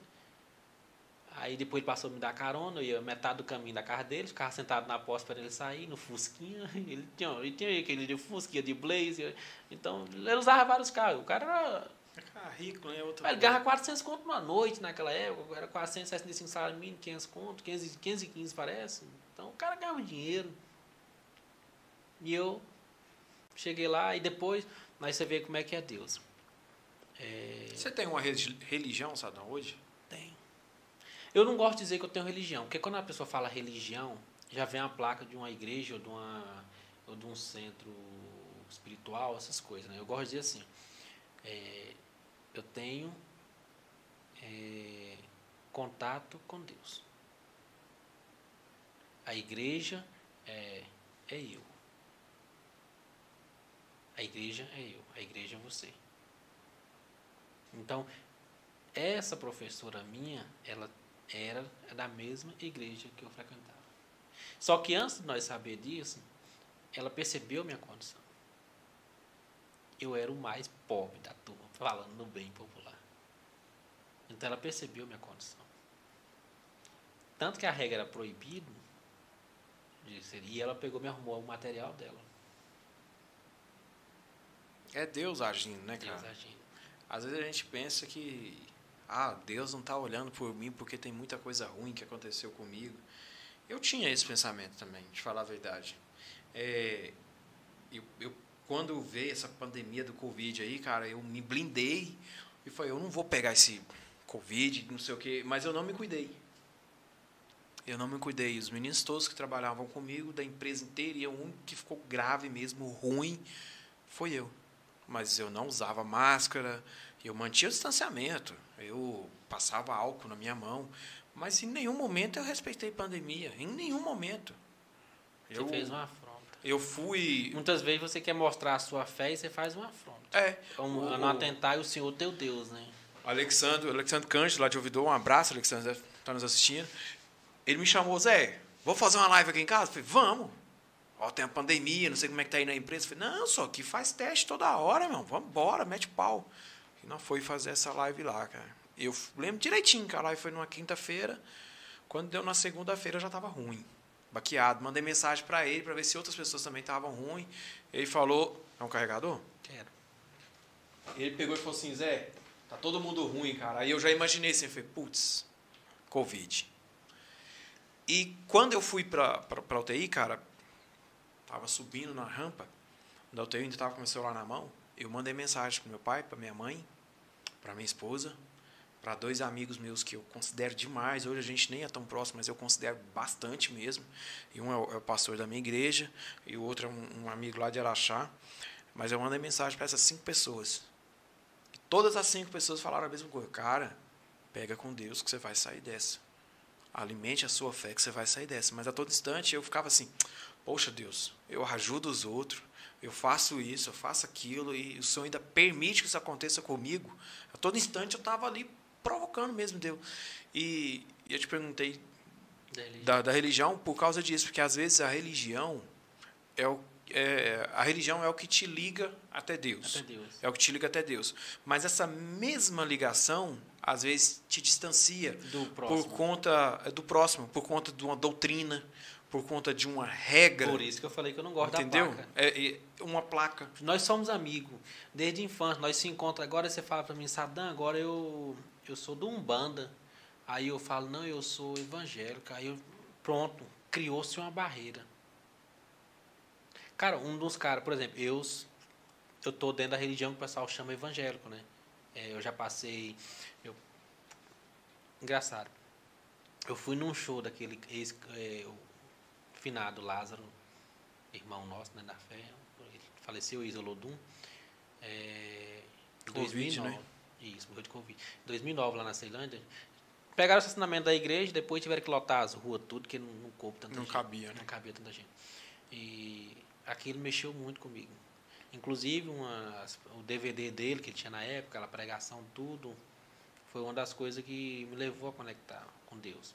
[SPEAKER 2] Aí depois ele passou a me dar carona, eu ia metade do caminho da casa dele, ficava sentado na porta para ele sair, no Fusquinha. Ele tinha, ele tinha aquele de Fusquinha, de Blazer. Então, ele usava vários carros. O cara era
[SPEAKER 1] Ah, rico, né? Outro
[SPEAKER 2] ele ganhava 400 conto numa noite naquela época, era 465 salário mínimo, 500 conto, 500, 515 parece. Então o cara ganhava dinheiro. E eu cheguei lá e depois, mas você vê como é que é Deus. É,
[SPEAKER 1] Você tem uma religião, Sadão, hoje?
[SPEAKER 2] Eu não gosto de dizer que eu tenho religião, porque quando a pessoa fala religião, já vem a placa de uma igreja ou de, uma, ou de um centro espiritual, essas coisas. Né? Eu gosto de dizer assim, é, eu tenho é, contato com Deus. A igreja é, é eu. A igreja é eu. A igreja é você. Então, essa professora minha, ela era da mesma igreja que eu frequentava. Só que antes de nós saber disso, ela percebeu minha condição. Eu era o mais pobre da turma, falando no bem popular. Então ela percebeu minha condição. Tanto que a regra era ser- e ela pegou e me arrumou o material dela.
[SPEAKER 1] É Deus agindo, né,
[SPEAKER 2] Deus
[SPEAKER 1] cara?
[SPEAKER 2] agindo.
[SPEAKER 1] Às vezes a gente pensa que ah, Deus não está olhando por mim porque tem muita coisa ruim que aconteceu comigo. Eu tinha esse pensamento também, de falar a verdade. É, eu, eu, quando veio essa pandemia do Covid aí, cara, eu me blindei e falei, eu não vou pegar esse Covid, não sei o quê, mas eu não me cuidei. Eu não me cuidei. Os meninos todos que trabalhavam comigo, da empresa inteira, e o único que ficou grave mesmo, ruim, foi eu mas eu não usava máscara, Eu mantinha o distanciamento, eu passava álcool na minha mão, mas em nenhum momento eu respeitei pandemia, em nenhum momento.
[SPEAKER 2] Você
[SPEAKER 1] Eu,
[SPEAKER 2] fez uma afronta.
[SPEAKER 1] eu fui.
[SPEAKER 2] Muitas vezes você quer mostrar a sua fé e você faz uma afronta.
[SPEAKER 1] É,
[SPEAKER 2] Como
[SPEAKER 1] o-
[SPEAKER 2] não atentar o Senhor teu Deus, né?
[SPEAKER 1] Alexandre, Alexandre Cândido, lá de Ouvidor, um abraço, Alexandre, estar nos assistindo. Ele me chamou, Zé, vou fazer uma live aqui em casa? Eu falei, vamos. Ó, tem a pandemia, não sei como é que tá aí na empresa. Eu falei, não, só que faz teste toda hora, meu. Vamos embora, mete pau. E nós foi fazer essa live lá, cara. Eu lembro direitinho que a live foi numa quinta-feira. Quando deu na segunda-feira já tava ruim. Baqueado. Mandei mensagem para ele para ver se outras pessoas também estavam ruim. Ele falou, é um carregador?
[SPEAKER 2] Quero.
[SPEAKER 1] Ele pegou e falou assim, Zé, tá todo mundo ruim, cara. Aí eu já imaginei assim, falei, putz, Covid. E quando eu fui pra, pra, pra UTI, cara, tava subindo na rampa da UTI, ainda tava com meu celular na mão, eu mandei mensagem pro meu pai, pra minha mãe, pra minha esposa, para dois amigos meus que eu considero demais. Hoje a gente nem é tão próximo, mas eu considero bastante mesmo. E um é o, é o pastor da minha igreja, e o outro é um, um amigo lá de Araxá. Mas eu mandei mensagem para essas cinco pessoas. E todas as cinco pessoas falaram a mesma coisa. Cara, pega com Deus que você vai sair dessa. Alimente a sua fé que você vai sair dessa. Mas a todo instante eu ficava assim: Poxa, Deus, eu ajudo os outros, eu faço isso, eu faço aquilo, e o Senhor ainda permite que isso aconteça comigo. A todo instante eu estava ali provocando mesmo Deus. E, e eu te perguntei
[SPEAKER 2] Da religião.
[SPEAKER 1] da, da religião por causa disso, porque às vezes a religião é o é, a religião é o que te liga até Deus.
[SPEAKER 2] Até Deus.
[SPEAKER 1] É o que te liga até Deus. Mas essa mesma ligação, às vezes, te distancia por conta é, do próximo, por conta de uma doutrina, por conta de uma regra.
[SPEAKER 2] Por isso que eu falei que eu não gosto
[SPEAKER 1] entendeu?
[SPEAKER 2] da placa.
[SPEAKER 1] É, é uma placa.
[SPEAKER 2] Nós somos amigos desde a infância. Nós se encontramos. Agora você fala para mim, Sadam, agora eu, eu sou do Umbanda. Aí eu falo, não, eu sou evangélico. Aí eu, pronto, criou-se uma barreira. Cara, um dos caras, por exemplo, eu, eu tô dentro da religião que o pessoal chama evangélico, né? É, eu já passei. Eu, engraçado. Eu fui num show daquele ex, é, finado Lázaro, irmão nosso, né, da fé. Ele faleceu, Isolodum. É, em
[SPEAKER 1] Covid,
[SPEAKER 2] 2009.
[SPEAKER 1] né?
[SPEAKER 2] Isso, morreu de Covid. Em 2009, lá na Ceilândia. Pegaram o estacionamento da igreja, depois tiveram que lotar as ruas, tudo, porque não, não coube tanta
[SPEAKER 1] Não
[SPEAKER 2] gente.
[SPEAKER 1] cabia, né?
[SPEAKER 2] Não cabia tanta gente. E aquilo mexeu muito comigo. Inclusive, uma, o DVD dele, que ele tinha na época, a pregação, tudo, foi uma das coisas que me levou a conectar com Deus.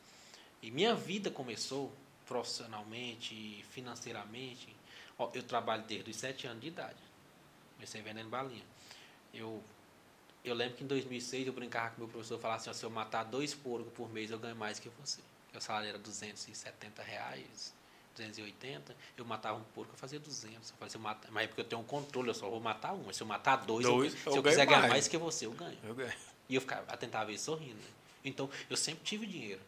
[SPEAKER 2] E minha vida começou profissionalmente, financeiramente. Ó, eu trabalho desde os sete anos de idade. Comecei vendendo balinha. Eu, eu lembro que em 2006 eu brincava com meu professor, falava assim, ó, se eu matar dois porcos por mês, eu ganho mais que você. Meu salário era 270 reais, 280, eu matava um porco, eu fazia 200. Eu se eu matar, mas é porque eu tenho um controle, eu só vou matar um. Se eu matar dois, eu-
[SPEAKER 1] Dois,
[SPEAKER 2] se
[SPEAKER 1] eu
[SPEAKER 2] eu,
[SPEAKER 1] ganho
[SPEAKER 2] quiser ganhar
[SPEAKER 1] mais.
[SPEAKER 2] mais que você, eu ganho.
[SPEAKER 1] Eu ganhei.
[SPEAKER 2] E eu ficava, eu tentava ver sorrindo. né? Então, eu sempre tive dinheiro.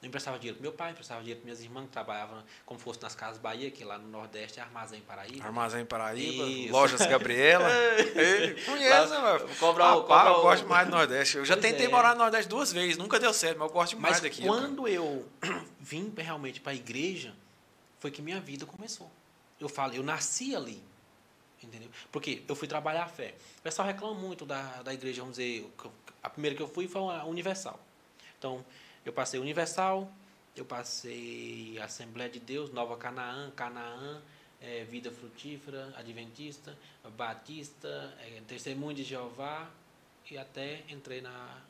[SPEAKER 2] Eu emprestava dinheiro pro meu pai, emprestava dinheiro para minhas irmãs que trabalhavam como fosse nas Casas Bahia, que lá no Nordeste é Armazém Paraíba.
[SPEAKER 1] Armazém Paraíba,
[SPEAKER 2] Isso.
[SPEAKER 1] Lojas Gabriela. Ei, mano.
[SPEAKER 2] cobra o- cobra
[SPEAKER 1] eu gosto mais do Nordeste. Eu já
[SPEAKER 2] Pois
[SPEAKER 1] tentei
[SPEAKER 2] é.
[SPEAKER 1] morar no Nordeste duas vezes, nunca deu certo, mas eu gosto demais
[SPEAKER 2] Mas
[SPEAKER 1] daqui.
[SPEAKER 2] quando eu vim realmente para a igreja, foi que minha vida começou. Eu falo, eu nasci ali. Entendeu? Porque eu fui trabalhar a fé. O pessoal reclama muito da, da igreja, vamos dizer, a primeira que eu fui foi a Universal. Então, eu passei Universal, eu passei Assembleia de Deus, Nova Canaã, Canaã, eh, Vida Frutífera, Adventista, Batista, eh, Testemunho de Jeová e até entrei na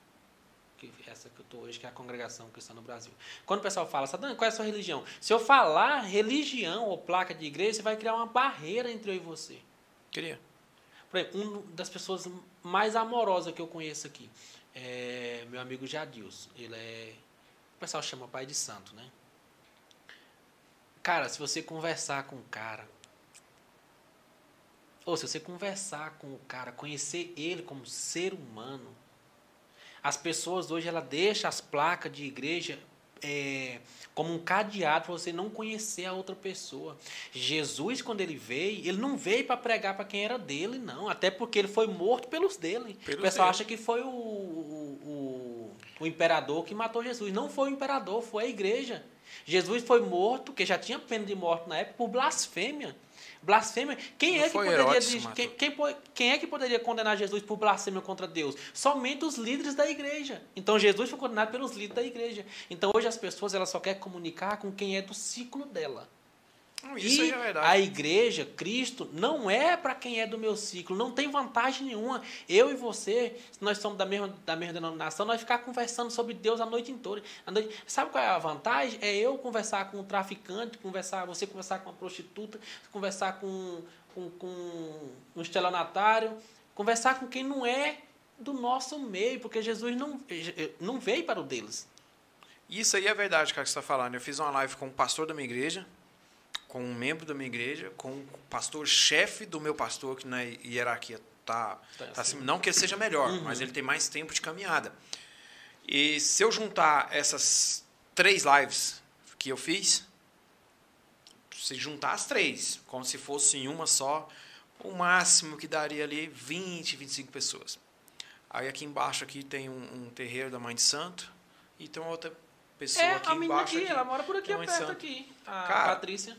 [SPEAKER 2] que essa que eu estou hoje, que é a Congregação Cristã no Brasil. Quando o pessoal fala, Sadam, qual é a sua religião? Se eu falar religião ou placa de igreja, você vai criar uma barreira entre eu e você.
[SPEAKER 1] Queria.
[SPEAKER 2] Por exemplo, uma das pessoas mais amorosas que eu conheço aqui é meu amigo Jadilson. Ele é. O pessoal chama pai de santo, né? Cara, se você conversar com o cara. Ou se você conversar com o cara, conhecer ele como ser humano. As pessoas hoje ela deixa as placas de igreja é, como um cadeado para você não conhecer a outra pessoa. Jesus, quando ele veio, ele não veio para pregar para quem era dele, não. Até porque ele foi morto pelos dele.
[SPEAKER 1] Pelos
[SPEAKER 2] o pessoal
[SPEAKER 1] dele.
[SPEAKER 2] acha que foi o, o, o, o imperador que matou Jesus. Não foi o imperador, foi a igreja. Jesus foi morto, que já tinha pena de morte na época, por blasfêmia. Blasfêmia. Quem
[SPEAKER 1] Não
[SPEAKER 2] é que poderia
[SPEAKER 1] Herodes
[SPEAKER 2] quem, quem, quem é que poderia condenar Jesus por blasfêmia contra Deus? Somente os líderes da igreja. Então Jesus foi condenado pelos líderes da igreja. Então hoje as pessoas elas só querem comunicar com quem é do ciclo dela.
[SPEAKER 1] Isso
[SPEAKER 2] e
[SPEAKER 1] aí é verdade.
[SPEAKER 2] a igreja, Cristo, não é para quem é do meu ciclo, não tem vantagem nenhuma. Eu e você, se nós somos da mesma, da mesma denominação, nós ficar conversando sobre Deus a noite inteira. A noite, sabe qual é a vantagem? É eu conversar com um traficante, conversar, você conversar com uma prostituta, conversar com, com, com um estelionatário, conversar com quem não é do nosso meio, porque Jesus não, não veio para o deles.
[SPEAKER 1] Isso aí é verdade, cara, que você está falando. Eu fiz uma live com um pastor da minha igreja, com um membro da minha igreja, com o pastor-chefe do meu pastor, que na hierarquia tá,
[SPEAKER 2] Tá
[SPEAKER 1] tá
[SPEAKER 2] assim.
[SPEAKER 1] Não que ele seja melhor,
[SPEAKER 2] Uhum.
[SPEAKER 1] mas ele tem mais tempo de caminhada. E se eu juntar essas três lives que eu fiz, se juntar as três, como se fosse em uma só, o máximo que daria ali 20, 25 pessoas. Aí aqui embaixo aqui tem um, um terreiro da Mãe de Santo e tem uma outra pessoa
[SPEAKER 2] É,
[SPEAKER 1] aqui
[SPEAKER 2] a
[SPEAKER 1] embaixo.
[SPEAKER 2] aqui,
[SPEAKER 1] aqui.
[SPEAKER 2] ela mora por aqui, perto aqui. A
[SPEAKER 1] Cara,
[SPEAKER 2] Patrícia.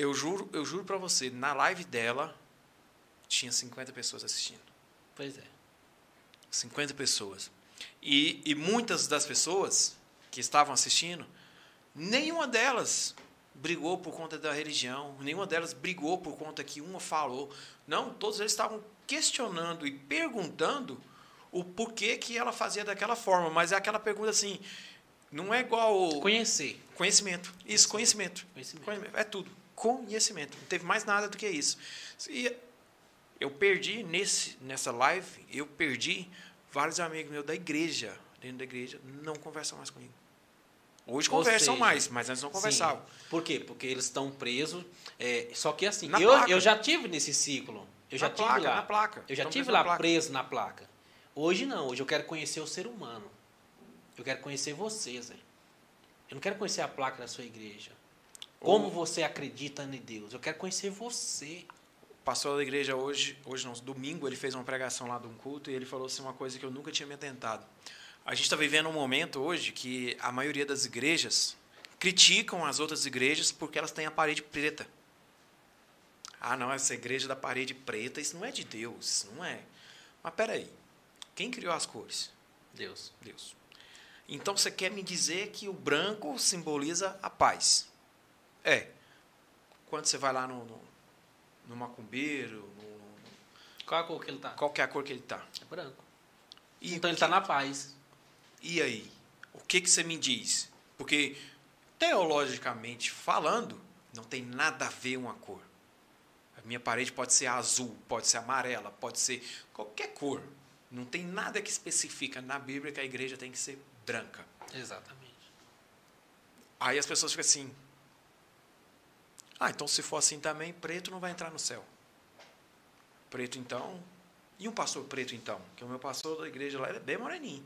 [SPEAKER 1] Eu juro, eu juro para você, na live dela tinha 50 pessoas assistindo.
[SPEAKER 2] Pois é.
[SPEAKER 1] 50 pessoas. E, e muitas das pessoas que estavam assistindo, nenhuma delas brigou por conta da religião, nenhuma delas brigou por conta que uma falou. Não, todos eles estavam questionando e perguntando o porquê que ela fazia daquela forma. Mas é aquela pergunta assim, não é igual
[SPEAKER 2] Conhecer.
[SPEAKER 1] conhecimento. Isso, conhecimento.
[SPEAKER 2] Conhecimento.
[SPEAKER 1] Conhecimento. É tudo. Conhecimento. Não teve mais nada do que isso. E eu perdi nesse, nessa live, eu perdi vários amigos meus da igreja, dentro da igreja, não conversam mais comigo. Hoje
[SPEAKER 2] Ou
[SPEAKER 1] conversam
[SPEAKER 2] seja,
[SPEAKER 1] mais, mas antes não conversavam.
[SPEAKER 2] Sim. Por quê? Porque eles estão presos. é, só que assim, eu, eu já tive nesse ciclo. Eu já
[SPEAKER 1] na
[SPEAKER 2] tive
[SPEAKER 1] placa,
[SPEAKER 2] lá.
[SPEAKER 1] na placa.
[SPEAKER 2] Eu já
[SPEAKER 1] Estão
[SPEAKER 2] tive lá
[SPEAKER 1] placa.
[SPEAKER 2] preso na placa. Hoje não, hoje eu quero conhecer o ser humano. Eu quero conhecer você, Zé. Eu não quero conhecer a placa da sua igreja. Como
[SPEAKER 1] Ou-
[SPEAKER 2] você acredita em Deus? Eu quero conhecer você.
[SPEAKER 1] O pastor da igreja hoje, hoje não, domingo, ele fez uma pregação lá de um culto e ele falou assim uma coisa que eu nunca tinha me atentado. A gente está vivendo um momento hoje que a maioria das igrejas criticam as outras igrejas porque elas têm a parede preta. Ah, não, essa igreja da parede preta, isso não é de Deus, não é. Mas peraí, quem criou as cores?
[SPEAKER 2] Deus.
[SPEAKER 1] Deus. Então você quer me dizer que o branco simboliza a paz? É. Quando você vai lá no, no, no macumbeiro, no,
[SPEAKER 2] Qual a cor que ele tá?
[SPEAKER 1] qual que é a cor que ele está?
[SPEAKER 2] É branco.
[SPEAKER 1] E,
[SPEAKER 2] então ele
[SPEAKER 1] que-
[SPEAKER 2] está na paz.
[SPEAKER 1] e aí? O que, que você me diz? Porque, teologicamente falando, não tem nada a ver uma cor. A minha parede pode ser azul, pode ser amarela, pode ser qualquer cor. Não tem nada que especifica na Bíblia que a igreja tem que ser branca.
[SPEAKER 2] Exatamente.
[SPEAKER 1] Aí as pessoas ficam assim. Ah, então se for assim também, preto não vai entrar no céu. Preto então. E um pastor preto então? Que o meu pastor da igreja lá é bem moreninho.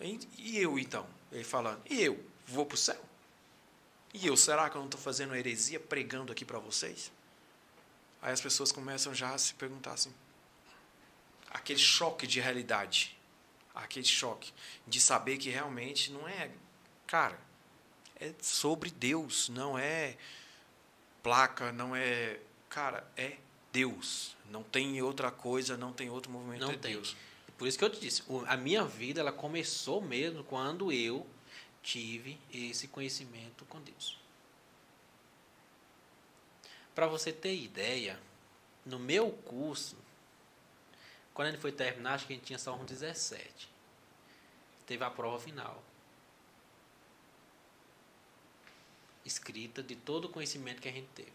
[SPEAKER 1] E eu então? Ele falando, e eu? Vou para o céu? E eu? Será que eu não estou fazendo heresia pregando aqui para vocês? Aí as pessoas começam já a se perguntar assim. Aquele choque de realidade. Aquele choque de saber que realmente não é. Cara, é sobre Deus, não é placa, não é. Cara, é Deus. Não tem outra coisa, não tem outro movimento.
[SPEAKER 2] Não
[SPEAKER 1] é
[SPEAKER 2] tem.
[SPEAKER 1] Deus.
[SPEAKER 2] Por isso que eu te disse, a minha vida ela começou mesmo quando eu tive esse conhecimento com Deus. Para você ter ideia, no meu curso, quando ele foi terminar, acho que a gente tinha só uns 17. Teve a prova final. Escrita de todo o conhecimento que a gente teve.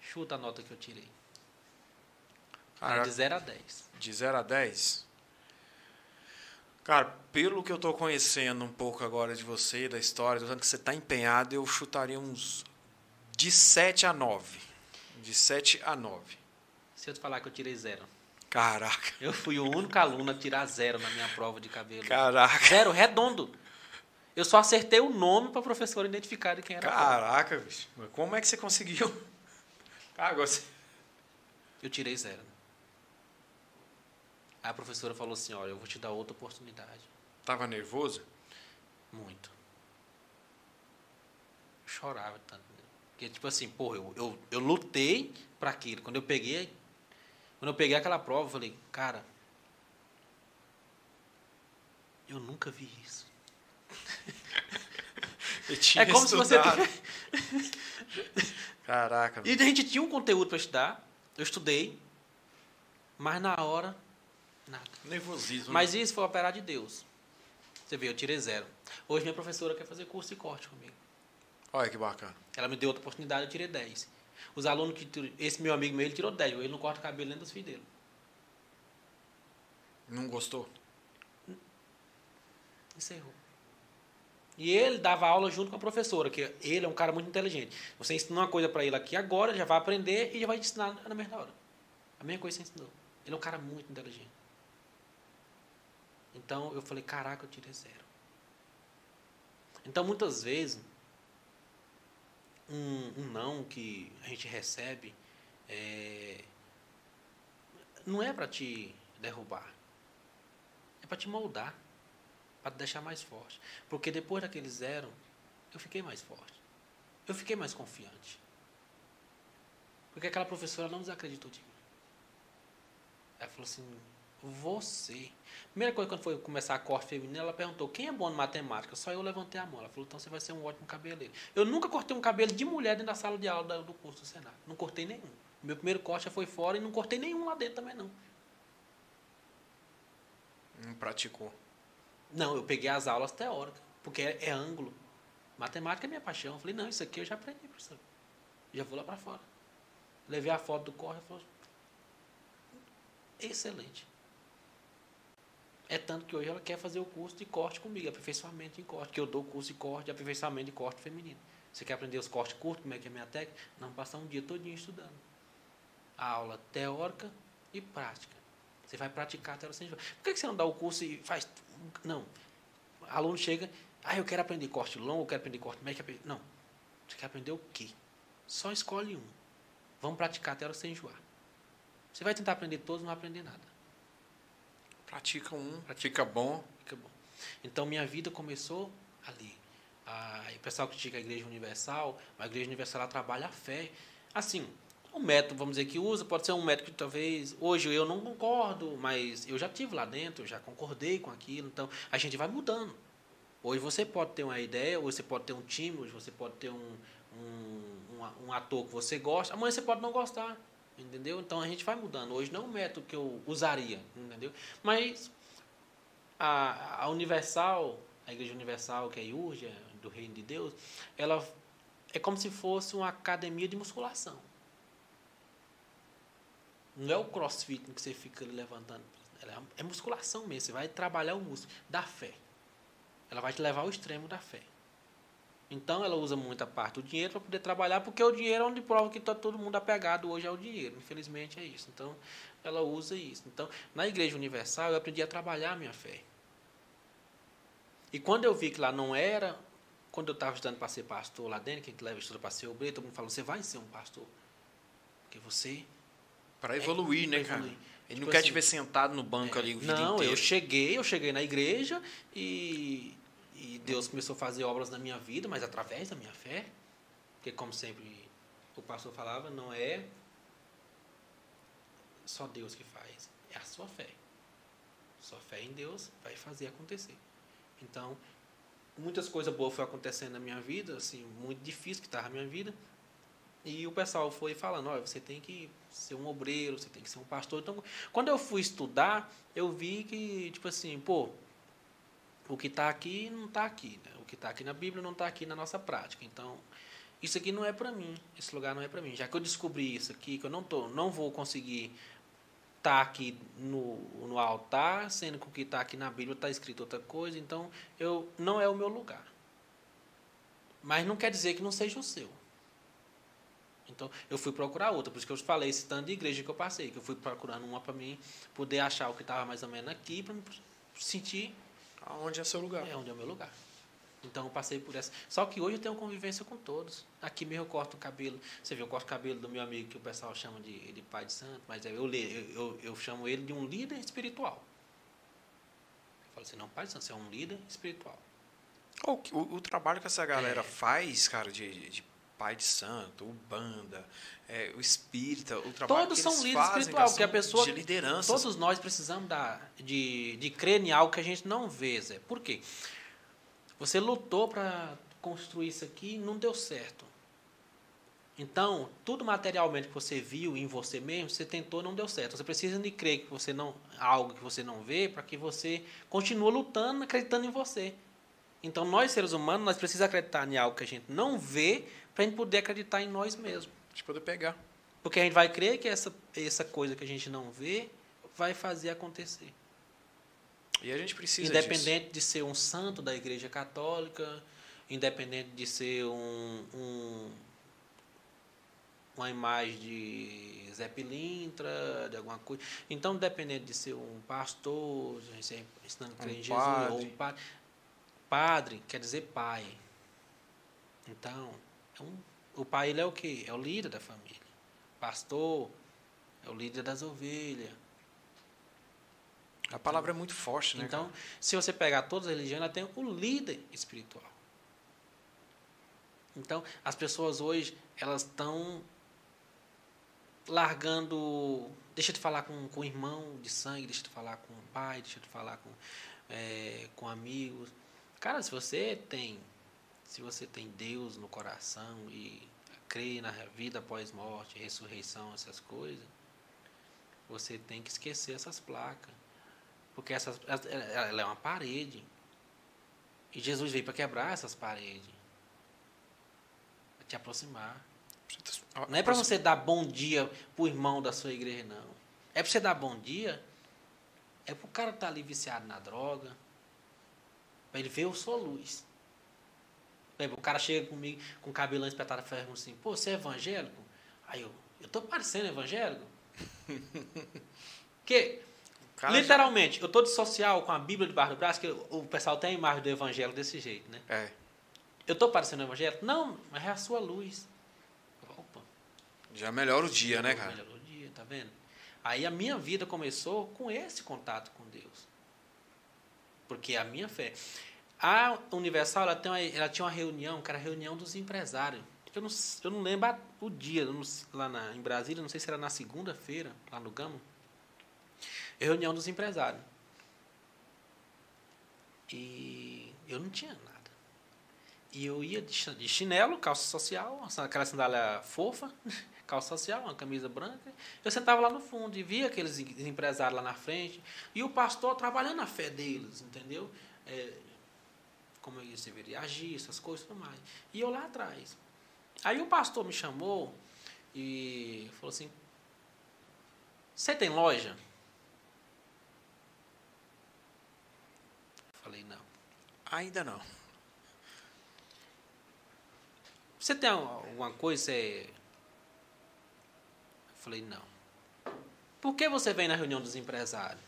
[SPEAKER 2] Chuta a nota que eu tirei. Era
[SPEAKER 1] Cara,
[SPEAKER 2] de 0 a 10.
[SPEAKER 1] de 0 a 10. Cara, pelo que eu estou conhecendo um pouco agora de você, da história, do tanto que você está empenhado, eu chutaria uns de 7 a 9. De 7 a 9.
[SPEAKER 2] Se eu te falar que eu tirei zero.
[SPEAKER 1] Caraca,
[SPEAKER 2] Eu fui o único aluno a tirar zero na minha prova de cabelo.
[SPEAKER 1] caraca,
[SPEAKER 2] Zero, redondo. Eu só acertei o nome para o professor identificar de quem era. a
[SPEAKER 1] caraca, bicho. Como é que você conseguiu? Agora você...
[SPEAKER 2] Eu tirei zero. Aí a professora falou assim: olha, eu vou te dar outra oportunidade.
[SPEAKER 1] Tava nervoso?
[SPEAKER 2] Muito. Eu chorava tanto. Porque, tipo assim, porra, eu, eu, eu lutei para aquilo. Quando eu peguei. Quando eu peguei aquela prova, eu falei, cara. Eu nunca vi isso.
[SPEAKER 1] É como estudado. se você. Caraca.
[SPEAKER 2] E a gente tinha um conteúdo para estudar. Eu estudei. Mas na hora, nada.
[SPEAKER 1] Nervosismo.
[SPEAKER 2] Mas né? isso foi operar de Deus. Você vê, eu tirei zero. Hoje minha professora quer fazer curso de corte comigo.
[SPEAKER 1] Olha que bacana.
[SPEAKER 2] Ela me deu outra oportunidade, eu tirei 10. Os alunos que. Esse meu amigo meu, ele tirou 10. Ele não corta o cabelo nem dos filhos dele.
[SPEAKER 1] Não gostou?
[SPEAKER 2] Encerrou. E ele dava aula junto com a professora, que ele é um cara muito inteligente. Você ensina uma coisa para ele aqui agora, já vai aprender e já vai te ensinar na mesma hora. A mesma coisa que você ensinou. Ele é um cara muito inteligente. Então eu falei, caraca, eu tirei zero. Então muitas vezes, um, um não que a gente recebe é, não é para te derrubar, é para te moldar, para te deixar mais forte. Porque depois daquele zero, eu fiquei mais forte. Eu fiquei mais confiante. Porque aquela professora não desacreditou de mim. Ela falou assim: Você. Primeira coisa, quando foi começar a corte feminina, ela perguntou: Quem é bom em matemática? Só eu levantei a mão. Ela falou: Então você vai ser um ótimo cabeleireiro. Eu nunca cortei um cabelo de mulher dentro da sala de aula do curso do Senado. Não cortei nenhum. Meu primeiro corte já foi fora e não cortei nenhum lá dentro também, não.
[SPEAKER 1] Não praticou?
[SPEAKER 2] Não, eu peguei as aulas teóricas, porque é, é ângulo. Matemática é minha paixão. Eu falei: Não, isso aqui eu já aprendi, professor. Já vou lá para fora. Levei a foto do corte e falou: excelente. É tanto que hoje ela quer fazer o curso de corte comigo, aperfeiçoamento em corte, que eu dou curso de corte, aperfeiçoamento de corte feminino. Você quer aprender os cortes curtos, como é que é a minha técnica? Não passar um dia todinho estudando. A aula teórica e prática. Você vai praticar até você. Por que você não dá o curso e faz. Não. O aluno chega, ah, eu quero aprender corte longo, eu quero aprender corte médio. Não. Você quer aprender o quê? Só escolhe um. Vamos praticar até você enjoar. Você vai tentar aprender todos, não vai aprender nada.
[SPEAKER 1] Pratica um, pratica bom.
[SPEAKER 2] Fica bom. Então, minha vida começou ali. Ah, o pessoal critica a Igreja Universal, mas a Igreja Universal ela trabalha a fé. Assim, o método, vamos dizer, que usa, pode ser um método que talvez hoje eu não concordo, mas eu já tive lá dentro, já concordei com aquilo, então a gente vai mudando. Hoje você pode ter uma ideia, hoje você pode ter um time, hoje você pode ter um, um, um, um ator que você gosta, amanhã você pode não gostar. Entendeu? Então a gente vai mudando. Hoje não é o método que eu usaria, entendeu? Mas a, a Universal, a Igreja Universal, que é a IURGA, do Reino de Deus, ela é como se fosse uma academia de musculação. Não é o crossfit que você fica levantando. Ela é musculação mesmo. Você vai trabalhar o músculo da fé. Ela vai te levar ao extremo da fé. Então ela usa muita parte do dinheiro para poder trabalhar, porque o dinheiro é onde prova que está todo mundo apegado hoje ao dinheiro. Infelizmente é isso. Então ela usa isso. Então, na Igreja Universal eu aprendi a trabalhar a minha fé. E quando eu vi que lá não era, quando eu estava estudando para ser pastor lá dentro, que a gente leva estudo para ser obreiro, todo mundo falou, você vai ser um pastor. Porque você.
[SPEAKER 1] Para evoluir, é, né, cara? Evoluir. Ele tipo não quer assim, te ver sentado no banco é, ali o vida
[SPEAKER 2] Não,
[SPEAKER 1] inteiro.
[SPEAKER 2] eu cheguei, eu cheguei na igreja e e Deus começou a fazer obras na minha vida, mas através da minha fé. Porque, como sempre o pastor falava, não é só Deus que faz, é a sua fé. Sua fé em Deus vai fazer acontecer. Então, muitas coisas boas foram acontecendo na minha vida, assim, muito difícil que estava na minha vida. E o pessoal foi falando, olha, você tem que ser um obreiro, você tem que ser um pastor. Então, quando eu fui estudar, eu vi que, tipo assim, pô, o que está aqui não está aqui. Né? O que está aqui na Bíblia não está aqui na nossa prática. Então, isso aqui não é para mim. Esse lugar não é para mim. Já que eu descobri isso aqui, que eu não, tô, não vou conseguir estar tá aqui no, no altar, sendo que o que está aqui na Bíblia está escrito outra coisa, então eu não é o meu lugar. Mas não quer dizer que não seja o seu. Então, eu fui procurar outra. Por isso que eu falei esse tanto de igreja que eu passei. Que eu fui procurando uma para mim poder achar o que estava mais ou menos aqui, para me sentir
[SPEAKER 1] Onde é seu lugar.
[SPEAKER 2] É onde é o meu lugar. Então eu passei por essa. Só que hoje eu tenho convivência com todos. Aqui mesmo eu corto o cabelo. Você viu, eu corto o cabelo do meu amigo que o pessoal chama de, de pai de santo, mas é, eu, eu, eu, eu chamo ele de um líder espiritual. Eu falo assim, não, pai de santo, você é um líder espiritual.
[SPEAKER 1] O, o, o trabalho que essa galera é. faz, cara, de, de pai de santo, o banda, é, o espírita, o trabalho
[SPEAKER 2] Todos
[SPEAKER 1] que
[SPEAKER 2] são líderes
[SPEAKER 1] fazem,
[SPEAKER 2] espirituais, porque a pessoa.
[SPEAKER 1] de liderança.
[SPEAKER 2] Todos nós precisamos da, de, de crer em algo que a gente não vê, Zé. Por quê? Você lutou para construir isso aqui e não deu certo. Então, tudo materialmente que você viu em você mesmo, você tentou não deu certo. Você precisa de crer que você não algo que você não vê para que você continue lutando, acreditando em você. Então, nós seres humanos, nós precisamos acreditar em algo que a gente não vê para a gente poder acreditar em nós mesmos.
[SPEAKER 1] De poder pegar.
[SPEAKER 2] Porque a gente vai crer que essa, essa coisa que a gente não vê vai fazer acontecer.
[SPEAKER 1] E a gente precisa
[SPEAKER 2] Independente de ser um santo da Igreja Católica, independente de ser um, um- uma imagem de Zé Pilintra, de alguma coisa. Então, independente de ser um pastor, ensinando a crer
[SPEAKER 1] Um
[SPEAKER 2] em Jesus,
[SPEAKER 1] padre.
[SPEAKER 2] ou um padre. Padre quer dizer pai. Então, é um- o pai ele é o quê? É o líder da família. Pastor é o líder das ovelhas.
[SPEAKER 1] A palavra é muito forte, né?
[SPEAKER 2] Então,
[SPEAKER 1] cara?
[SPEAKER 2] se você pegar todas as religiões, ela tem o líder espiritual. Então, as pessoas hoje, elas estão largando. Deixa de falar com, com o irmão de sangue, deixa de falar com o pai, deixa de falar com, é, com amigos. Cara, se você tem. Se você tem Deus no coração e crê na vida após morte, ressurreição, essas coisas, você tem que esquecer essas placas. Porque essas, ela é uma parede. E Jesus veio para quebrar essas paredes. Para te aproximar. Não é para você dar bom dia pro irmão da sua igreja, não. É para você dar bom dia. É para o cara estar ali viciado na droga. Para ele ver eu sou luz. O cara chega comigo com cabelão espetado e fala assim: Pô, você é evangélico? Aí eu, eu tô parecendo evangélico? que
[SPEAKER 1] O cara
[SPEAKER 2] Literalmente, eu tô de social com a Bíblia debaixo do braço, que o pessoal tem a imagem do evangelho desse jeito, né?
[SPEAKER 1] já- É.
[SPEAKER 2] Eu tô parecendo evangélico? Não, mas é a sua luz. Opa,
[SPEAKER 1] Já melhora o dia, né, cara?
[SPEAKER 2] melhorou o dia, tá vendo? Aí a minha vida começou com esse contato com Deus. Porque a minha fé. A Universal, ela, tem uma- ela tinha uma reunião, que era a reunião dos empresários. Eu não, eu não lembro o dia, não- lá na, em Brasília, não sei se era na segunda-feira, lá no Gama. Reunião dos empresários. E eu não tinha nada. E eu ia de chi- de chinelo, calça social, aquela sandália fofa, calça social, uma camisa branca. Eu sentava lá no fundo e via aqueles em- empresários lá na frente. E o pastor trabalhando a fé deles, entendeu? É, como eles deveriam agir, essas coisas e tudo mais. E eu lá atrás. Aí o pastor me chamou e falou assim: Você tem loja? Eu falei: Não.
[SPEAKER 1] Ainda não.
[SPEAKER 2] Você tem alguma coisa? Você... Eu falei, não. Por que você vem na reunião dos empresários?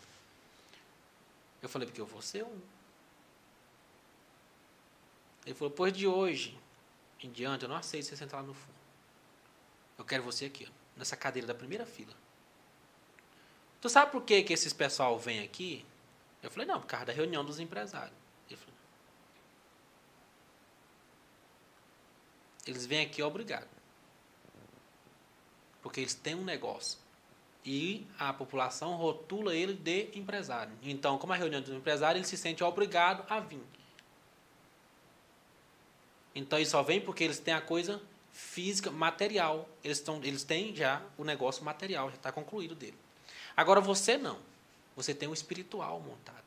[SPEAKER 2] Eu falei, porque eu vou ser um. Ele falou, pois de hoje em diante, eu não aceito você sentar lá no fundo. Eu quero você aqui, ó, nessa cadeira da primeira fila. Tu sabe por que, que esses pessoal vêm aqui? Eu falei, não, por causa da reunião dos empresários. Ele falou, Eles vêm aqui obrigado. Porque eles têm um negócio. E a população rotula ele de empresário. Então, como a reunião do empresário, ele se sente obrigado a vir. Então, eles só vêm porque eles têm a coisa física, material. Eles, tão, eles têm já o negócio material, já está concluído dele. Agora, você não. Você tem o espiritual montado.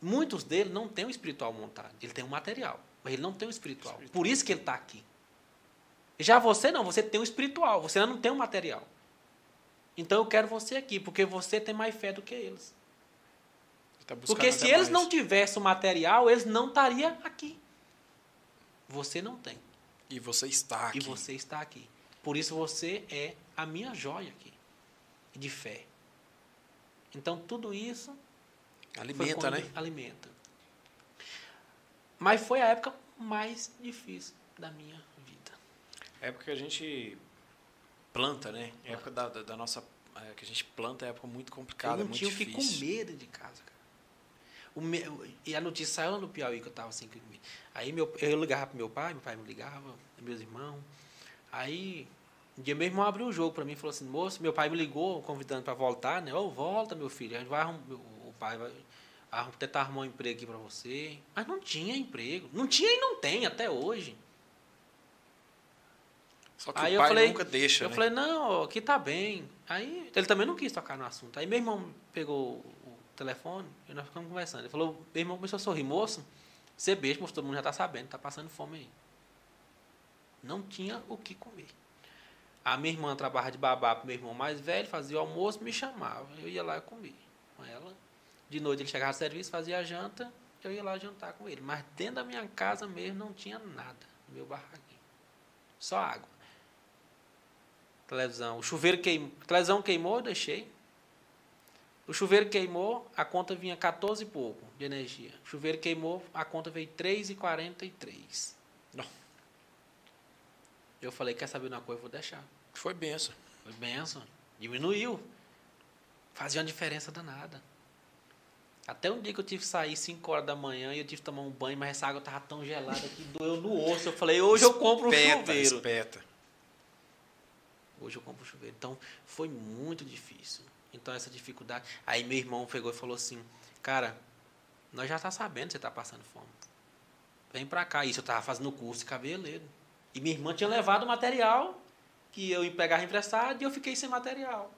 [SPEAKER 2] Muitos deles não têm o espiritual montado. Ele tem o material, mas ele não tem o espiritual. Por isso que ele está aqui. Já você não, você tem o espiritual, você não tem o material. Então eu quero você aqui, porque você tem mais fé do que eles.
[SPEAKER 1] Tá
[SPEAKER 2] Porque se eles
[SPEAKER 1] mais.
[SPEAKER 2] não tivessem o material, eles não estariam aqui. Você não tem.
[SPEAKER 1] E você está aqui.
[SPEAKER 2] E você está aqui. Por isso você é a minha joia aqui. De fé. Então tudo isso
[SPEAKER 1] Alimenta, né?
[SPEAKER 2] Alimenta. Mas foi a época mais difícil da minha vida.
[SPEAKER 1] É época que a gente planta, né? É época da, da, da nossa. é, que a gente planta é época muito complicada,
[SPEAKER 2] eu não
[SPEAKER 1] muito
[SPEAKER 2] tinha o que
[SPEAKER 1] difícil.
[SPEAKER 2] comer de casa, cara. E a notícia saiu no Piauí que eu estava assim comigo. Aí meu, eu ligava pro meu pai, meu pai me ligava, meus irmãos. Aí, um dia meu irmão abriu o jogo para mim e falou assim, moço, meu pai me ligou convidando para voltar, né? Ô, oh, volta, meu filho, a gente vai o pai vai tentar arrumar um emprego aqui para você. Mas não tinha emprego. Não tinha e não tem até hoje.
[SPEAKER 1] Só que aí o pai
[SPEAKER 2] falei,
[SPEAKER 1] nunca deixa,
[SPEAKER 2] Eu
[SPEAKER 1] né?
[SPEAKER 2] falei, não, aqui tá bem. Aí ele também não quis tocar no assunto. Aí meu irmão pegou telefone e nós ficamos conversando. Ele falou, meu irmão começou a sorrir, moço, você beijo, moço, todo mundo já tá sabendo, tá passando fome aí. Não tinha o que comer. A minha irmã trabalhava de babá pro meu irmão mais velho, fazia o almoço, me chamava. Eu ia lá e comia com ela. De noite ele chegava ao serviço, fazia a janta, eu ia lá jantar com ele. Mas dentro da minha casa mesmo não tinha nada, no meu barraquinho. Só água televisão. O chuveiro queimou, televisão queimou, eu deixei. O chuveiro queimou, a conta vinha 14 e pouco de energia. O chuveiro queimou, a conta veio 3,43. Não. Eu falei, quer saber uma coisa? Eu vou deixar.
[SPEAKER 1] Foi benção.
[SPEAKER 2] Foi benção. Diminuiu. Fazia uma diferença danada. Até um dia que eu tive que sair 5 horas da manhã e eu tive que tomar um banho, mas essa água estava tão gelada que doeu no osso. Eu falei, hoje eu compro um
[SPEAKER 1] espeta,
[SPEAKER 2] chuveiro.
[SPEAKER 1] Espeta.
[SPEAKER 2] Hoje eu compro chuveiro. Então, foi muito difícil. Então, essa dificuldade. Aí, meu irmão pegou e falou assim: Cara, nós já tá sabendo que você tá passando fome. Vem pra cá. Isso eu tava fazendo curso de cabeleireiro. E minha irmã tinha levado o material que eu pegar emprestado e eu fiquei sem material.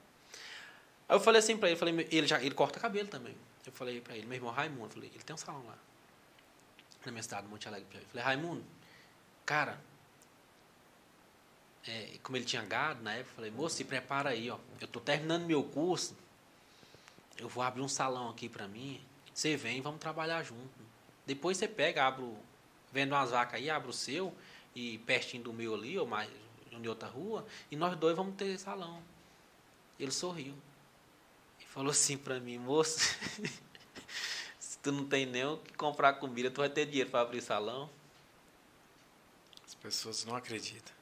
[SPEAKER 2] Aí eu falei assim pra ele: falei, ele, já, ele corta cabelo também. Eu falei pra ele: Meu irmão Raimundo, falei, ele tem um salão lá. Na minha cidade, Monte Alegre. Eu falei: Raimundo, cara, é, como ele tinha gado na época, falei, moço, se prepara aí, ó. Eu estou terminando meu curso, eu vou abrir um salão aqui para mim. Você vem, vamos trabalhar junto. Depois você pega, abre, o, vende umas vacas aí, abre o seu, e pertinho do meu ali, ou mais em outra rua, e nós dois vamos ter salão. Ele sorriu. E falou assim para mim, moço, se tu não tem nem o que comprar comida, tu vai ter dinheiro para abrir salão.
[SPEAKER 1] As pessoas não acreditam.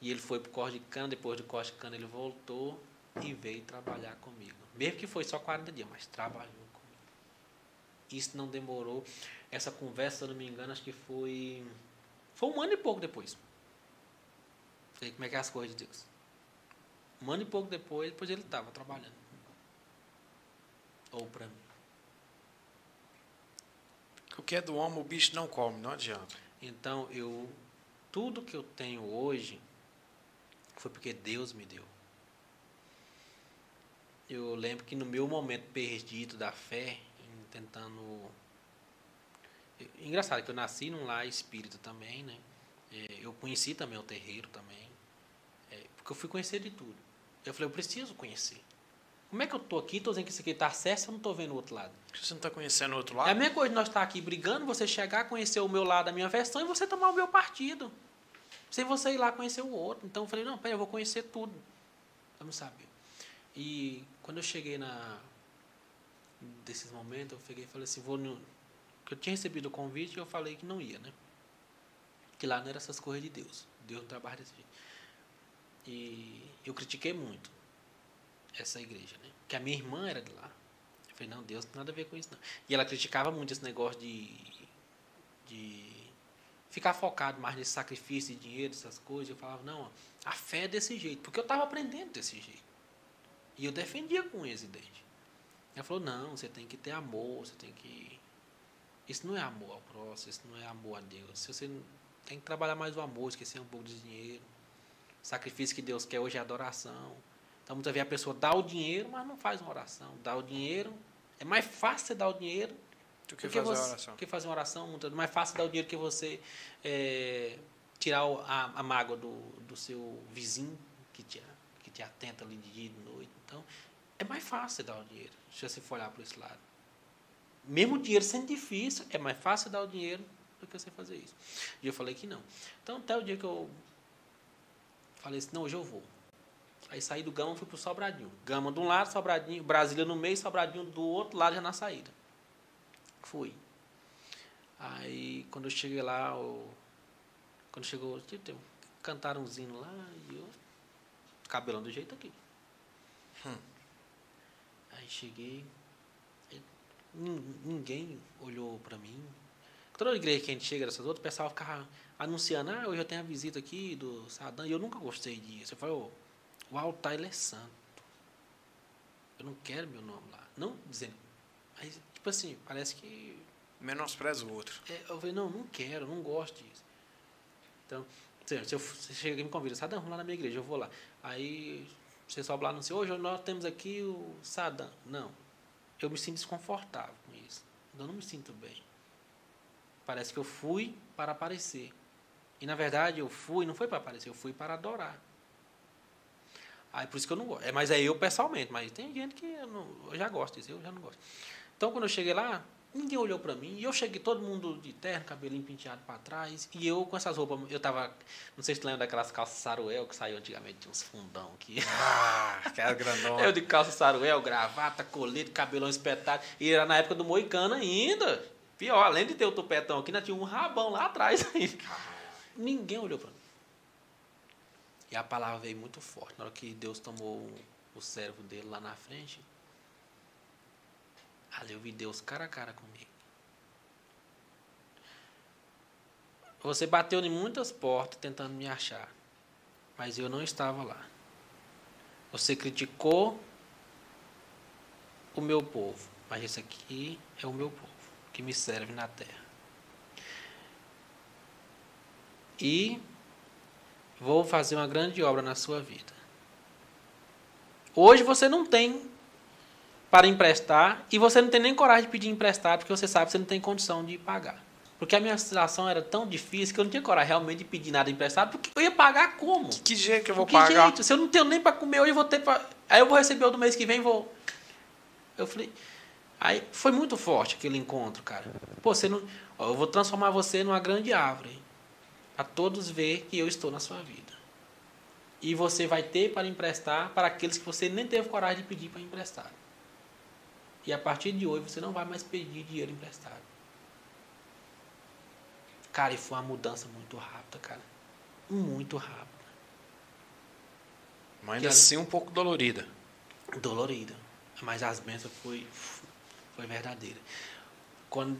[SPEAKER 2] E ele foi para o corte de cana, depois do corte de cana ele voltou e veio trabalhar comigo. Mesmo que foi só 40 dias, mas trabalhou comigo. Isso não demorou. Essa conversa, se eu não me engano, acho que foi. Foi um ano e pouco depois. Sei como é que é as coisas de Deus. Um ano e pouco depois, depois ele estava trabalhando. Ou para mim.
[SPEAKER 1] O que é do homem, o bicho não come, não adianta.
[SPEAKER 2] Então, eu. Tudo que eu tenho hoje foi porque Deus me deu. Eu lembro que no meu momento perdido da fé, tentando. Engraçado que eu nasci num lar espírita também, né? É, eu conheci também o terreiro também. É, porque eu fui conhecer de tudo. Eu falei, eu preciso conhecer. Como é que eu estou aqui, estou dizendo que isso aqui está certo, se eu não estou vendo o outro lado?
[SPEAKER 1] Você não está conhecendo o outro lado?
[SPEAKER 2] É a mesma coisa de nós estar aqui brigando, você chegar, conhecer o meu lado, a minha versão, e você tomar o meu partido sem você ir lá conhecer o outro. Então eu falei, não, peraí, eu vou conhecer tudo. Vamos saber. E quando eu cheguei na desses momentos, eu peguei e falei assim, vou no. Eu tinha recebido o convite e eu falei que não ia, né? Que lá não era essas coisas de Deus. Deus não trabalha desse jeito. E eu critiquei muito essa igreja, né? Que a minha irmã era de lá. Eu falei, não, Deus não tem nada a ver com isso, não. E ela criticava muito esse negócio de, de ficar focado mais nesse sacrifício de dinheiro, essas coisas. Eu falava, não, a fé é desse jeito, porque eu estava aprendendo desse jeito. E eu defendia com ex-idente. Ela falou, não, você tem que ter amor, você tem que. Isso não é amor ao próximo, isso não é amor a Deus. Se você tem que trabalhar mais o amor, esquecer um pouco de dinheiro. O sacrifício que Deus quer hoje é adoração. Então, muitas vezes a pessoa dá o dinheiro, mas não faz uma oração. Dá o dinheiro. É mais fácil você dar o dinheiro
[SPEAKER 1] do que, fazer
[SPEAKER 2] você,
[SPEAKER 1] uma oração.
[SPEAKER 2] que fazer uma oração. Muito mais fácil dar o dinheiro que você é, tirar a, a mágoa do, do seu vizinho que te, que te atenta ali de dia e de noite. Então, é mais fácil dar o dinheiro, se você for olhar por esse lado. Mesmo o dinheiro sendo difícil, é mais fácil dar o dinheiro do que você fazer isso. E eu falei que não. Então, até o dia que eu falei assim, não, hoje eu vou. Aí saí do Gama e fui pro Sobradinho. Gama de um lado, Sobradinho, Brasília no meio, Sobradinho do outro lado já na saída. Fui. Aí quando eu cheguei lá, eu, quando chegou, tipo, cantaram um zino lá e eu. Cabelão do jeito aqui.
[SPEAKER 1] Hum.
[SPEAKER 2] Aí cheguei. Ninguém olhou para mim. Toda igreja que a gente chega dessas outras, o pessoal ficava anunciando, ah, hoje eu tenho a visita aqui do Sadam, e eu nunca gostei disso. Eu falei, oh, o altar ele é santo. Eu não quero meu nome lá. Não dizendo. Mas, tipo assim, parece que.
[SPEAKER 1] Menospreza o outro.
[SPEAKER 2] É, eu falei, não, não quero, não gosto disso. Então, se eu, chega e me convida, Sadam, vamos lá na minha igreja, eu vou lá. Aí você sobe lá e anuncia, hoje nós temos aqui o Sadam. Não. Eu me sinto desconfortável com isso. Eu não me sinto bem. Parece que eu fui para aparecer. E na verdade eu fui, não foi para aparecer, eu fui para adorar. Aí por isso que eu não gosto. É, mas é eu pessoalmente, mas tem gente que eu, não, eu já gosto disso, eu já não gosto. Então quando eu cheguei lá, ninguém olhou para mim. E eu cheguei todo mundo de terno, cabelinho penteado para trás. E eu com essas roupas, eu tava. Não sei se tu lembra daquelas calças saruel que saiu antigamente, tinha uns fundão aqui.
[SPEAKER 1] Ah, aquela grandona.
[SPEAKER 2] eu de calça saruel, gravata, colete, cabelão espetado. E era na época do Moicano ainda. Pior, além de ter o tupetão aqui, ainda tinha um rabão lá atrás ainda. Ninguém olhou para mim. E a palavra veio muito forte. Na hora que Deus tomou o servo dele lá na frente, ali eu vi Deus cara a cara comigo. Você bateu em muitas portas tentando me achar, mas eu não estava lá. Você criticou o meu povo, mas esse aqui é o meu povo que me serve na terra. E vou fazer uma grande obra na sua vida. Hoje você não tem para emprestar e você não tem nem coragem de pedir emprestado porque você sabe que você não tem condição de pagar. Porque a minha situação era tão difícil que eu não tinha coragem realmente de pedir nada emprestado, porque eu ia pagar como?
[SPEAKER 1] Que, que jeito que eu vou
[SPEAKER 2] que
[SPEAKER 1] pagar?
[SPEAKER 2] Jeito? Se eu não tenho nem para comer hoje, eu vou ter para. Aí eu vou receber o do mês que vem, vou. Eu falei, Aí foi muito forte aquele encontro, cara. Pô, você não, ó, eu vou transformar você numa grande árvore. A todos ver que eu estou na sua vida. E você vai ter para emprestar para aqueles que você nem teve coragem de pedir para emprestar. E a partir de hoje você não vai mais pedir dinheiro emprestado. Cara, e foi uma mudança muito rápida, cara. Muito rápida.
[SPEAKER 1] Mas ainda assim um pouco dolorida.
[SPEAKER 2] Dolorida. Mas as bênçãos foi foi verdadeira. Quando,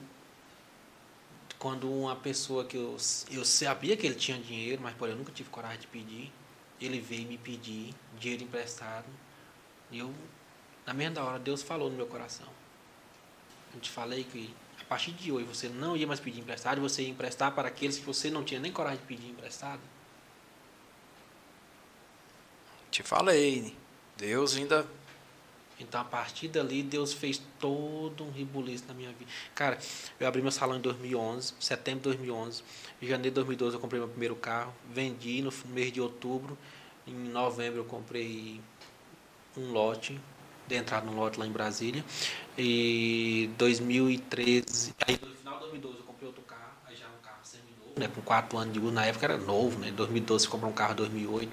[SPEAKER 2] quando uma pessoa que eu, eu sabia que ele tinha dinheiro, mas porém eu nunca tive coragem de pedir, ele veio me pedir dinheiro emprestado. E eu, na mesma hora, Deus falou no meu coração. Eu te falei que a partir de hoje você não ia mais pedir emprestado, você ia emprestar para aqueles que você não tinha nem coragem de pedir emprestado.
[SPEAKER 1] Te falei. Deus ainda
[SPEAKER 2] então, a partir dali, Deus fez todo um ribuliço na minha vida. Cara, eu abri meu salão em 2011, setembro de 2011. Em janeiro de 2012, eu comprei meu primeiro carro. Vendi no mês de outubro. Em novembro, eu comprei um lote, de entrada num lote lá em Brasília. E 2013, aí no final de 2012, eu comprei outro carro. Aí já um carro semi-novo, né? Com quatro anos de uso. Na época era novo, né? Em 2012, eu comprei um carro em 2008.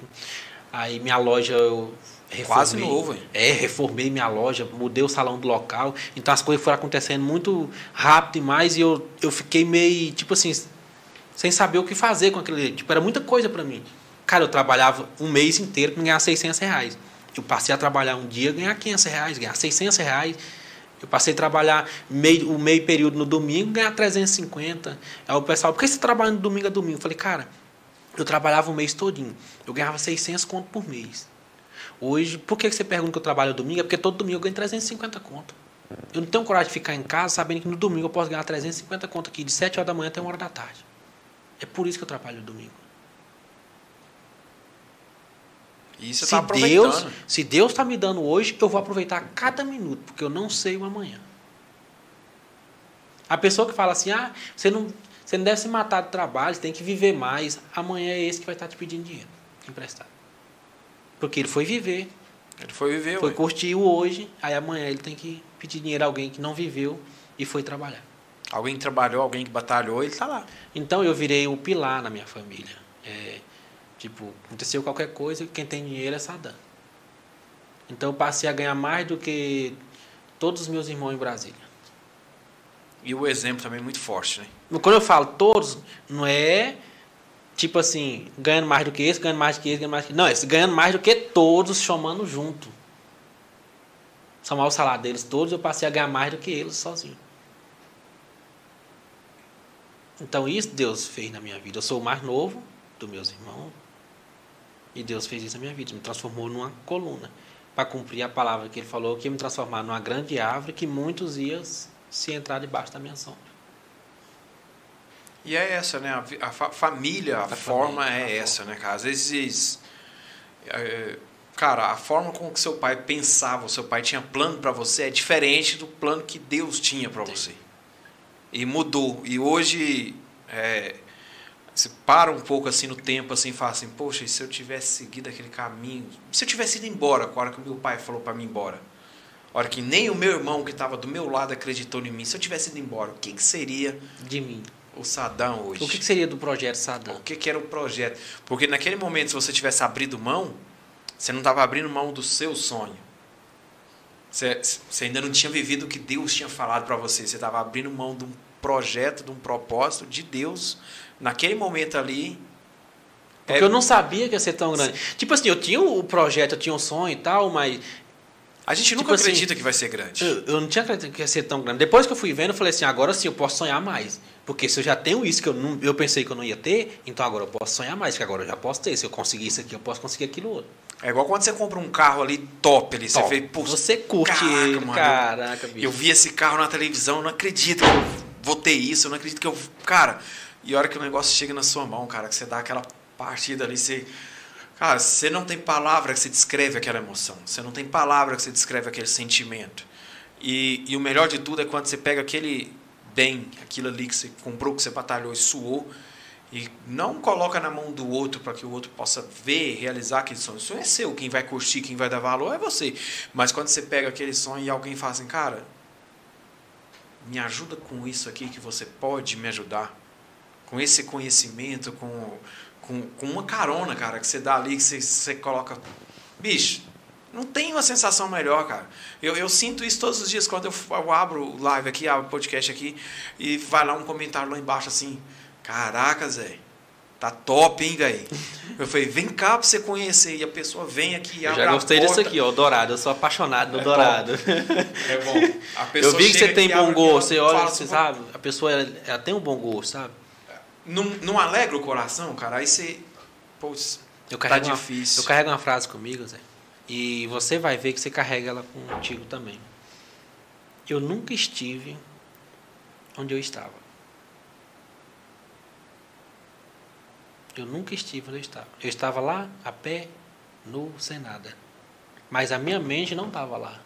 [SPEAKER 2] Aí minha loja eu
[SPEAKER 1] reformei, Quase novo, hein?
[SPEAKER 2] É, reformei minha loja, mudei o salão do local. Então as coisas foram acontecendo muito rápido demais e eu, eu fiquei meio, tipo assim, sem saber o que fazer com aquele. Tipo, era muita coisa para mim. Cara, eu trabalhava um mês inteiro para ganhar 600 reais. Eu passei a trabalhar um dia ganhar 500 reais, ganhar 600 reais. Eu passei a trabalhar meio, o meio período no domingo, ganhar 350. Aí o pessoal, por que você trabalha no domingo a domingo? Eu falei, cara, eu trabalhava o mês todinho. Eu ganhava 600 conto por mês. Hoje, por que você pergunta que eu trabalho domingo? É porque todo domingo eu ganho 350 conto. Eu não tenho coragem de ficar em casa sabendo que no domingo eu posso ganhar 350 conto aqui, de 7 horas da manhã até 1 hora da tarde. É por isso que eu trabalho domingo.
[SPEAKER 1] E você se, tá Deus,
[SPEAKER 2] se Deus está me dando hoje, eu vou aproveitar cada minuto, porque eu não sei o amanhã. A pessoa que fala assim, ah, você não, você não deve se matar de trabalho, você tem que viver mais. Amanhã é esse que vai estar te pedindo dinheiro emprestado. Porque ele foi viver.
[SPEAKER 1] Ele foi viver,
[SPEAKER 2] Foi ué. curtir o hoje, aí amanhã ele tem que pedir dinheiro a alguém que não viveu e foi trabalhar.
[SPEAKER 1] Alguém que trabalhou, alguém que batalhou, ele está lá.
[SPEAKER 2] Então eu virei o pilar na minha família. É, tipo, aconteceu qualquer coisa, quem tem dinheiro é Sadam. Então eu passei a ganhar mais do que todos os meus irmãos em Brasília.
[SPEAKER 1] E o exemplo também é muito forte, né?
[SPEAKER 2] Quando eu falo todos, não é tipo assim, ganhando mais do que esse, ganhando mais do que esse, ganhando mais do que Não, esse ganhando mais do que todos chamando junto. somar o salário deles todos, eu passei a ganhar mais do que eles sozinho. Então isso Deus fez na minha vida. Eu sou o mais novo dos meus irmãos. E Deus fez isso na minha vida, me transformou numa coluna para cumprir a palavra que ele falou, que ia me transformar numa grande árvore que muitos iam se entrar debaixo da minha sombra.
[SPEAKER 1] E é essa, né? A, fa família, a, a forma família, é a essa, forma. né, cara? Às vezes, é, cara, a forma com que seu pai pensava, o seu pai tinha plano para você é diferente do plano que Deus tinha para você. E mudou. E hoje, é, você para um pouco assim no tempo assim e fala assim, poxa, e se eu tivesse seguido aquele caminho, se eu tivesse ido embora, a hora que o meu pai falou para mim ir embora, a hora que nem o meu irmão que estava do meu lado acreditou em mim, se eu tivesse ido embora, o que, que seria
[SPEAKER 2] de mim?
[SPEAKER 1] O Sadam hoje.
[SPEAKER 2] O que, que seria do projeto Sadam?
[SPEAKER 1] O que, que era o projeto? Porque naquele momento, se você tivesse abrido mão, você não estava abrindo mão do seu sonho. Você, você ainda não tinha vivido o que Deus tinha falado para você. Você estava abrindo mão de um projeto, de um propósito de Deus naquele momento ali.
[SPEAKER 2] Porque é... eu não sabia que ia ser tão grande. Sim. Tipo assim, eu tinha o projeto, eu tinha um sonho e tal, mas.
[SPEAKER 1] A gente nunca tipo assim, acredita assim, que vai ser grande.
[SPEAKER 2] Eu, eu, não tinha acreditado que ia ser tão grande. Depois que eu fui vendo, eu falei assim: agora sim eu posso sonhar mais. Porque se eu já tenho isso que eu, não, eu pensei que eu não ia ter, então agora eu posso sonhar mais, que agora eu já posso ter. Se eu conseguir isso aqui, eu posso conseguir aquilo outro.
[SPEAKER 1] É igual quando você compra um carro ali top ali, top. você vê,
[SPEAKER 2] pô, você curte caraca, ele, mano, caraca, bicho.
[SPEAKER 1] Eu vi esse carro na televisão, eu não acredito que eu vou ter isso, eu não acredito que eu, cara, e a hora que o negócio chega na sua mão, cara, que você dá aquela partida ali, você. Cara, você não tem palavra que você descreve aquela emoção. Você não tem palavra que você descreve aquele sentimento. E, e o melhor de tudo é quando você pega aquele bem, aquilo ali que você comprou, que você batalhou e suou, e não coloca na mão do outro para que o outro possa ver, realizar aquele sonho. O sonho é seu, quem vai curtir, quem vai dar valor é você. Mas quando você pega aquele sonho e alguém fala assim, cara, me ajuda com isso aqui que você pode me ajudar com esse conhecimento, com, com, com uma carona, cara, que você dá ali, que você, você coloca. Bicho, não tem uma sensação melhor, cara. Eu, eu sinto isso todos os dias quando eu, eu abro live aqui, abro podcast aqui, e vai lá um comentário lá embaixo assim: Caraca, Zé, tá top, hein, velho? Eu falei, vem cá pra você conhecer. E a pessoa vem aqui e
[SPEAKER 2] abre Eu já gostei disso aqui, ó, Dourado. Eu sou apaixonado no é Dourado.
[SPEAKER 1] É bom.
[SPEAKER 2] eu vi que você tem bom gosto. Você olha, você sabe, a pessoa ela, ela tem um bom gosto, sabe?
[SPEAKER 1] Não, não alegra o coração, cara? Aí você. Putz, eu tá tá difícil.
[SPEAKER 2] Uma, eu carrego uma frase comigo, Zé. E você vai ver que você carrega ela contigo também. Eu nunca estive onde eu estava. Eu nunca estive onde eu estava. Eu estava lá, a pé, nu, sem nada. Mas a minha mente não estava lá.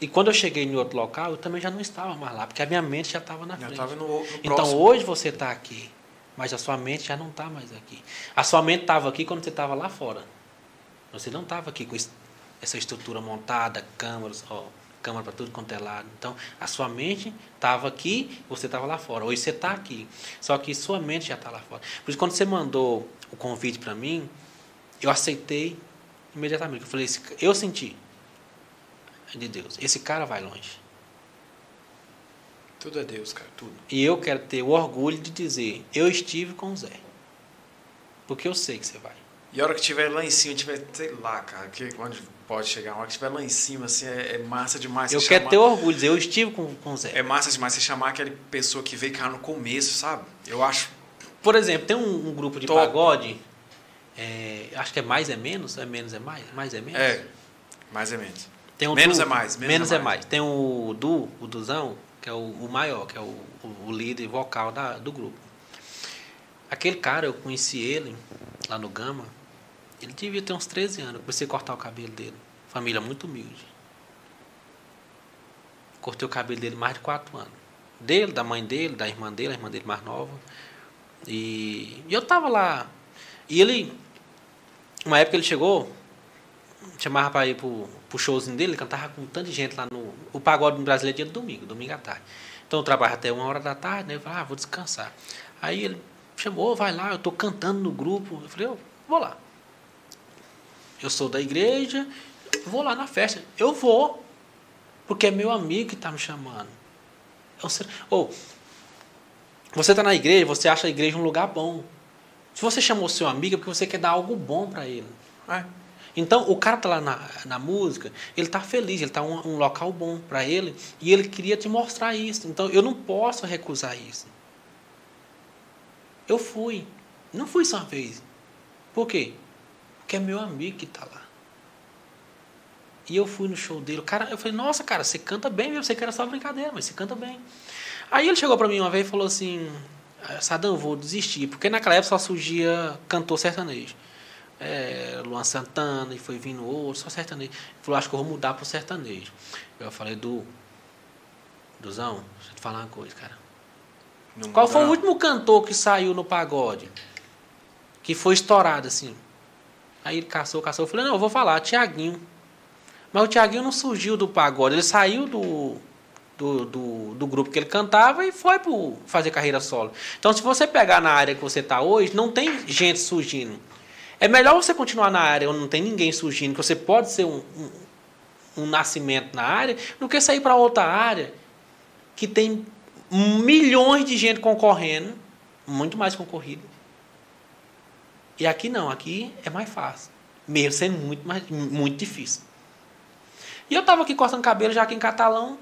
[SPEAKER 2] E quando eu cheguei em outro local, eu também já não estava mais lá, porque a minha mente já estava na já frente. No, no então hoje você está aqui, mas a sua mente já não está mais aqui. A sua mente estava aqui quando você estava lá fora. Você não estava aqui com essa estrutura montada, câmeras, ó, câmera para tudo quanto é lado. Então, a sua mente estava aqui, você estava lá fora. Hoje você está aqui. Só que sua mente já está lá fora. Por isso, quando você mandou o convite para mim, eu aceitei imediatamente. Eu falei, eu senti de Deus. Esse cara vai longe.
[SPEAKER 1] Tudo é Deus, cara, tudo.
[SPEAKER 2] E eu quero ter o orgulho de dizer, eu estive com o Zé. Porque eu sei que você vai.
[SPEAKER 1] E a hora que estiver lá em cima, tiver, sei lá, cara, que onde pode chegar, a hora que estiver lá em cima, assim, é, é massa demais.
[SPEAKER 2] Eu quero chamar... ter orgulho de dizer, eu estive com, com o Zé.
[SPEAKER 1] É massa demais você chamar aquela pessoa que veio cá no começo, sabe? Eu acho.
[SPEAKER 2] Por exemplo, tem um, um grupo de Top. pagode, é, acho que é mais é menos, é menos é mais, mais é menos.
[SPEAKER 1] É, mais é menos.
[SPEAKER 2] Tem um
[SPEAKER 1] menos
[SPEAKER 2] du,
[SPEAKER 1] é mais.
[SPEAKER 2] Menos, menos é, é, mais. Tem o Du, o Duzão, que é o, o maior, que é o, o, líder vocal da, do grupo. Aquele cara, eu conheci ele lá no Gama. Ele devia ter uns 13 anos. Eu comecei a cortar o cabelo dele. Família muito humilde. Cortei o cabelo dele mais de 4 anos. Dele, da mãe dele, da irmã dele, a irmã dele mais nova. E, e eu tava lá. E ele, uma época ele chegou, chamava para ir pro, pro showzinho dele, ele cantava com tanta gente lá no. O pagode brasileiro é dia de domingo, domingo à tarde. Então eu trabalho até uma hora da tarde, né? Eu falei, ah, vou descansar. Aí ele chamou, vai lá, eu estou cantando no grupo. Eu falei, eu vou lá. Eu sou da igreja, vou lá na festa. Eu vou, porque é meu amigo que está me chamando. Ou, você está na igreja, você acha a igreja um lugar bom. Se você chamou seu amigo, é porque você quer dar algo bom para ele. É. Então, o cara tá lá na, na música, ele tá feliz, ele tá um, um local bom para ele, e ele queria te mostrar isso. Então, eu não posso recusar isso. Eu fui. Não fui só uma vez. Por quê? Porque é meu amigo que tá lá. E eu fui no show dele. O cara, eu falei, nossa, cara, você canta bem, eu sei que era só brincadeira, mas você canta bem. Aí ele chegou para mim uma vez e falou assim, Sadão, vou desistir. Porque naquela época só surgia cantor sertanejo é, Luan Santana, e foi vindo outro, só sertanejo. Ele falou, acho que eu vou mudar pro sertanejo. Eu falei, Du, Duzão, deixa eu te falar uma coisa, cara. Não Qual foi o último cantor que saiu no pagode? Que foi estourado, assim. Aí ele caçou, caçou. Eu falei, não, eu vou falar, Tiaguinho. Mas o Tiaguinho não surgiu do pagode, ele saiu do, do, do, do, grupo que ele cantava e foi para fazer carreira solo. Então, se você pegar na área que você está hoje, não tem gente surgindo. É melhor você continuar na área onde não tem ninguém surgindo, que você pode ser um, um, um nascimento na área, do que sair para outra área que tem milhões de gente concorrendo, muito mais concorrido. E aqui não, aqui é mais fácil, mesmo sendo muito, mais, muito difícil. E eu estava aqui cortando cabelo já aqui em Catalão.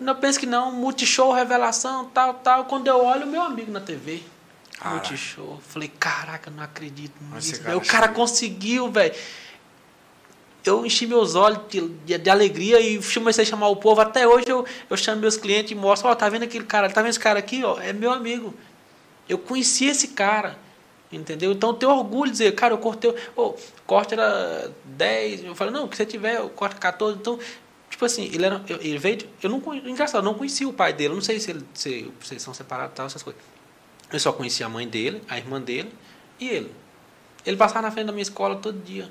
[SPEAKER 2] Eu penso que não, multishow, revelação, tal, tal. Quando eu olho, meu amigo na TV. Cara. Multishow. Falei, caraca, não acredito nisso. Cara o cara conseguiu, velho. Eu enchi meus olhos de, de, de, alegria e comecei a chamar o povo. Até hoje eu, eu chamo meus clientes e mostro, ó, oh, tá vendo aquele cara? Tá vendo esse cara aqui, ó? É meu amigo. Eu conheci esse cara. Entendeu? Então eu tenho orgulho de dizer, cara, eu cortei. Oh, corte era 10. Eu falei, não, que você tiver, eu corto 14. Então, tipo assim, ele era. Ele veio. Eu não engraçado, eu não conhecia o pai dele. Eu não sei se, ele, se, se eles são separados e tal, essas coisas. Eu só conhecia a mãe dele, a irmã dele e ele. Ele passava na frente da minha escola todo dia.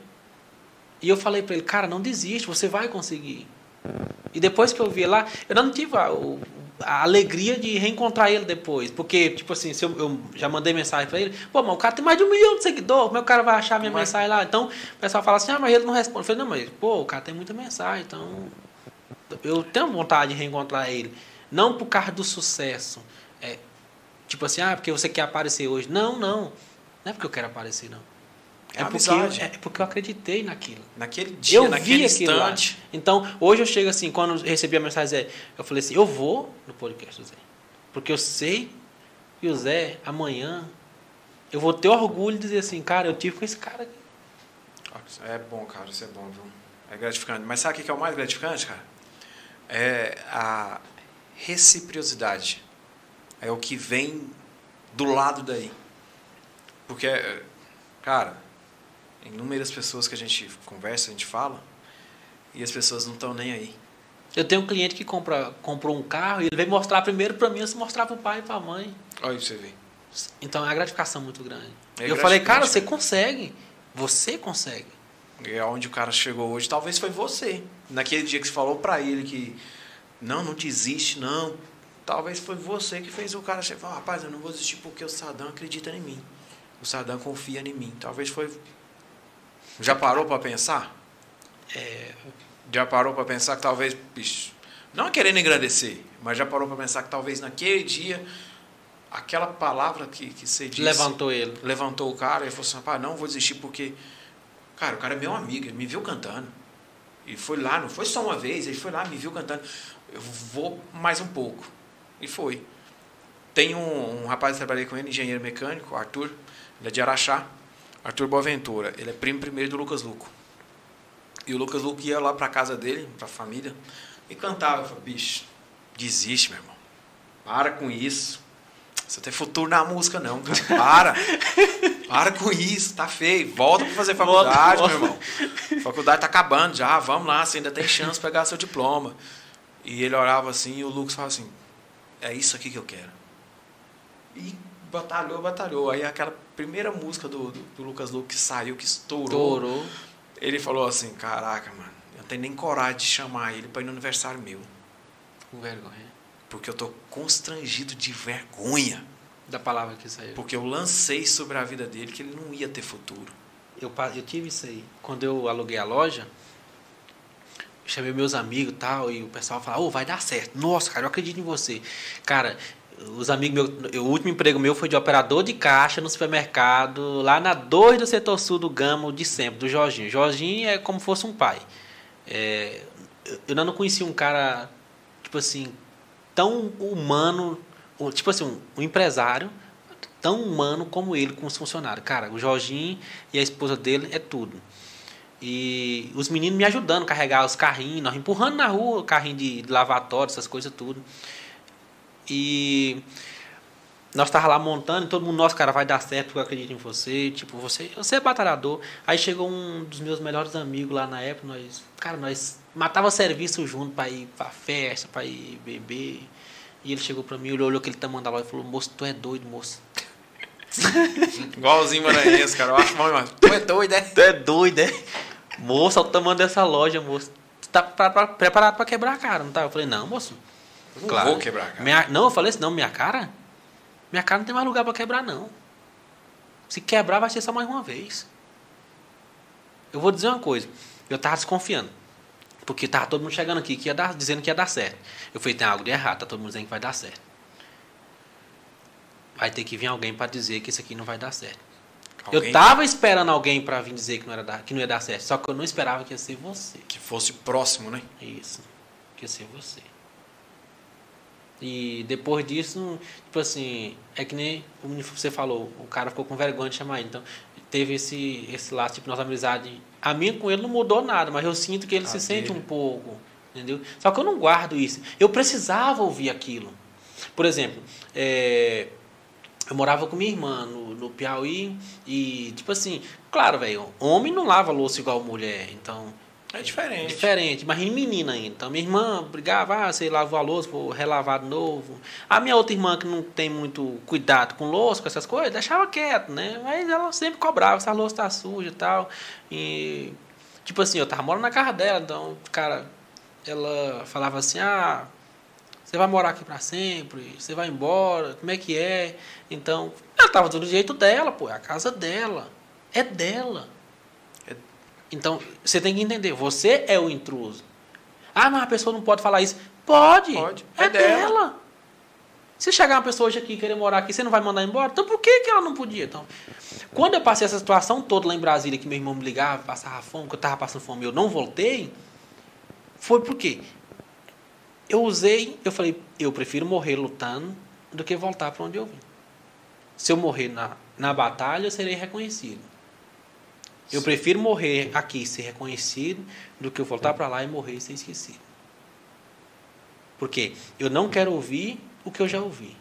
[SPEAKER 2] E eu falei para ele, cara, não desiste, você vai conseguir. E depois que eu vi lá, eu não tive a, a alegria de reencontrar ele depois. Porque, tipo assim, se eu, eu já mandei mensagem para ele, pô, mas o cara tem mais de um milhão de seguidores, como é que o cara vai achar minha mas... mensagem lá? Então, o pessoal fala assim, ah, mas ele não responde. Eu falei, não, mas, pô, o cara tem muita mensagem, então eu tenho vontade de reencontrar ele. Não por causa do sucesso, é, Tipo assim, ah, porque você quer aparecer hoje. Não, não. Não é porque eu quero aparecer, não. É, é porque, eu, é porque eu acreditei naquilo.
[SPEAKER 1] Naquele dia, eu naquele vi instante.
[SPEAKER 2] Lá. Então, hoje eu chego assim, quando recebi a mensagem Zé, eu falei assim, eu vou no podcast do Zé. Porque eu sei que o Zé, amanhã, eu vou ter orgulho de dizer assim, cara, eu tive com esse cara aqui.
[SPEAKER 1] É bom, cara, isso é bom, viu? É gratificante. Mas sabe o que é o mais gratificante, cara? É a reciprocidade é o que vem do lado daí. Porque, cara, inúmeras pessoas que a gente conversa, a gente fala, e as pessoas não estão nem aí.
[SPEAKER 2] Eu tenho um cliente que compra, comprou um carro e ele veio mostrar primeiro para mim, de mostrar para o pai e para a mãe.
[SPEAKER 1] Olha você vê.
[SPEAKER 2] Então é uma gratificação muito grande. É eu falei, cara, você consegue. Você consegue.
[SPEAKER 1] É onde o cara chegou hoje, talvez foi você. Naquele dia que você falou para ele que não, não desiste, não, Talvez foi você que fez o cara chegar, rapaz, eu não vou desistir porque o Sadam acredita em mim. O Sadam confia em mim. Talvez foi. Já parou para pensar? É... Já parou para pensar que talvez, bicho, não querendo engrandecer, mas já parou para pensar que talvez naquele dia aquela palavra que, que você disse
[SPEAKER 2] levantou ele,
[SPEAKER 1] levantou o cara e falou assim, rapaz, não vou desistir porque cara, o cara é meu amigo, ele me viu cantando. Ele foi lá, não foi só uma vez, ele foi lá, me viu cantando. Eu vou mais um pouco. E foi. Tem um, um rapaz que trabalhei com ele, engenheiro mecânico, Arthur, ele é de Araxá, Arthur Boaventura. Ele é primo primeiro do Lucas Luco. E o Lucas Luco ia lá para casa dele, para a família, e cantava. Eu falei, bicho, desiste, meu irmão. Para com isso. Você tem futuro na música, não, cara. Para. Para com isso, tá feio. Volta para fazer faculdade, volta, meu irmão. A faculdade tá acabando já. Vamos lá, você ainda tem chance de pegar seu diploma. E ele orava assim, e o Lucas falava assim: é isso aqui que eu quero. E batalhou, batalhou. Aí aquela primeira música do, do, do Lucas Luke que saiu, que estourou. Estourou. Ele falou assim, caraca, mano, eu não tenho nem coragem de chamar ele para ir no aniversário meu.
[SPEAKER 2] Com vergonha.
[SPEAKER 1] Porque eu tô constrangido de vergonha.
[SPEAKER 2] Da palavra que saiu.
[SPEAKER 1] Porque eu lancei sobre a vida dele que ele não ia ter futuro.
[SPEAKER 2] Eu, eu tive isso aí. Quando eu aluguei a loja, chamei meus amigos e tal, e o pessoal falava, oh, vai dar certo. Nossa, cara, eu acredito em você. Cara, os amigos meus, o último emprego meu foi de operador de caixa no supermercado, lá na 2 do setor sul do Gama, de sempre, do Jorginho. Jorginho é como fosse um pai. É, eu ainda não conheci um cara, tipo assim, tão humano, tipo assim, um empresário tão humano como ele com os funcionários. Cara, o Jorginho e a esposa dele é tudo. E os meninos me ajudando a carregar os carrinhos, nós empurrando na rua, carrinho de lavatório, essas coisas tudo. E nós tava lá montando, e todo mundo, nossa, cara, vai dar certo, porque eu acredito em você. Tipo, você, você é batalhador. Aí chegou um dos meus melhores amigos lá na época, nós, cara, nós matava serviço junto para ir pra festa, para ir beber. E ele chegou para mim, ele olhou aquele tamanho da loja e falou: Moço, tu é doido, moço.
[SPEAKER 1] Igualzinho Maranhense, cara. Eu acho bom, mano. Tu é doido, é?
[SPEAKER 2] Tu é doido, é? Moço, olha o tamanho dessa loja, moço. Tu tá preparado para quebrar a cara, não tá? Eu falei: Não, moço.
[SPEAKER 1] Não claro. vou quebrar, cara.
[SPEAKER 2] Minha, não, eu falei assim, não, minha cara? Minha cara não tem mais lugar para quebrar, não. Se quebrar, vai ser só mais uma vez. Eu vou dizer uma coisa. Eu tava desconfiando. Porque tava todo mundo chegando aqui que ia dar, dizendo que ia dar certo. Eu falei, tem algo de errado, tá todo mundo dizendo que vai dar certo. Vai ter que vir alguém para dizer que isso aqui não vai dar certo. Alguém? Eu tava esperando alguém para vir dizer que não, era que não ia dar certo. Só que eu não esperava que ia ser você.
[SPEAKER 1] Que fosse próximo, né?
[SPEAKER 2] Isso. Que ia ser você. E depois disso, tipo assim, é que nem você falou, o cara ficou com vergonha de chamar ele. Então, teve esse, esse laço, tipo, nossa amizade. A minha com ele não mudou nada, mas eu sinto que ele a se dele. sente um pouco, entendeu? Só que eu não guardo isso. Eu precisava ouvir aquilo. Por exemplo, é, eu morava com minha irmã no, no Piauí e, tipo assim, claro, velho, homem não lava louça igual mulher, então
[SPEAKER 1] é diferente.
[SPEAKER 2] Diferente. Imagina menina ainda. Então, minha irmã brigava, ah, você lavou a louça, vou relavar de novo. A minha outra irmã, que não tem muito cuidado com louça, com essas coisas, deixava quieto, né? Mas ela sempre cobrava, essa louça tá suja e tal. E, tipo assim, eu tava morando na casa dela, então, cara, ela falava assim, ah, você vai morar aqui para sempre, você vai embora, como é que é? Então, ela tava do jeito dela, pô, é a casa dela. É dela. Então, você tem que entender, você é o intruso. Ah, mas a pessoa não pode falar isso. Pode. Pode. É, é dela. dela. Se chegar uma pessoa hoje aqui e querer morar aqui, você não vai mandar embora? Então por que, que ela não podia? Então, quando eu passei essa situação toda lá em Brasília, que meu irmão me ligava, passava fome, que eu estava passando fome e eu não voltei, foi porque eu usei, eu falei, eu prefiro morrer lutando do que voltar para onde eu vim. Se eu morrer na, na batalha, eu serei reconhecido. Eu prefiro morrer aqui e ser reconhecido do que eu voltar para lá e morrer e ser esquecido. Porque eu não quero ouvir o que eu já ouvi.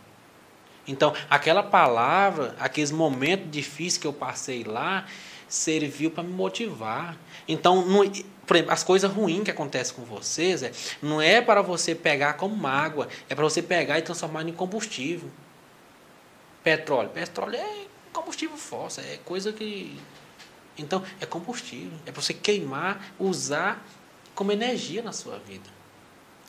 [SPEAKER 2] Então, aquela palavra, aqueles momentos difíceis que eu passei lá, serviu para me motivar. Então, não, por exemplo, as coisas ruins que acontecem com vocês, é, não é para você pegar como mágoa, é para você pegar e transformar em combustível. Petróleo. Petróleo é combustível fóssil, é coisa que então, é combustível. É para você queimar, usar como energia na sua vida.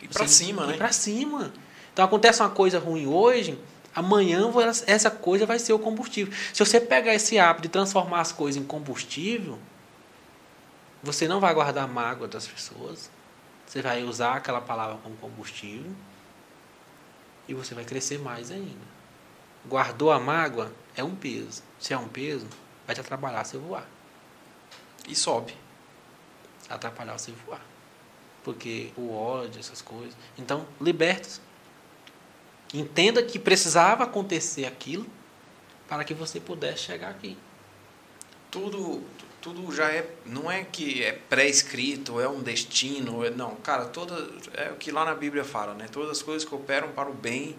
[SPEAKER 1] E para cima,
[SPEAKER 2] ir
[SPEAKER 1] né?
[SPEAKER 2] para cima. Então, acontece uma coisa ruim hoje, amanhã essa coisa vai ser o combustível. Se você pegar esse hábito de transformar as coisas em combustível, você não vai guardar mágoa das pessoas. Você vai usar aquela palavra como combustível e você vai crescer mais ainda. Guardou a mágoa, é um peso. Se é um peso, vai te atrapalhar se voar.
[SPEAKER 1] E sobe.
[SPEAKER 2] Atrapalhar você voar. Porque o ódio, essas coisas. Então, liberta-se. Entenda que precisava acontecer aquilo para que você pudesse chegar aqui.
[SPEAKER 1] Tudo, tudo já é, não é que é pré-escrito, é um destino, é, não, cara, toda é o que lá na Bíblia fala, né? Todas as coisas que operam para o bem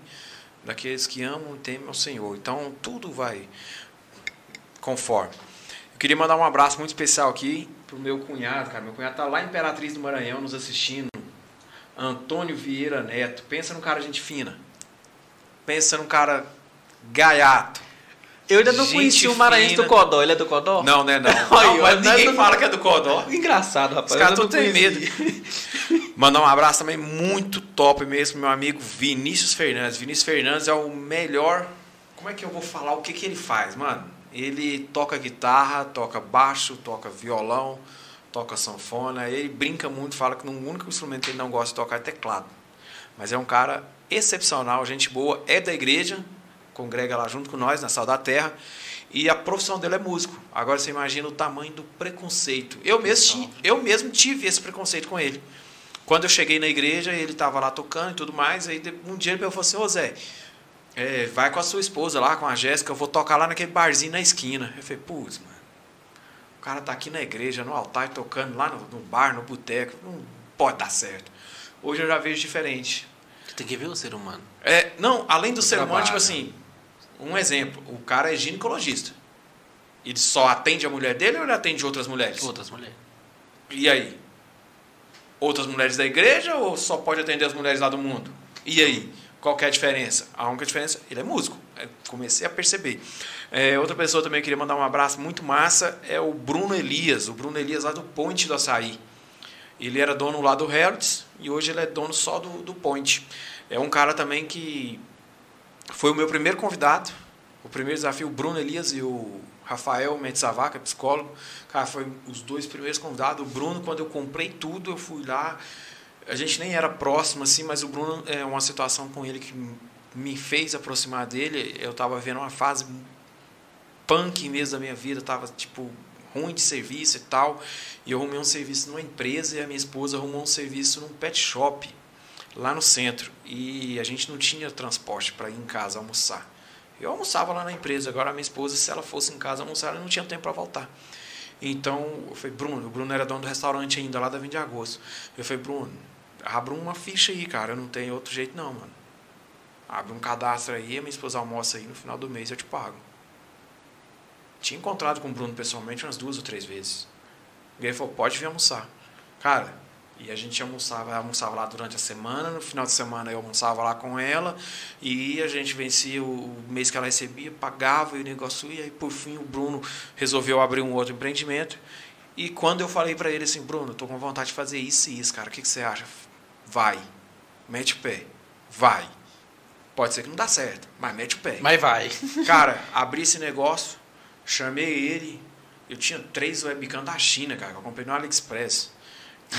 [SPEAKER 1] daqueles que amam e temem ao Senhor. Então, tudo vai conforme. Eu queria mandar um abraço muito especial aqui pro meu cunhado, cara. Meu cunhado tá lá em Imperatriz do Maranhão nos assistindo. Antônio Vieira Neto. Pensa num cara gente fina. Pensa num cara gaiato.
[SPEAKER 2] Eu ainda não gente conheci o Maranhense do Codó. Ele é do Codó?
[SPEAKER 1] Não, né? Não. não mas ninguém fala que é do Codó.
[SPEAKER 2] Engraçado, rapaz.
[SPEAKER 1] Os caras têm medo. Mandar um abraço também muito top mesmo, meu amigo Vinícius Fernandes. Vinícius Fernandes é o melhor. Como é que eu vou falar o que, que ele faz, mano? Ele toca guitarra, toca baixo, toca violão, toca sanfona. Ele brinca muito, fala que o único instrumento que ele não gosta de tocar é teclado. Mas é um cara excepcional, gente boa, é da igreja, congrega lá junto com nós, na Sal da Terra. E a profissão dele é músico. Agora você imagina o tamanho do preconceito. Eu mesmo, eu mesmo tive esse preconceito com ele. Quando eu cheguei na igreja, ele estava lá tocando e tudo mais. Aí um dia ele falou assim: Ô Zé, é, vai com a sua esposa lá, com a Jéssica, eu vou tocar lá naquele barzinho na esquina. Eu falei: Putz, mano, o cara tá aqui na igreja, no altar, tocando lá no, no bar, no boteco. Não pode dar certo. Hoje eu já vejo diferente.
[SPEAKER 2] Tem que ver o ser humano.
[SPEAKER 1] É, não, além do ser humano,
[SPEAKER 2] trabalho.
[SPEAKER 1] tipo assim, um exemplo: o cara é ginecologista. Ele só atende a mulher dele ou ele atende outras mulheres?
[SPEAKER 2] Outras mulheres.
[SPEAKER 1] E aí? Outras mulheres da igreja ou só pode atender as mulheres lá do mundo? E aí? Qual que é a diferença? A única diferença, ele é músico. É, comecei a perceber. É, outra pessoa também que eu queria mandar um abraço muito massa é o Bruno Elias. O Bruno Elias lá do Ponte do Açaí. Ele era dono lá do Hertz e hoje ele é dono só do, do Point. É um cara também que foi o meu primeiro convidado. O primeiro desafio, o Bruno Elias e o Rafael Metzavaca, psicólogo. Cara, foi os dois primeiros convidados. O Bruno, quando eu comprei tudo, eu fui lá. A gente nem era próximo, assim, mas o Bruno, é uma situação com ele que me fez aproximar dele. Eu estava vendo uma fase punk mesmo da minha vida, tava tipo ruim de serviço e tal. E eu arrumei um serviço numa empresa e a minha esposa arrumou um serviço num pet shop lá no centro. E a gente não tinha transporte para ir em casa almoçar. Eu almoçava lá na empresa, agora a minha esposa, se ela fosse em casa almoçar, ela não tinha tempo para voltar. Então, eu falei, Bruno, o Bruno era dono do restaurante ainda, lá da 20 de agosto. Eu falei, Bruno, abre uma ficha aí, cara, não tem outro jeito não, mano. Abre um cadastro aí, a minha esposa almoça aí, no final do mês eu te pago. Tinha encontrado com o Bruno pessoalmente umas duas ou três vezes. E ele falou, pode vir almoçar. Cara, e a gente almoçava, almoçava lá durante a semana, no final de semana eu almoçava lá com ela, e a gente vencia o mês que ela recebia, pagava e o negócio ia, e por fim o Bruno resolveu abrir um outro empreendimento. E quando eu falei para ele assim, Bruno, tô com vontade de fazer isso e isso, cara, o que, que você acha? Vai, mete o pé, vai. Pode ser que não dá certo, mas mete o pé.
[SPEAKER 2] Mas vai.
[SPEAKER 1] Cara, abri esse negócio, chamei ele. Eu tinha três webcam da China, cara, que eu comprei no AliExpress.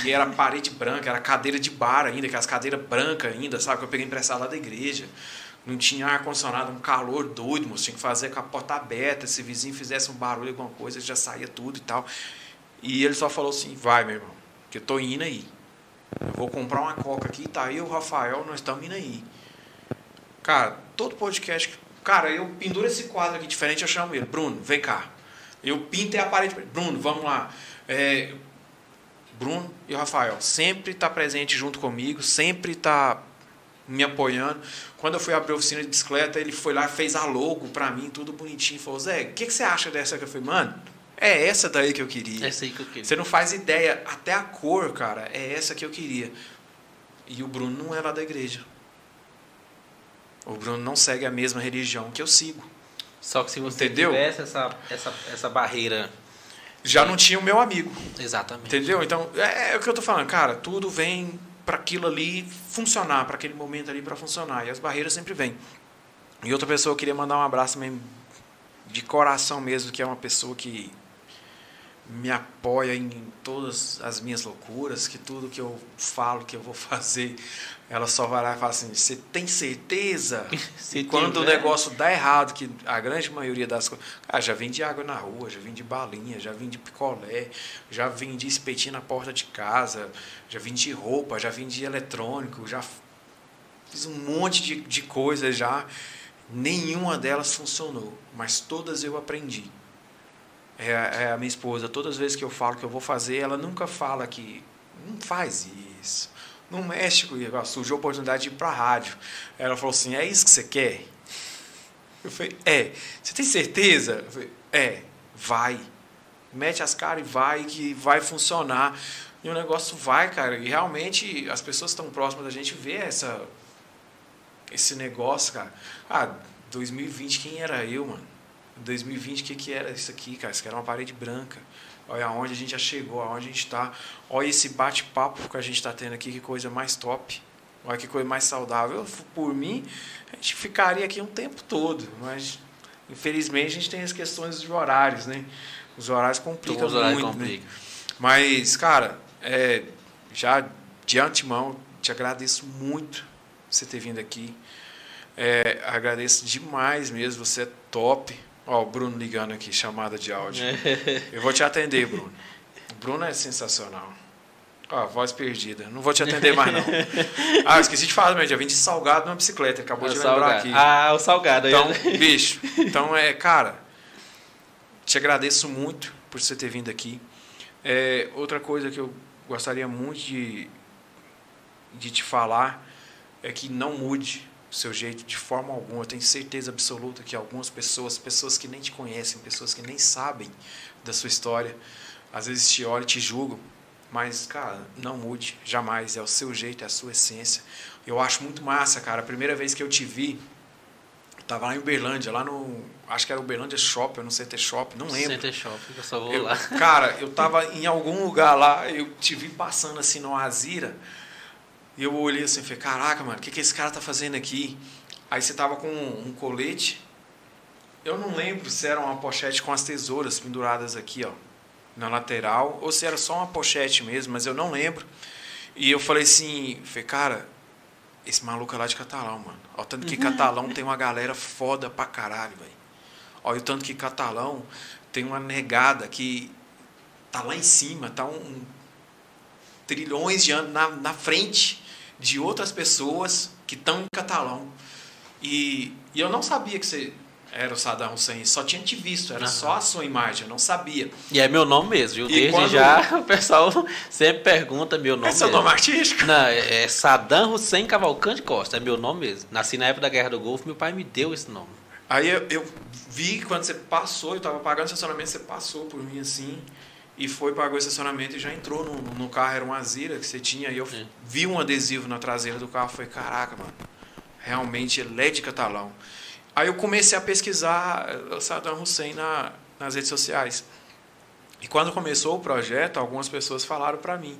[SPEAKER 1] E era parede branca, era cadeira de bar ainda, aquelas cadeiras brancas ainda, sabe? Que eu peguei emprestado lá da igreja. Não tinha ar-condicionado, um calor doido, moço. Tinha que fazer com a porta aberta. Se o vizinho fizesse um barulho, alguma coisa, já saía tudo e tal. E ele só falou assim: vai, meu irmão, que eu tô indo aí. Eu vou comprar uma coca aqui, tá aí o Rafael, nós estamos indo aí. Cara, todo podcast. Cara, eu penduro esse quadro aqui diferente, eu chamo ele. Bruno, vem cá. Eu pinto a parede. Bruno, vamos lá. É, Bruno e o Rafael sempre está presente junto comigo, sempre está me apoiando. Quando eu fui abrir a oficina de bicicleta, ele foi lá e fez a logo para mim, tudo bonitinho. Falou, Zé, o que, que você acha dessa? Eu falei, mano, é essa daí que eu queria.
[SPEAKER 2] Essa aí que eu queria.
[SPEAKER 1] Você não faz ideia, até a cor, cara, é essa que eu queria. E o Bruno não é lá da igreja. O Bruno não segue a mesma religião que eu sigo.
[SPEAKER 2] Só que se você
[SPEAKER 1] Entendeu?
[SPEAKER 2] tivesse essa, essa, essa barreira.
[SPEAKER 1] Já não tinha o meu amigo.
[SPEAKER 2] Exatamente.
[SPEAKER 1] Entendeu? Então, é, é o que eu tô falando, cara, tudo vem para aquilo ali funcionar, para aquele momento ali para funcionar. E as barreiras sempre vêm. E outra pessoa eu queria mandar um abraço mesmo de coração mesmo, que é uma pessoa que me apoia em todas as minhas loucuras, que tudo que eu falo que eu vou fazer, ela só vai lá e fala assim: "Você tem certeza?"
[SPEAKER 2] Se
[SPEAKER 1] quando o
[SPEAKER 2] tiver-
[SPEAKER 1] negócio dá errado, que a grande maioria das coisas. Ah, já vim de água na rua, já vim de balinha, já vim de picolé, já vim de espetinho na porta de casa, já vim de roupa, já vim de eletrônico, já fiz um monte de, de coisas já. Nenhuma delas funcionou, mas todas eu aprendi. É, a- é a minha esposa, todas as vezes que eu falo que eu vou fazer, ela nunca fala que não faz isso. No México, igual, surgiu a oportunidade de ir para a rádio. Ela falou assim: é isso que você quer? Eu falei: é. Você tem certeza? Eu falei: é, vai. Mete as caras e vai, que vai funcionar. E o negócio vai, cara. E realmente as pessoas estão próximas da gente vê essa, esse negócio, cara. Ah, 2020, quem era eu, mano? 2020, o que, que era isso aqui, cara? Isso aqui era uma parede branca. Olha aonde a gente já chegou, aonde a gente está. Olha esse bate-papo que a gente está tendo aqui, que coisa mais top. Olha que coisa mais saudável. Por mim, a gente ficaria aqui um tempo todo, mas infelizmente a gente tem as questões de horários, né? Os horários complicam
[SPEAKER 2] os horários
[SPEAKER 1] muito, né?
[SPEAKER 2] complicam.
[SPEAKER 1] Mas, cara, é, já de antemão, te agradeço muito você ter vindo aqui. É, agradeço demais mesmo, você é top. Ó, o Bruno ligando aqui, chamada de áudio. Eu vou te atender, Bruno. O Bruno é sensacional. Ó, voz perdida. Não vou te atender mais, não. Ah, esqueci de falar, meu. Já vim de salgado numa bicicleta. Acabou
[SPEAKER 2] É
[SPEAKER 1] de lembrar
[SPEAKER 2] salgado.
[SPEAKER 1] aqui.
[SPEAKER 2] Ah, o salgado. aí,
[SPEAKER 1] Então, bicho, então é, cara, te agradeço muito por você ter vindo aqui. É, outra coisa que eu gostaria muito de, de te falar é que não mude o seu jeito de forma alguma. Eu tenho certeza absoluta que algumas pessoas, pessoas que nem te conhecem, pessoas que nem sabem da sua história, às vezes te olham e te julgam. Mas, cara, não mude, jamais. É o seu jeito, é a sua essência. Eu acho muito massa, cara. A primeira vez que eu te vi, eu tava lá em Uberlândia, lá no. Acho que era Uberlândia Shopping, no CT Shopping, não lembro.
[SPEAKER 2] Center Shopping, eu só vou
[SPEAKER 1] Eu-
[SPEAKER 2] lá.
[SPEAKER 1] cara, eu tava em algum lugar lá, eu te vi passando assim no Azira, e eu olhei assim falei, caraca, mano, o que, que esse cara tá fazendo aqui? Aí você tava com um, um colete, eu não lembro se era uma pochete com as tesouras penduradas aqui, ó, na lateral, ou se era só uma pochete mesmo, mas eu não lembro. E eu falei assim, falei, cara, esse maluco é lá de Catalão, mano. Ó, tanto que Catalão tem uma galera foda pra caralho, velho. E o tanto que Catalão tem uma negada que tá lá em cima, tá um trilhões de anos na, na frente de outras pessoas que estão em Catalão. E, e eu não sabia que você era o Saddam Hussein, só tinha te visto, era
[SPEAKER 2] Aham.
[SPEAKER 1] só a sua imagem, eu não sabia.
[SPEAKER 2] E é meu nome mesmo, viu? Desde
[SPEAKER 1] quando-
[SPEAKER 2] já o pessoal sempre pergunta meu nome
[SPEAKER 1] é seu
[SPEAKER 2] mesmo.
[SPEAKER 1] nome artístico?
[SPEAKER 2] Não, é é Saddam Hussein Cavalcante Costa, é meu nome mesmo. Nasci na época da Guerra do Golfo, meu pai me deu esse nome.
[SPEAKER 1] Aí eu, eu vi que quando você passou, eu tava pagando estacionamento, você passou por mim assim, e foi, pagou o estacionamento e já entrou no, no carro, era um Azira que você tinha, e eu
[SPEAKER 2] É.
[SPEAKER 1] vi um adesivo na traseira do carro, falei, caraca, mano, realmente ele é de catalão. Aí eu comecei a pesquisar eh, o Saddam Hussein na, nas redes sociais. E quando começou o projeto, algumas pessoas falaram pra mim,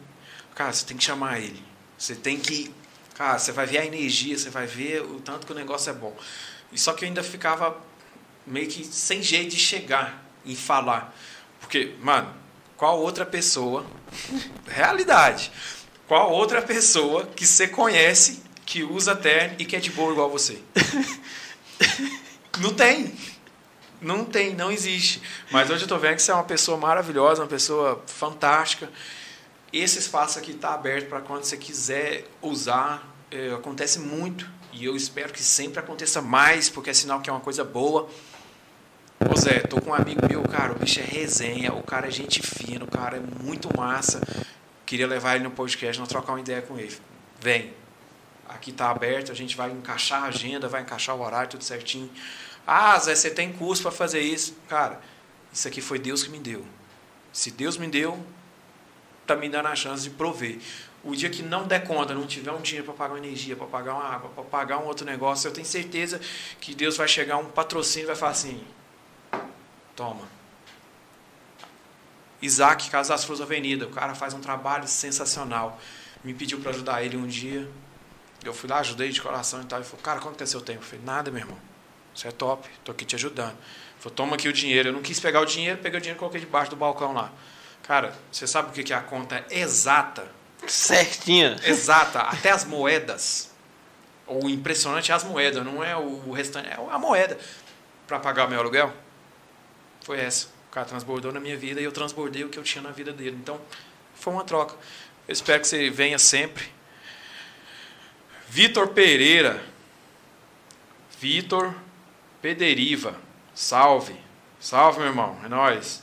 [SPEAKER 1] cara, você tem que chamar ele, você tem que, cara, você vai ver a energia, você vai ver o tanto que o negócio é bom. E só que eu ainda ficava meio que sem jeito de chegar e falar. Porque, mano, qual outra pessoa, realidade, qual outra pessoa que você conhece que usa terno e que é de boa igual você? Não tem. Não tem, não existe. Mas hoje eu tô vendo que você é uma pessoa maravilhosa, uma pessoa fantástica. Esse espaço aqui está aberto para quando você quiser usar. É, acontece muito. E eu espero que sempre aconteça mais, porque é sinal que é uma coisa boa. Ô Zé, tô com um amigo meu, cara, o bicho é resenha, o cara é gente fina, o cara é muito massa. Queria levar ele no podcast, nós trocar uma ideia com ele. Vem. Aqui tá aberto, a gente vai encaixar a agenda, vai encaixar o horário, tudo certinho. Ah, Zé, você tem curso para fazer isso. Cara, isso aqui foi Deus que me deu. Se Deus me deu, tá me dando a chance de prover. O dia que não der conta, não tiver um dinheiro para pagar uma energia, para pagar uma água, para pagar um outro negócio, eu tenho certeza que Deus vai chegar um patrocínio e vai falar assim: toma. Isaac, Casa das Flores Avenida, o cara faz um trabalho sensacional. Me pediu para ajudar ele um dia. Eu fui lá, ajudei de coração e tal. Ele falou: Cara, quanto que é seu tempo? Eu falei: Nada, meu irmão. Isso é top, tô aqui te ajudando. Ele falou: Toma aqui o dinheiro. Eu não quis pegar o dinheiro, peguei o dinheiro e coloquei debaixo do balcão lá. Cara, você sabe o que que é a conta exata?
[SPEAKER 2] Certinha.
[SPEAKER 1] Exata, até as moedas. O impressionante é as moedas, não é o restante, é a moeda. Para pagar o meu aluguel, foi essa. O cara transbordou na minha vida e eu transbordei o que eu tinha na vida dele. Então, foi uma troca. Eu espero que você venha sempre. Vitor Pereira. Vitor Pederiva. Salve. Salve, meu irmão. É nóis.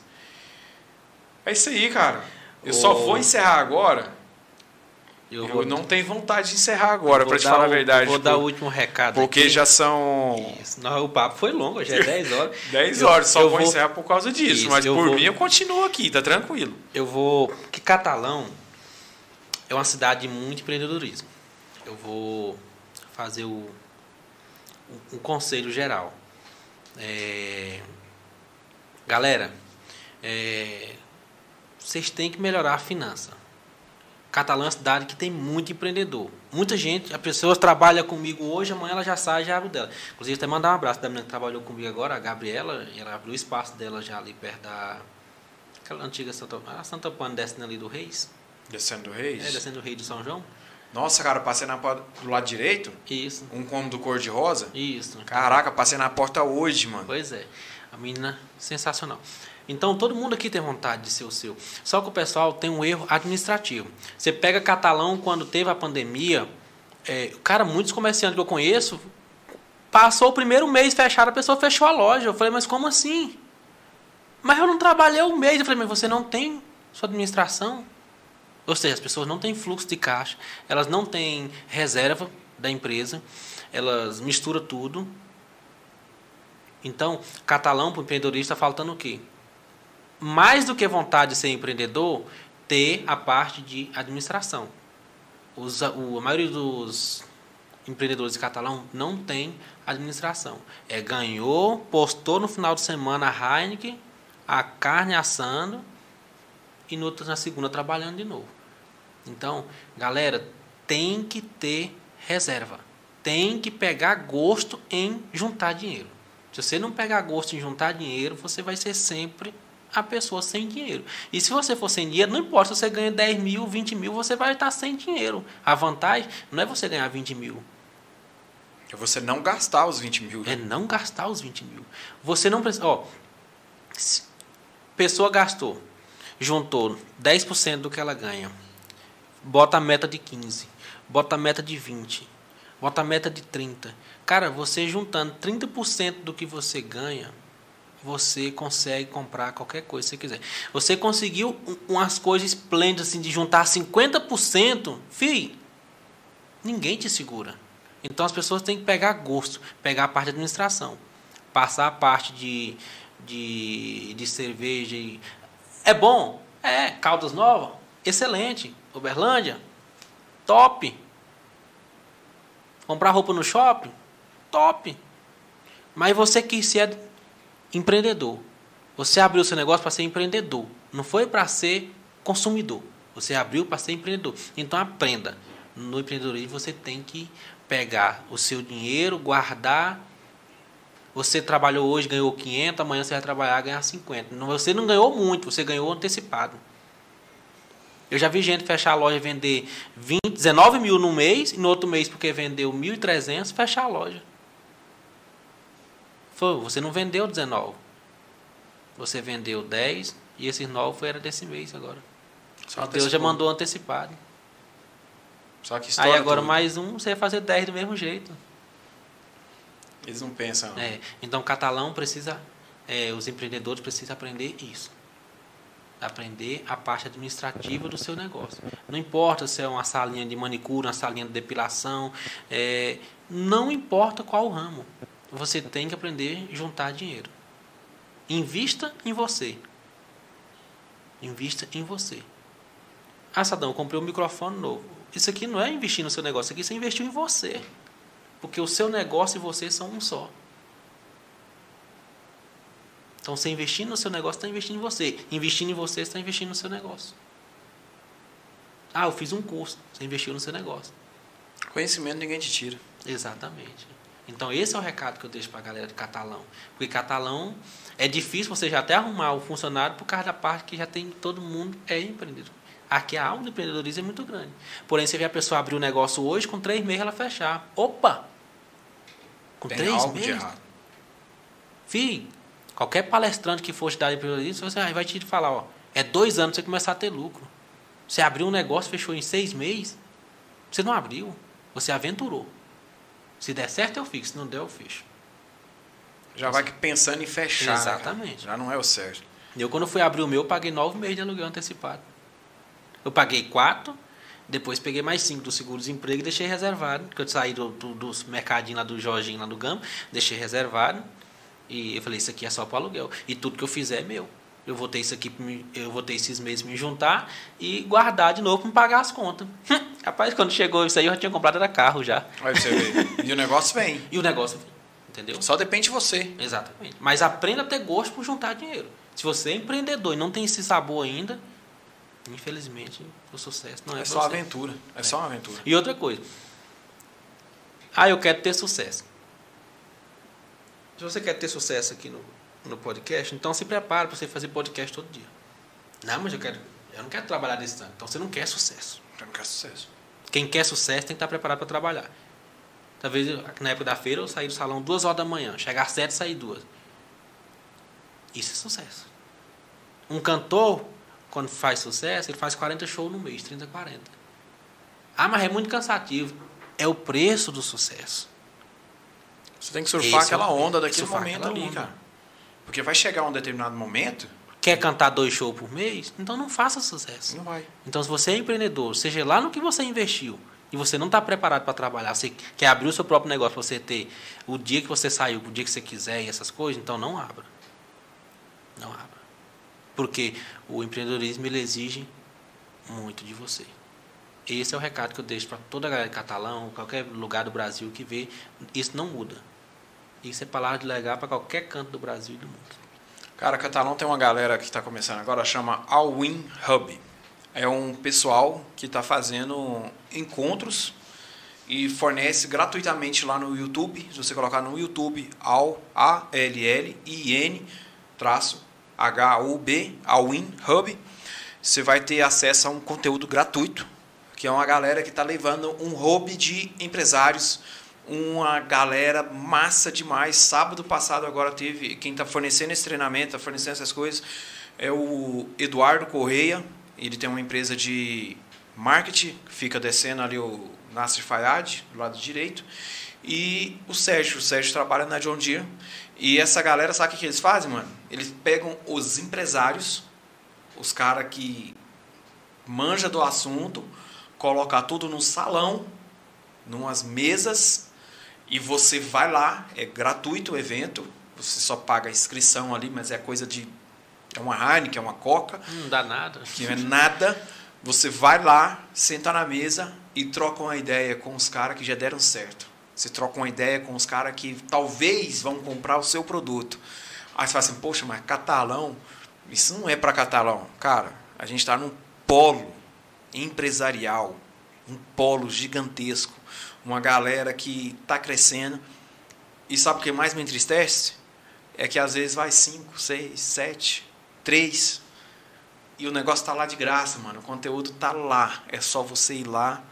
[SPEAKER 1] É isso aí, cara. Eu só vou encerrar agora.
[SPEAKER 2] Eu,
[SPEAKER 1] Eu, não tenho vontade de encerrar agora, para te falar a
[SPEAKER 2] o-
[SPEAKER 1] verdade.
[SPEAKER 2] Vou dar o último recado
[SPEAKER 1] porque
[SPEAKER 2] aqui.
[SPEAKER 1] já são
[SPEAKER 2] Isso, não, o papo foi longo, já é 10 horas.
[SPEAKER 1] 10
[SPEAKER 2] Eu-
[SPEAKER 1] horas, só
[SPEAKER 2] eu
[SPEAKER 1] vou, encerrar por causa disso.
[SPEAKER 2] Isso,
[SPEAKER 1] mas
[SPEAKER 2] eu
[SPEAKER 1] por
[SPEAKER 2] vou-
[SPEAKER 1] mim eu continuo aqui, tá tranquilo.
[SPEAKER 2] Eu vou. Que Catalão é uma cidade de muito empreendedorismo. Eu vou fazer o, o, um conselho geral. É, galera, é, vocês têm que melhorar a finança. Catalão é uma cidade que tem muito empreendedor. Muita gente, as pessoas trabalham comigo hoje, amanhã ela já sai e já abre dela. Inclusive, até mandar um abraço da menina que trabalhou comigo agora, a Gabriela. Ela abriu o espaço dela já ali perto da. Aquela antiga Santa. A Santa Pana descendo ali do Reis.
[SPEAKER 1] Descendo do Reis.
[SPEAKER 2] É, descendo do Rei de São João.
[SPEAKER 1] Nossa, cara, passei na porta do lado direito,
[SPEAKER 2] Isso,
[SPEAKER 1] um cômodo cor de rosa.
[SPEAKER 2] isso.
[SPEAKER 1] Caraca, passei na porta hoje, mano.
[SPEAKER 2] Pois é. A menina, sensacional. Então, todo mundo aqui tem vontade de ser o seu. Só que o pessoal tem um erro administrativo. Você pega catalão quando teve a pandemia. É, cara, muitos comerciantes que eu conheço, passou o primeiro mês fechado, a pessoa fechou a loja. Eu falei, mas como assim? Mas eu não trabalhei um mês. Eu falei, mas você não tem sua administração? Ou seja, as pessoas não têm fluxo de caixa, elas não têm reserva da empresa, elas misturam tudo. Então, catalão para o empreendedorismo está faltando o quê? Mais do que vontade de ser empreendedor, ter a parte de administração. Os, o, a maioria dos empreendedores de catalão não tem administração. É ganhou, postou no final de semana a Heineken, a carne assando e no, na segunda trabalhando de novo. Então, galera, tem que ter reserva. Tem que pegar gosto em juntar dinheiro. Se você não pegar gosto em juntar dinheiro, você vai ser sempre a pessoa sem dinheiro. E se você for sem dinheiro, não importa se você ganha 10 mil, 20 mil, você vai estar sem dinheiro. A vantagem não é você ganhar 20 mil.
[SPEAKER 1] É você não gastar os 20 mil. né?
[SPEAKER 2] É não gastar os 20 mil. Você não precisa. Ó, pessoa gastou, juntou 10% do que ela ganha. Bota a meta de 15. Bota a meta de 20. Bota a meta de 30. Cara, você juntando 30% do que você ganha, você consegue comprar qualquer coisa que você quiser. Você conseguiu um- umas coisas esplêndidas assim, de juntar 50%, fi, ninguém te segura. Então as pessoas têm que pegar gosto, pegar a parte de administração, passar a parte de, de, de cerveja. e- É bom? É. Caldas Nova? Excelente. Uberlândia? Top. Comprar roupa no shopping? Top. Mas você quis ser empreendedor. Você abriu seu negócio para ser empreendedor. Não foi para ser consumidor. Você abriu para ser empreendedor. Então aprenda. No empreendedorismo você tem que pegar o seu dinheiro, guardar. Você trabalhou hoje, ganhou 500, amanhã você vai trabalhar ganhar 50. Não- Você não ganhou muito, você ganhou antecipado. Eu já vi gente fechar a loja e vender 20, 19 mil no mês, e no outro mês, porque vendeu 1.300, fechar a loja. Foi, você não vendeu 19. Você vendeu 10 e esses 9 foi era desse mês agora.
[SPEAKER 1] Só
[SPEAKER 2] Deus já mandou antecipado.
[SPEAKER 1] Só que
[SPEAKER 2] Aí agora
[SPEAKER 1] tudo.
[SPEAKER 2] mais um, você vai fazer 10 do mesmo jeito.
[SPEAKER 1] Eles não pensam. não.
[SPEAKER 2] É, então, catalão precisa, é, os empreendedores precisam aprender isso. Aprender a parte administrativa do seu negócio. Não importa se é uma salinha de manicure, uma salinha de depilação, é, não importa qual ramo. Você tem que aprender a juntar dinheiro. Invista em você. Invista em você. Ah, Sadão, eu comprei um microfone novo. Isso aqui não é investir no seu negócio, isso aqui você investiu em você. Porque o seu negócio e você são um só. Então, você investindo no seu negócio, está investindo em você. Investindo em você, você está investindo no seu negócio. Ah, eu fiz um curso. Você investiu no seu negócio.
[SPEAKER 1] Conhecimento ninguém te tira.
[SPEAKER 2] Exatamente. Então, esse é o recado que eu deixo para a galera de catalão. Porque catalão é difícil você já até arrumar o funcionário por causa da parte que já tem todo mundo é empreendedor. Aqui a alma do empreendedorismo é muito grande. Porém, você vê a pessoa abrir um negócio hoje, com três meses ela fechar. Opa! Com
[SPEAKER 1] Tem
[SPEAKER 2] três
[SPEAKER 1] algo de
[SPEAKER 2] meses?
[SPEAKER 1] errado.
[SPEAKER 2] Fih, qualquer palestrante que for te dar empreendedorismo, você vai te falar, ó, é dois anos você começar a ter lucro. Você abriu um negócio, fechou em seis meses, você não abriu, você aventurou. Se der certo, eu fico, se não der, eu fecho.
[SPEAKER 1] Já vai que pensando em fechar. né, cara?
[SPEAKER 2] Exatamente.
[SPEAKER 1] Já não é o certo.
[SPEAKER 2] Eu, quando fui abrir o meu, eu paguei nove meses de aluguel antecipado. Eu paguei quatro, depois peguei mais cinco do seguro-desemprego e deixei reservado. Porque eu saí do, do, dos mercadinhos lá do Jorginho, lá do Gama, deixei reservado. E eu falei, isso aqui é só para aluguel. E tudo que eu fizer é meu. Eu vou ter isso aqui, eu vou ter esses meses me juntar e guardar de novo para me pagar as contas. Rapaz, quando chegou isso aí, eu já tinha comprado era carro já.
[SPEAKER 1] Aí você vê. e o negócio vem.
[SPEAKER 2] E o negócio, entendeu?
[SPEAKER 1] Só depende de você.
[SPEAKER 2] Exatamente. Mas aprenda a ter gosto por juntar dinheiro. Se você é empreendedor e não tem esse sabor ainda, infelizmente, o sucesso não é,
[SPEAKER 1] É só
[SPEAKER 2] você.
[SPEAKER 1] aventura. É só uma aventura.
[SPEAKER 2] E outra coisa. Ah, eu quero ter sucesso. Se você quer ter sucesso aqui no, no podcast, então se prepare para você fazer podcast todo dia. Não, mas eu quero. Eu não quero trabalhar desse tanto. Então você não quer sucesso.
[SPEAKER 1] Eu não quero sucesso.
[SPEAKER 2] Quem quer sucesso tem que estar preparado para trabalhar. Talvez na época da feira eu saí do salão duas horas da manhã, chegar às sete e sair duas. Isso é sucesso. Um cantor, quando faz sucesso, ele faz 40 shows no mês, 30, 40. Ah, mas é muito cansativo. É o preço do sucesso.
[SPEAKER 1] Você tem que surfar
[SPEAKER 2] Esse é
[SPEAKER 1] aquela onda daquele momento ali,
[SPEAKER 2] onda.
[SPEAKER 1] cara. Porque vai chegar um determinado momento,
[SPEAKER 2] Quer cantar dois shows por mês? Então não faça sucesso.
[SPEAKER 1] não vai.
[SPEAKER 2] Então, se você é empreendedor, seja lá no que você investiu, e você não está preparado para trabalhar, você quer abrir o seu próprio negócio você ter o dia que você saiu, o dia que você quiser e essas coisas, então não abra. Não abra. Porque o empreendedorismo ele exige muito de você. Esse é o recado que eu deixo para toda a galera de Catalão, qualquer lugar do Brasil que vê, isso não muda. Isso é palavra de legal para qualquer canto do Brasil e do mundo.
[SPEAKER 1] Cara, Catalão tem uma galera que está começando agora, chama All Win Hub. É um pessoal que está fazendo encontros e fornece gratuitamente lá no YouTube. Se você colocar no YouTube, All, A-L-L-I-N, traço, H-U-B, Hub, você vai ter acesso a um conteúdo gratuito, que é uma galera que está levando um hobby de empresários uma galera massa demais. Sábado passado agora teve quem está fornecendo esse treinamento, está fornecendo essas coisas, é o Eduardo Correia. Ele tem uma empresa de marketing, fica descendo ali o Nasser Fayad, do lado direito. E o Sérgio, o Sérgio trabalha na John Deere. E essa galera, sabe o que, eles fazem, mano? Eles pegam os empresários, os caras que manja do assunto, colocar tudo num salão, numas mesas, e você vai lá, é gratuito o evento, você só paga a inscrição ali, mas é coisa de. É uma Heineken, é uma Coca,
[SPEAKER 2] Não dá nada.
[SPEAKER 1] que não é nada. Você vai lá, senta na mesa e troca uma ideia com os caras que já deram certo. Você troca uma ideia com os caras que talvez vão comprar o seu produto. Aí você fala assim, poxa, mas catalão, isso não é para catalão. Cara, a gente está num polo empresarial, um polo gigantesco, uma galera que está crescendo. E sabe o que mais me entristece? É que às vezes vai 5, 6, 7, 3. E o negócio tá lá de graça, mano. O conteúdo tá lá. É só você ir lá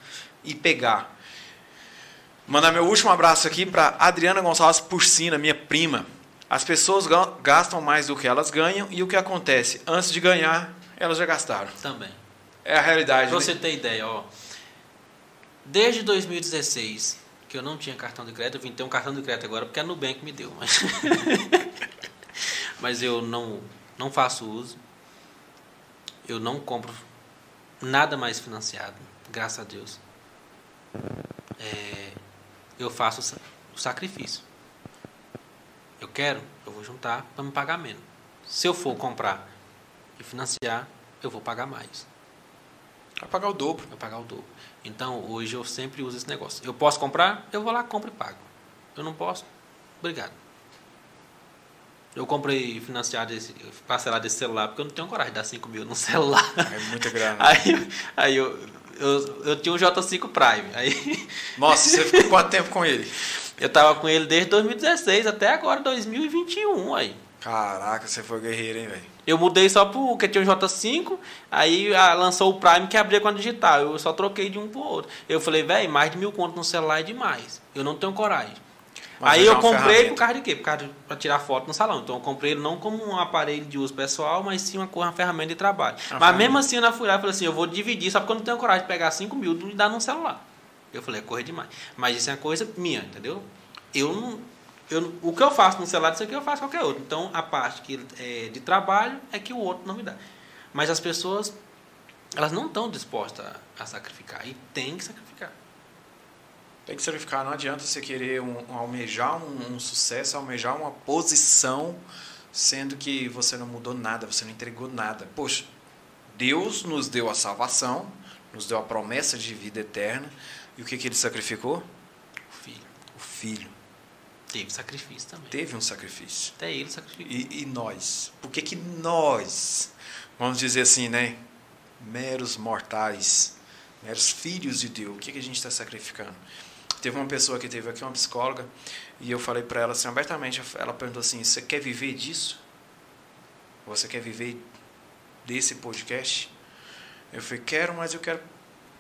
[SPEAKER 1] e pegar. Mandar meu último abraço aqui para Adriana Gonçalves Porcina, minha prima. As pessoas ga- gastam mais do que elas ganham e o que acontece? Antes de ganhar, elas já gastaram.
[SPEAKER 2] Também.
[SPEAKER 1] É a realidade.
[SPEAKER 2] Pra
[SPEAKER 1] né?
[SPEAKER 2] você ter ideia, ó. Desde 2016, que eu não tinha cartão de crédito, eu vim ter um cartão de crédito agora porque a Nubank me deu. Mas, mas eu não, não faço uso. Eu não compro nada mais financiado, graças a Deus. É, eu faço o sacrifício. Eu quero, eu vou juntar para me pagar menos. Se eu for comprar e financiar, eu vou pagar mais.
[SPEAKER 1] Vai pagar o dobro.
[SPEAKER 2] Vai pagar o dobro. Então, hoje eu sempre uso esse negócio. Eu posso comprar, eu vou lá, compro e pago. Eu não posso, obrigado. Eu comprei financiado, esse, parcelado esse celular, porque eu não tenho coragem de dar 5 mil no celular.
[SPEAKER 1] É muita grana.
[SPEAKER 2] Aí, aí eu, eu, eu tinha um J5 Prime. Aí
[SPEAKER 1] Nossa, você ficou quanto tempo com ele?
[SPEAKER 2] eu tava com ele desde 2016 até agora, 2021. Aí.
[SPEAKER 1] Caraca, você foi guerreiro, hein, velho?
[SPEAKER 2] Eu mudei só porque tinha um J5, aí ah, lançou o Prime que abria com a digital. Eu só troquei de um pro outro. Eu falei, velho, mais de mil contos no celular é demais. Eu não tenho coragem.
[SPEAKER 1] Mas
[SPEAKER 2] aí
[SPEAKER 1] é
[SPEAKER 2] eu comprei por causa de quê? Por causa de, pra tirar foto no salão. Então eu comprei ele não como um aparelho de uso pessoal, mas sim uma, uma ferramenta de trabalho. Mas mesmo assim eu na e falei assim, eu vou dividir, só porque eu não tenho coragem de pegar 5 mil e dar num celular. Eu falei, é correr demais. Mas isso é uma coisa minha, entendeu? Eu não. Eu, o que eu faço no celular, isso aqui eu faço qualquer outro. Então a parte que é de trabalho é que o outro não me dá. Mas as pessoas, elas não estão dispostas a, a sacrificar. E tem que sacrificar.
[SPEAKER 1] Tem que sacrificar, não adianta você querer um, um- almejar um, um sucesso, almejar uma posição, sendo que você não mudou nada, você não entregou nada. Poxa, Deus nos deu a salvação, nos deu a promessa de vida eterna, e o que, que ele sacrificou?
[SPEAKER 2] O filho
[SPEAKER 1] O Filho.
[SPEAKER 2] Teve sacrifício também.
[SPEAKER 1] Teve um sacrifício.
[SPEAKER 2] Até ele sacrificou.
[SPEAKER 1] E, e nós? Por que, que nós, vamos dizer assim, né? Meros mortais, meros filhos de Deus, o que, que a gente está sacrificando? Teve uma pessoa que teve aqui, uma psicóloga, e eu falei para ela assim, abertamente, ela perguntou assim, você quer viver disso? Você quer viver desse podcast? Eu falei, quero, mas eu quero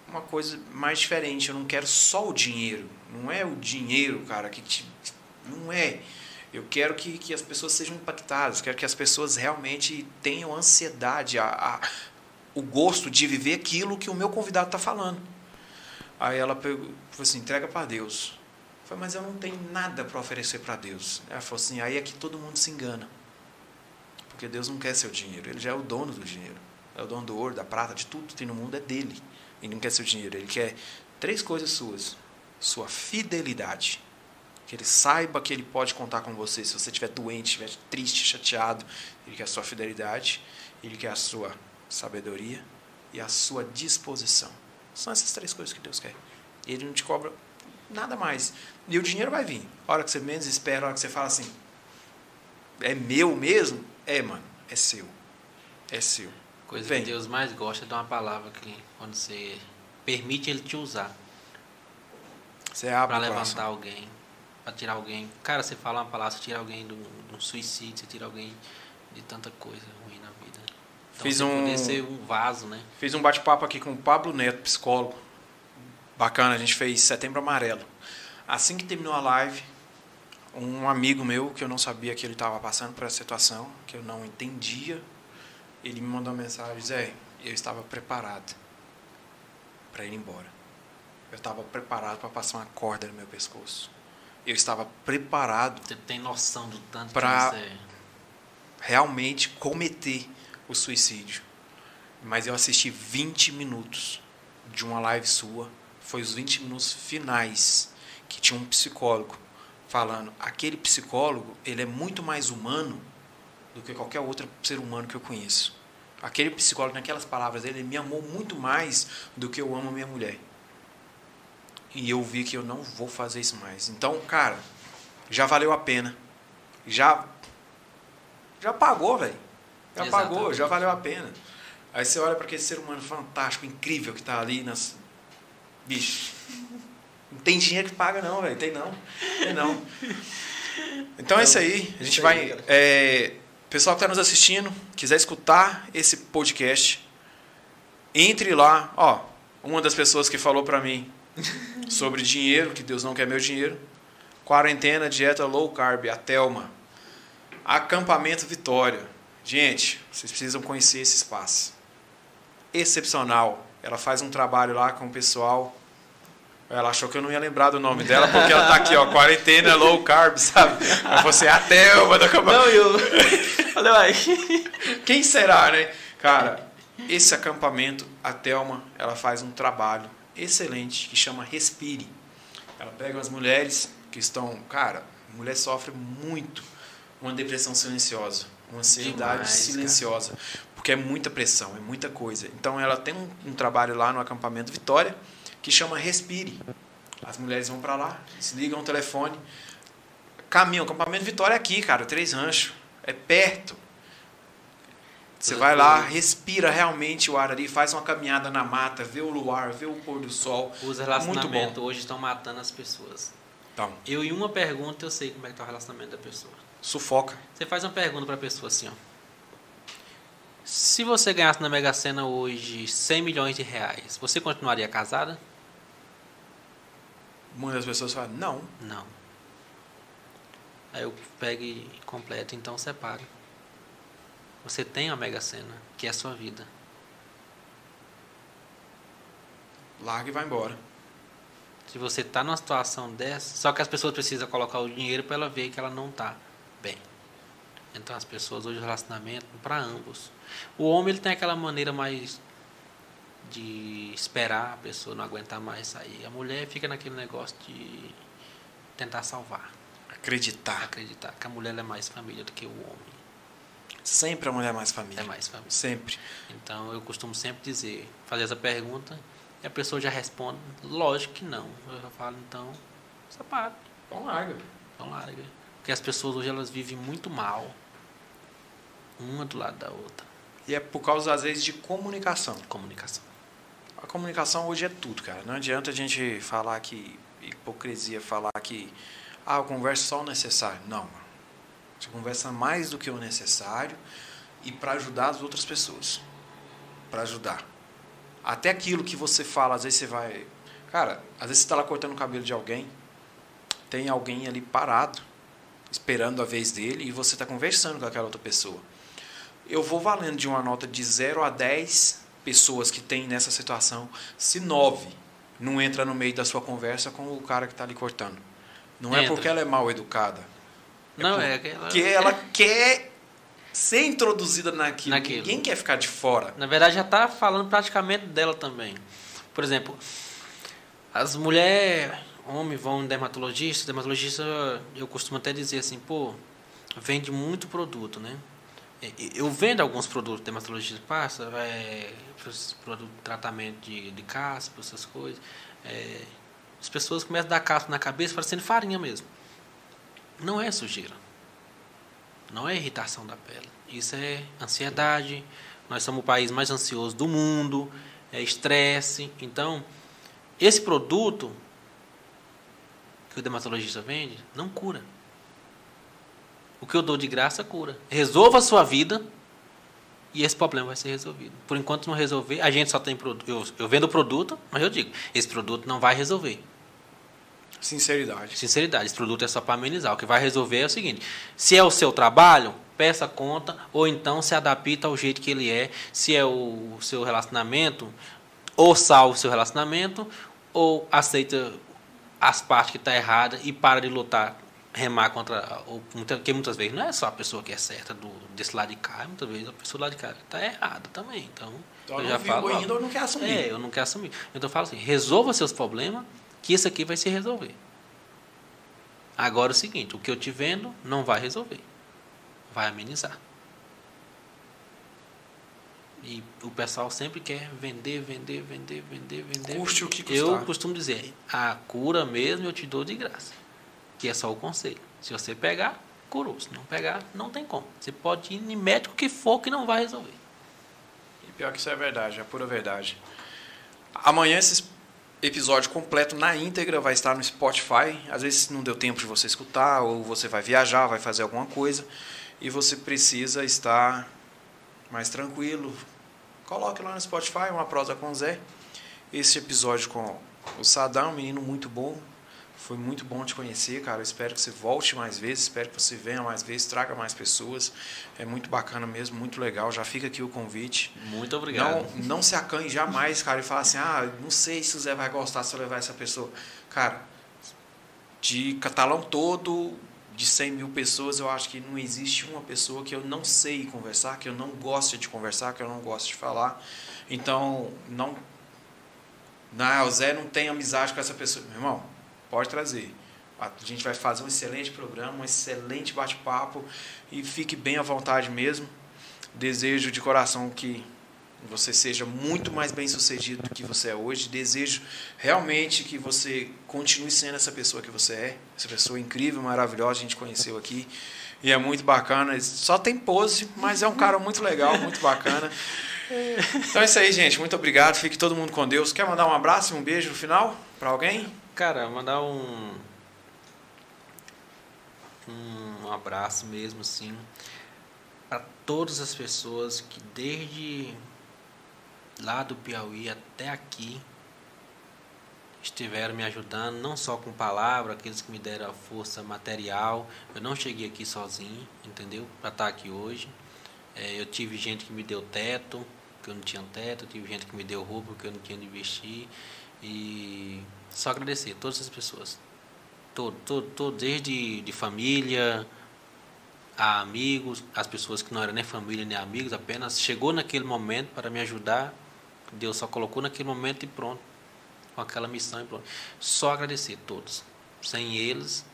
[SPEAKER 1] uma coisa mais diferente. Eu não quero só o dinheiro. Não é o dinheiro, cara, que te, não é. Eu quero que, que as pessoas sejam impactadas. Quero que as pessoas realmente tenham ansiedade, a, a o gosto de viver aquilo que o meu convidado está falando. Aí ela falou assim, entrega para Deus. Eu falei, mas eu não tenho nada para oferecer para Deus. Ela falou assim, aí é que todo mundo se engana. Porque Deus não quer seu dinheiro, Ele já é o dono do dinheiro. É o dono do ouro, da prata, de tudo que tem no mundo é dele. Ele não quer seu dinheiro, Ele quer três coisas suas. Sua fidelidade. Que Ele saiba que Ele pode contar com você. Se você estiver doente, estiver triste, chateado, Ele quer a sua fidelidade. Ele quer a sua sabedoria e a sua disposição. São essas três coisas que Deus quer. Ele não te cobra nada mais. E o dinheiro vai vir. A hora que você menos espera, a hora que você fala assim, é meu mesmo? É, mano, é seu. É seu.
[SPEAKER 2] Coisa Vem. que Deus mais gosta é de uma palavra que quando você permite Ele te usar.
[SPEAKER 1] Você abre
[SPEAKER 2] Para levantar alguém, para tirar alguém. Cara, você fala uma palavra, você tira alguém de um suicídio, você tira alguém de tanta coisa ruim na vida. Então,
[SPEAKER 1] Fiz um,
[SPEAKER 2] ser um vaso, né?
[SPEAKER 1] Fiz um bate-papo aqui com o Pablo Neto, psicólogo. Bacana, a gente fez Setembro Amarelo. Assim que terminou a live, um amigo meu, que eu não sabia que ele estava passando por essa situação, que eu não entendia, ele me mandou uma mensagem, Zé, eu estava preparado para ir embora. Eu estava preparado para passar uma corda no meu pescoço. Eu estava preparado.
[SPEAKER 2] Você tem noção do tanto
[SPEAKER 1] para realmente cometer o suicídio. Mas eu assisti 20 minutos de uma live sua. Foi os 20 minutos finais que tinha um psicólogo falando. Aquele psicólogo, ele é muito mais humano do que qualquer outro ser humano que eu conheço. Aquele psicólogo, naquelas palavras dele, ele me amou muito mais do que eu amo a minha mulher. E eu vi que eu não vou fazer isso mais. Então, cara, já valeu a pena. Já já pagou, velho. Já Exatamente. pagou, já valeu a pena. Aí você olha para aquele ser humano fantástico, incrível que está ali nas. Bicho. Não tem dinheiro que paga, não, velho. Tem não. Tem não. Então é isso aí. A gente vai. É, pessoal que está nos assistindo, quiser escutar esse podcast, entre lá. Ó, uma das pessoas que falou para mim sobre dinheiro, que Deus não quer meu dinheiro. Quarentena, dieta low carb, a Thelma. Acampamento Vitória. Gente, vocês precisam conhecer esse espaço. Excepcional. Ela faz um trabalho lá com o pessoal. Ela achou que eu não ia lembrar do nome dela, porque ela tá aqui, ó, quarentena low carb, sabe? Mas você é a Thelma do acampamento.
[SPEAKER 2] Não, eu. Olha aí.
[SPEAKER 1] Quem será, né? Cara, esse acampamento, a Thelma, ela faz um trabalho excelente que chama Respire. Ela pega as mulheres que estão, cara, a mulher sofre muito uma depressão silenciosa, uma ansiedade Demais, silenciosa, cara. porque é muita pressão, é muita coisa. Então ela tem um, um trabalho lá no acampamento Vitória que chama Respire. As mulheres vão para lá, desligam o telefone, caminham. O acampamento Vitória é aqui, cara, Três Ranchos, é perto. Você vai lá, respira realmente o ar ali, faz uma caminhada na mata, vê o luar, vê o pôr do sol.
[SPEAKER 2] Os relacionamentos hoje estão matando as pessoas.
[SPEAKER 1] Então.
[SPEAKER 2] Eu, em uma pergunta, eu sei como é que está o relacionamento da pessoa.
[SPEAKER 1] Sufoca.
[SPEAKER 2] Você faz uma pergunta para a pessoa assim, ó. Se você ganhasse na Mega Sena hoje 100 milhões de reais, você continuaria casada?
[SPEAKER 1] Muitas pessoas falam, não.
[SPEAKER 2] Não. Aí eu pego e completo, então separe. Você tem a Mega Sena, que é a sua vida.
[SPEAKER 1] Larga e vai embora.
[SPEAKER 2] Se você está numa situação dessa, só que as pessoas precisam colocar o dinheiro para ela ver que ela não está bem. Então as pessoas hoje o relacionamento para ambos. O homem ele tem aquela maneira mais de esperar a pessoa não aguentar mais sair. A mulher fica naquele negócio de tentar salvar.
[SPEAKER 1] Acreditar.
[SPEAKER 2] Acreditar que a mulher é mais família do que o homem.
[SPEAKER 1] Sempre a mulher é mais família.
[SPEAKER 2] É mais família.
[SPEAKER 1] Sempre.
[SPEAKER 2] Então eu costumo sempre dizer, fazer essa pergunta e a pessoa já responde, lógico que não. Eu já falo, então, separa.
[SPEAKER 1] Então larga.
[SPEAKER 2] Então larga. Porque as pessoas hoje elas vivem muito mal. Uma do lado da outra.
[SPEAKER 1] E é por causa, às vezes, de comunicação.
[SPEAKER 2] Comunicação.
[SPEAKER 1] A comunicação hoje é tudo, cara. Não adianta a gente falar que hipocrisia, falar que ah, eu converso só o necessário. Não, mano. Você conversa mais do que o necessário e para ajudar as outras pessoas. Para ajudar. Até aquilo que você fala, às vezes você vai. Cara, às vezes você está lá cortando o cabelo de alguém, tem alguém ali parado, esperando a vez dele, e você está conversando com aquela outra pessoa. Eu vou valendo de uma nota de 0 a 10 pessoas que tem nessa situação, se 9 não entra no meio da sua conversa com o cara que está ali cortando. Não é
[SPEAKER 2] Entra.
[SPEAKER 1] porque ela é mal educada.
[SPEAKER 2] Não,
[SPEAKER 1] por-
[SPEAKER 2] é que ela-
[SPEAKER 1] Porque ela quer ser introduzida naquilo.
[SPEAKER 2] Naquilo.
[SPEAKER 1] Ninguém quer ficar de fora.
[SPEAKER 2] Na verdade, já está falando praticamente dela também. Por exemplo, as mulheres, homens vão em dermatologista, dermatologista, eu costumo até dizer assim, pô, vende muito produto, né? Eu vendo alguns produtos que dermatologista passa, é, de tratamento de, de caspa, essas coisas. é, as pessoas começam a dar caspa na cabeça parecendo farinha mesmo. Não é sujeira. Não é irritação da pele. Isso é ansiedade. Nós somos o país mais ansioso do mundo. É estresse. Então, esse produto que o dermatologista vende não cura. O que eu dou de graça cura. Resolva a sua vida e esse problema vai ser resolvido. Por enquanto não resolver, a gente só tem produto. Eu, eu vendo o produto, mas eu digo, esse produto não vai resolver.
[SPEAKER 1] Sinceridade.
[SPEAKER 2] Sinceridade, esse produto é só para amenizar. O que vai resolver é o seguinte: se é o seu trabalho, peça conta, ou então se adapta ao jeito que ele é. Se é o seu relacionamento, ou salve o seu relacionamento, ou aceita as partes que está errada e para de lutar, remar contra. Ou, porque muitas vezes não é só a pessoa que é certa do, desse lado de cá, muitas vezes a pessoa do lado de cá está errada também. Então,
[SPEAKER 1] Então,
[SPEAKER 2] eu já falo.
[SPEAKER 1] ainda ou não quer assumir.
[SPEAKER 2] É, eu não quero assumir. Então eu falo assim, resolva seus problemas, que isso aqui vai se resolver. Agora é o seguinte, o que eu te vendo não vai resolver. Vai amenizar. E o pessoal sempre quer vender, vender, vender, vender, vender.
[SPEAKER 1] Custe
[SPEAKER 2] vender.
[SPEAKER 1] o que custar.
[SPEAKER 2] Eu costumo dizer, a cura mesmo eu te dou de graça. Que é só o conselho. Se você pegar, curou. Se não pegar, não tem como. Você pode ir em médico que for que não vai resolver.
[SPEAKER 1] E pior que isso é verdade, é pura verdade. Amanhã esse episódio completo na íntegra vai estar no Spotify. Às vezes não deu tempo de você escutar, ou você vai viajar, vai fazer alguma coisa, e você precisa estar mais tranquilo. Coloque lá no Spotify uma prosa com o Zé. Esse episódio com o Sadam, um menino muito bom. Foi muito bom te conhecer, cara. Eu espero que você volte mais vezes, espero que você venha mais vezes, traga mais pessoas. É muito bacana mesmo, muito legal. Já fica aqui o convite.
[SPEAKER 2] Muito obrigado.
[SPEAKER 1] Não, não se acanhe jamais, cara, e fala assim, ah, não sei se o Zé vai gostar se eu levar essa pessoa. Cara, de catalão todo, de 100 mil pessoas, eu acho que não existe uma pessoa que eu não sei conversar, que eu não goste de conversar, que eu não gosto de falar. Então, não... Não, o Zé não tem amizade com essa pessoa. Meu irmão, pode trazer. A gente vai fazer um excelente programa, um excelente bate-papo e fique bem à vontade mesmo. Desejo de coração que você seja muito mais bem sucedido do que você é hoje. Desejo realmente que você continue sendo essa pessoa que você é, essa pessoa incrível, maravilhosa, a gente conheceu aqui. E é muito bacana. Só tem pose, mas é um cara muito legal, muito bacana. Então é isso aí, gente. Muito obrigado. Fique todo mundo com Deus. Quer mandar um abraço e um beijo no final para alguém?
[SPEAKER 2] Cara, mandar um um abraço mesmo assim para todas as pessoas que desde lá do Piauí até aqui estiveram me ajudando, não só com palavra, aqueles que me deram a força material. Eu não cheguei aqui sozinho, entendeu? Para estar aqui hoje. É, eu tive gente que me deu teto, que eu não tinha teto, eu tive gente que me deu roupa que eu não tinha de vestir. E só agradecer todas as pessoas. Todo, todo, todo desde de família a amigos, as pessoas que não eram nem família nem amigos, apenas chegou naquele momento para me ajudar. Deus só colocou naquele momento e pronto. Com aquela missão e pronto. Só agradecer todos. Sem eles,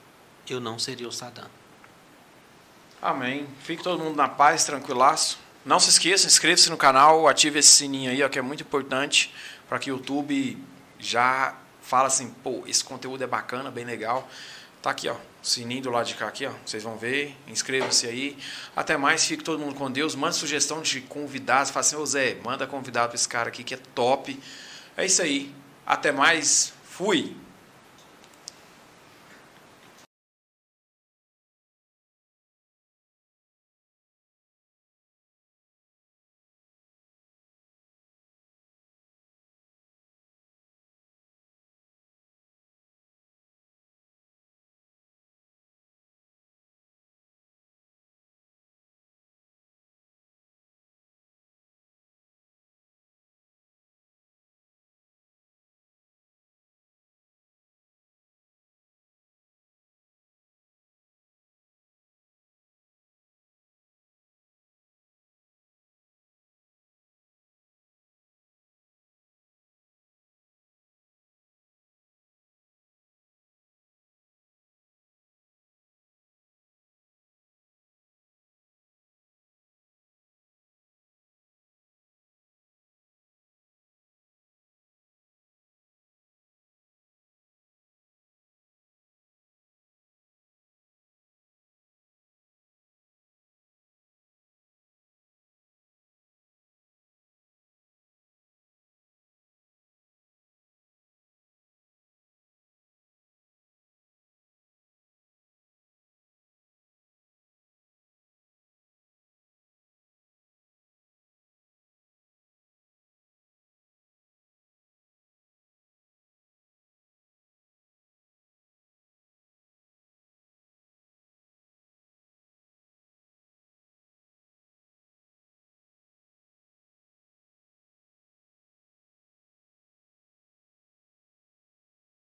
[SPEAKER 2] eu não seria o Sadam.
[SPEAKER 1] Amém. Fique todo mundo na paz, tranquilaço. Não se esqueça, inscreva-se no canal, ative esse sininho aí, ó, que é muito importante para que o YouTube já fala assim, pô, esse conteúdo é bacana, bem legal. Tá aqui, ó, sininho do lado de cá aqui, ó. Vocês vão ver, inscreva-se aí. Até mais, fique todo mundo com Deus. Mande sugestão de convidados, fala assim, ô Zé, manda convidado para esse cara aqui que é top. É isso aí. Até mais. Fui.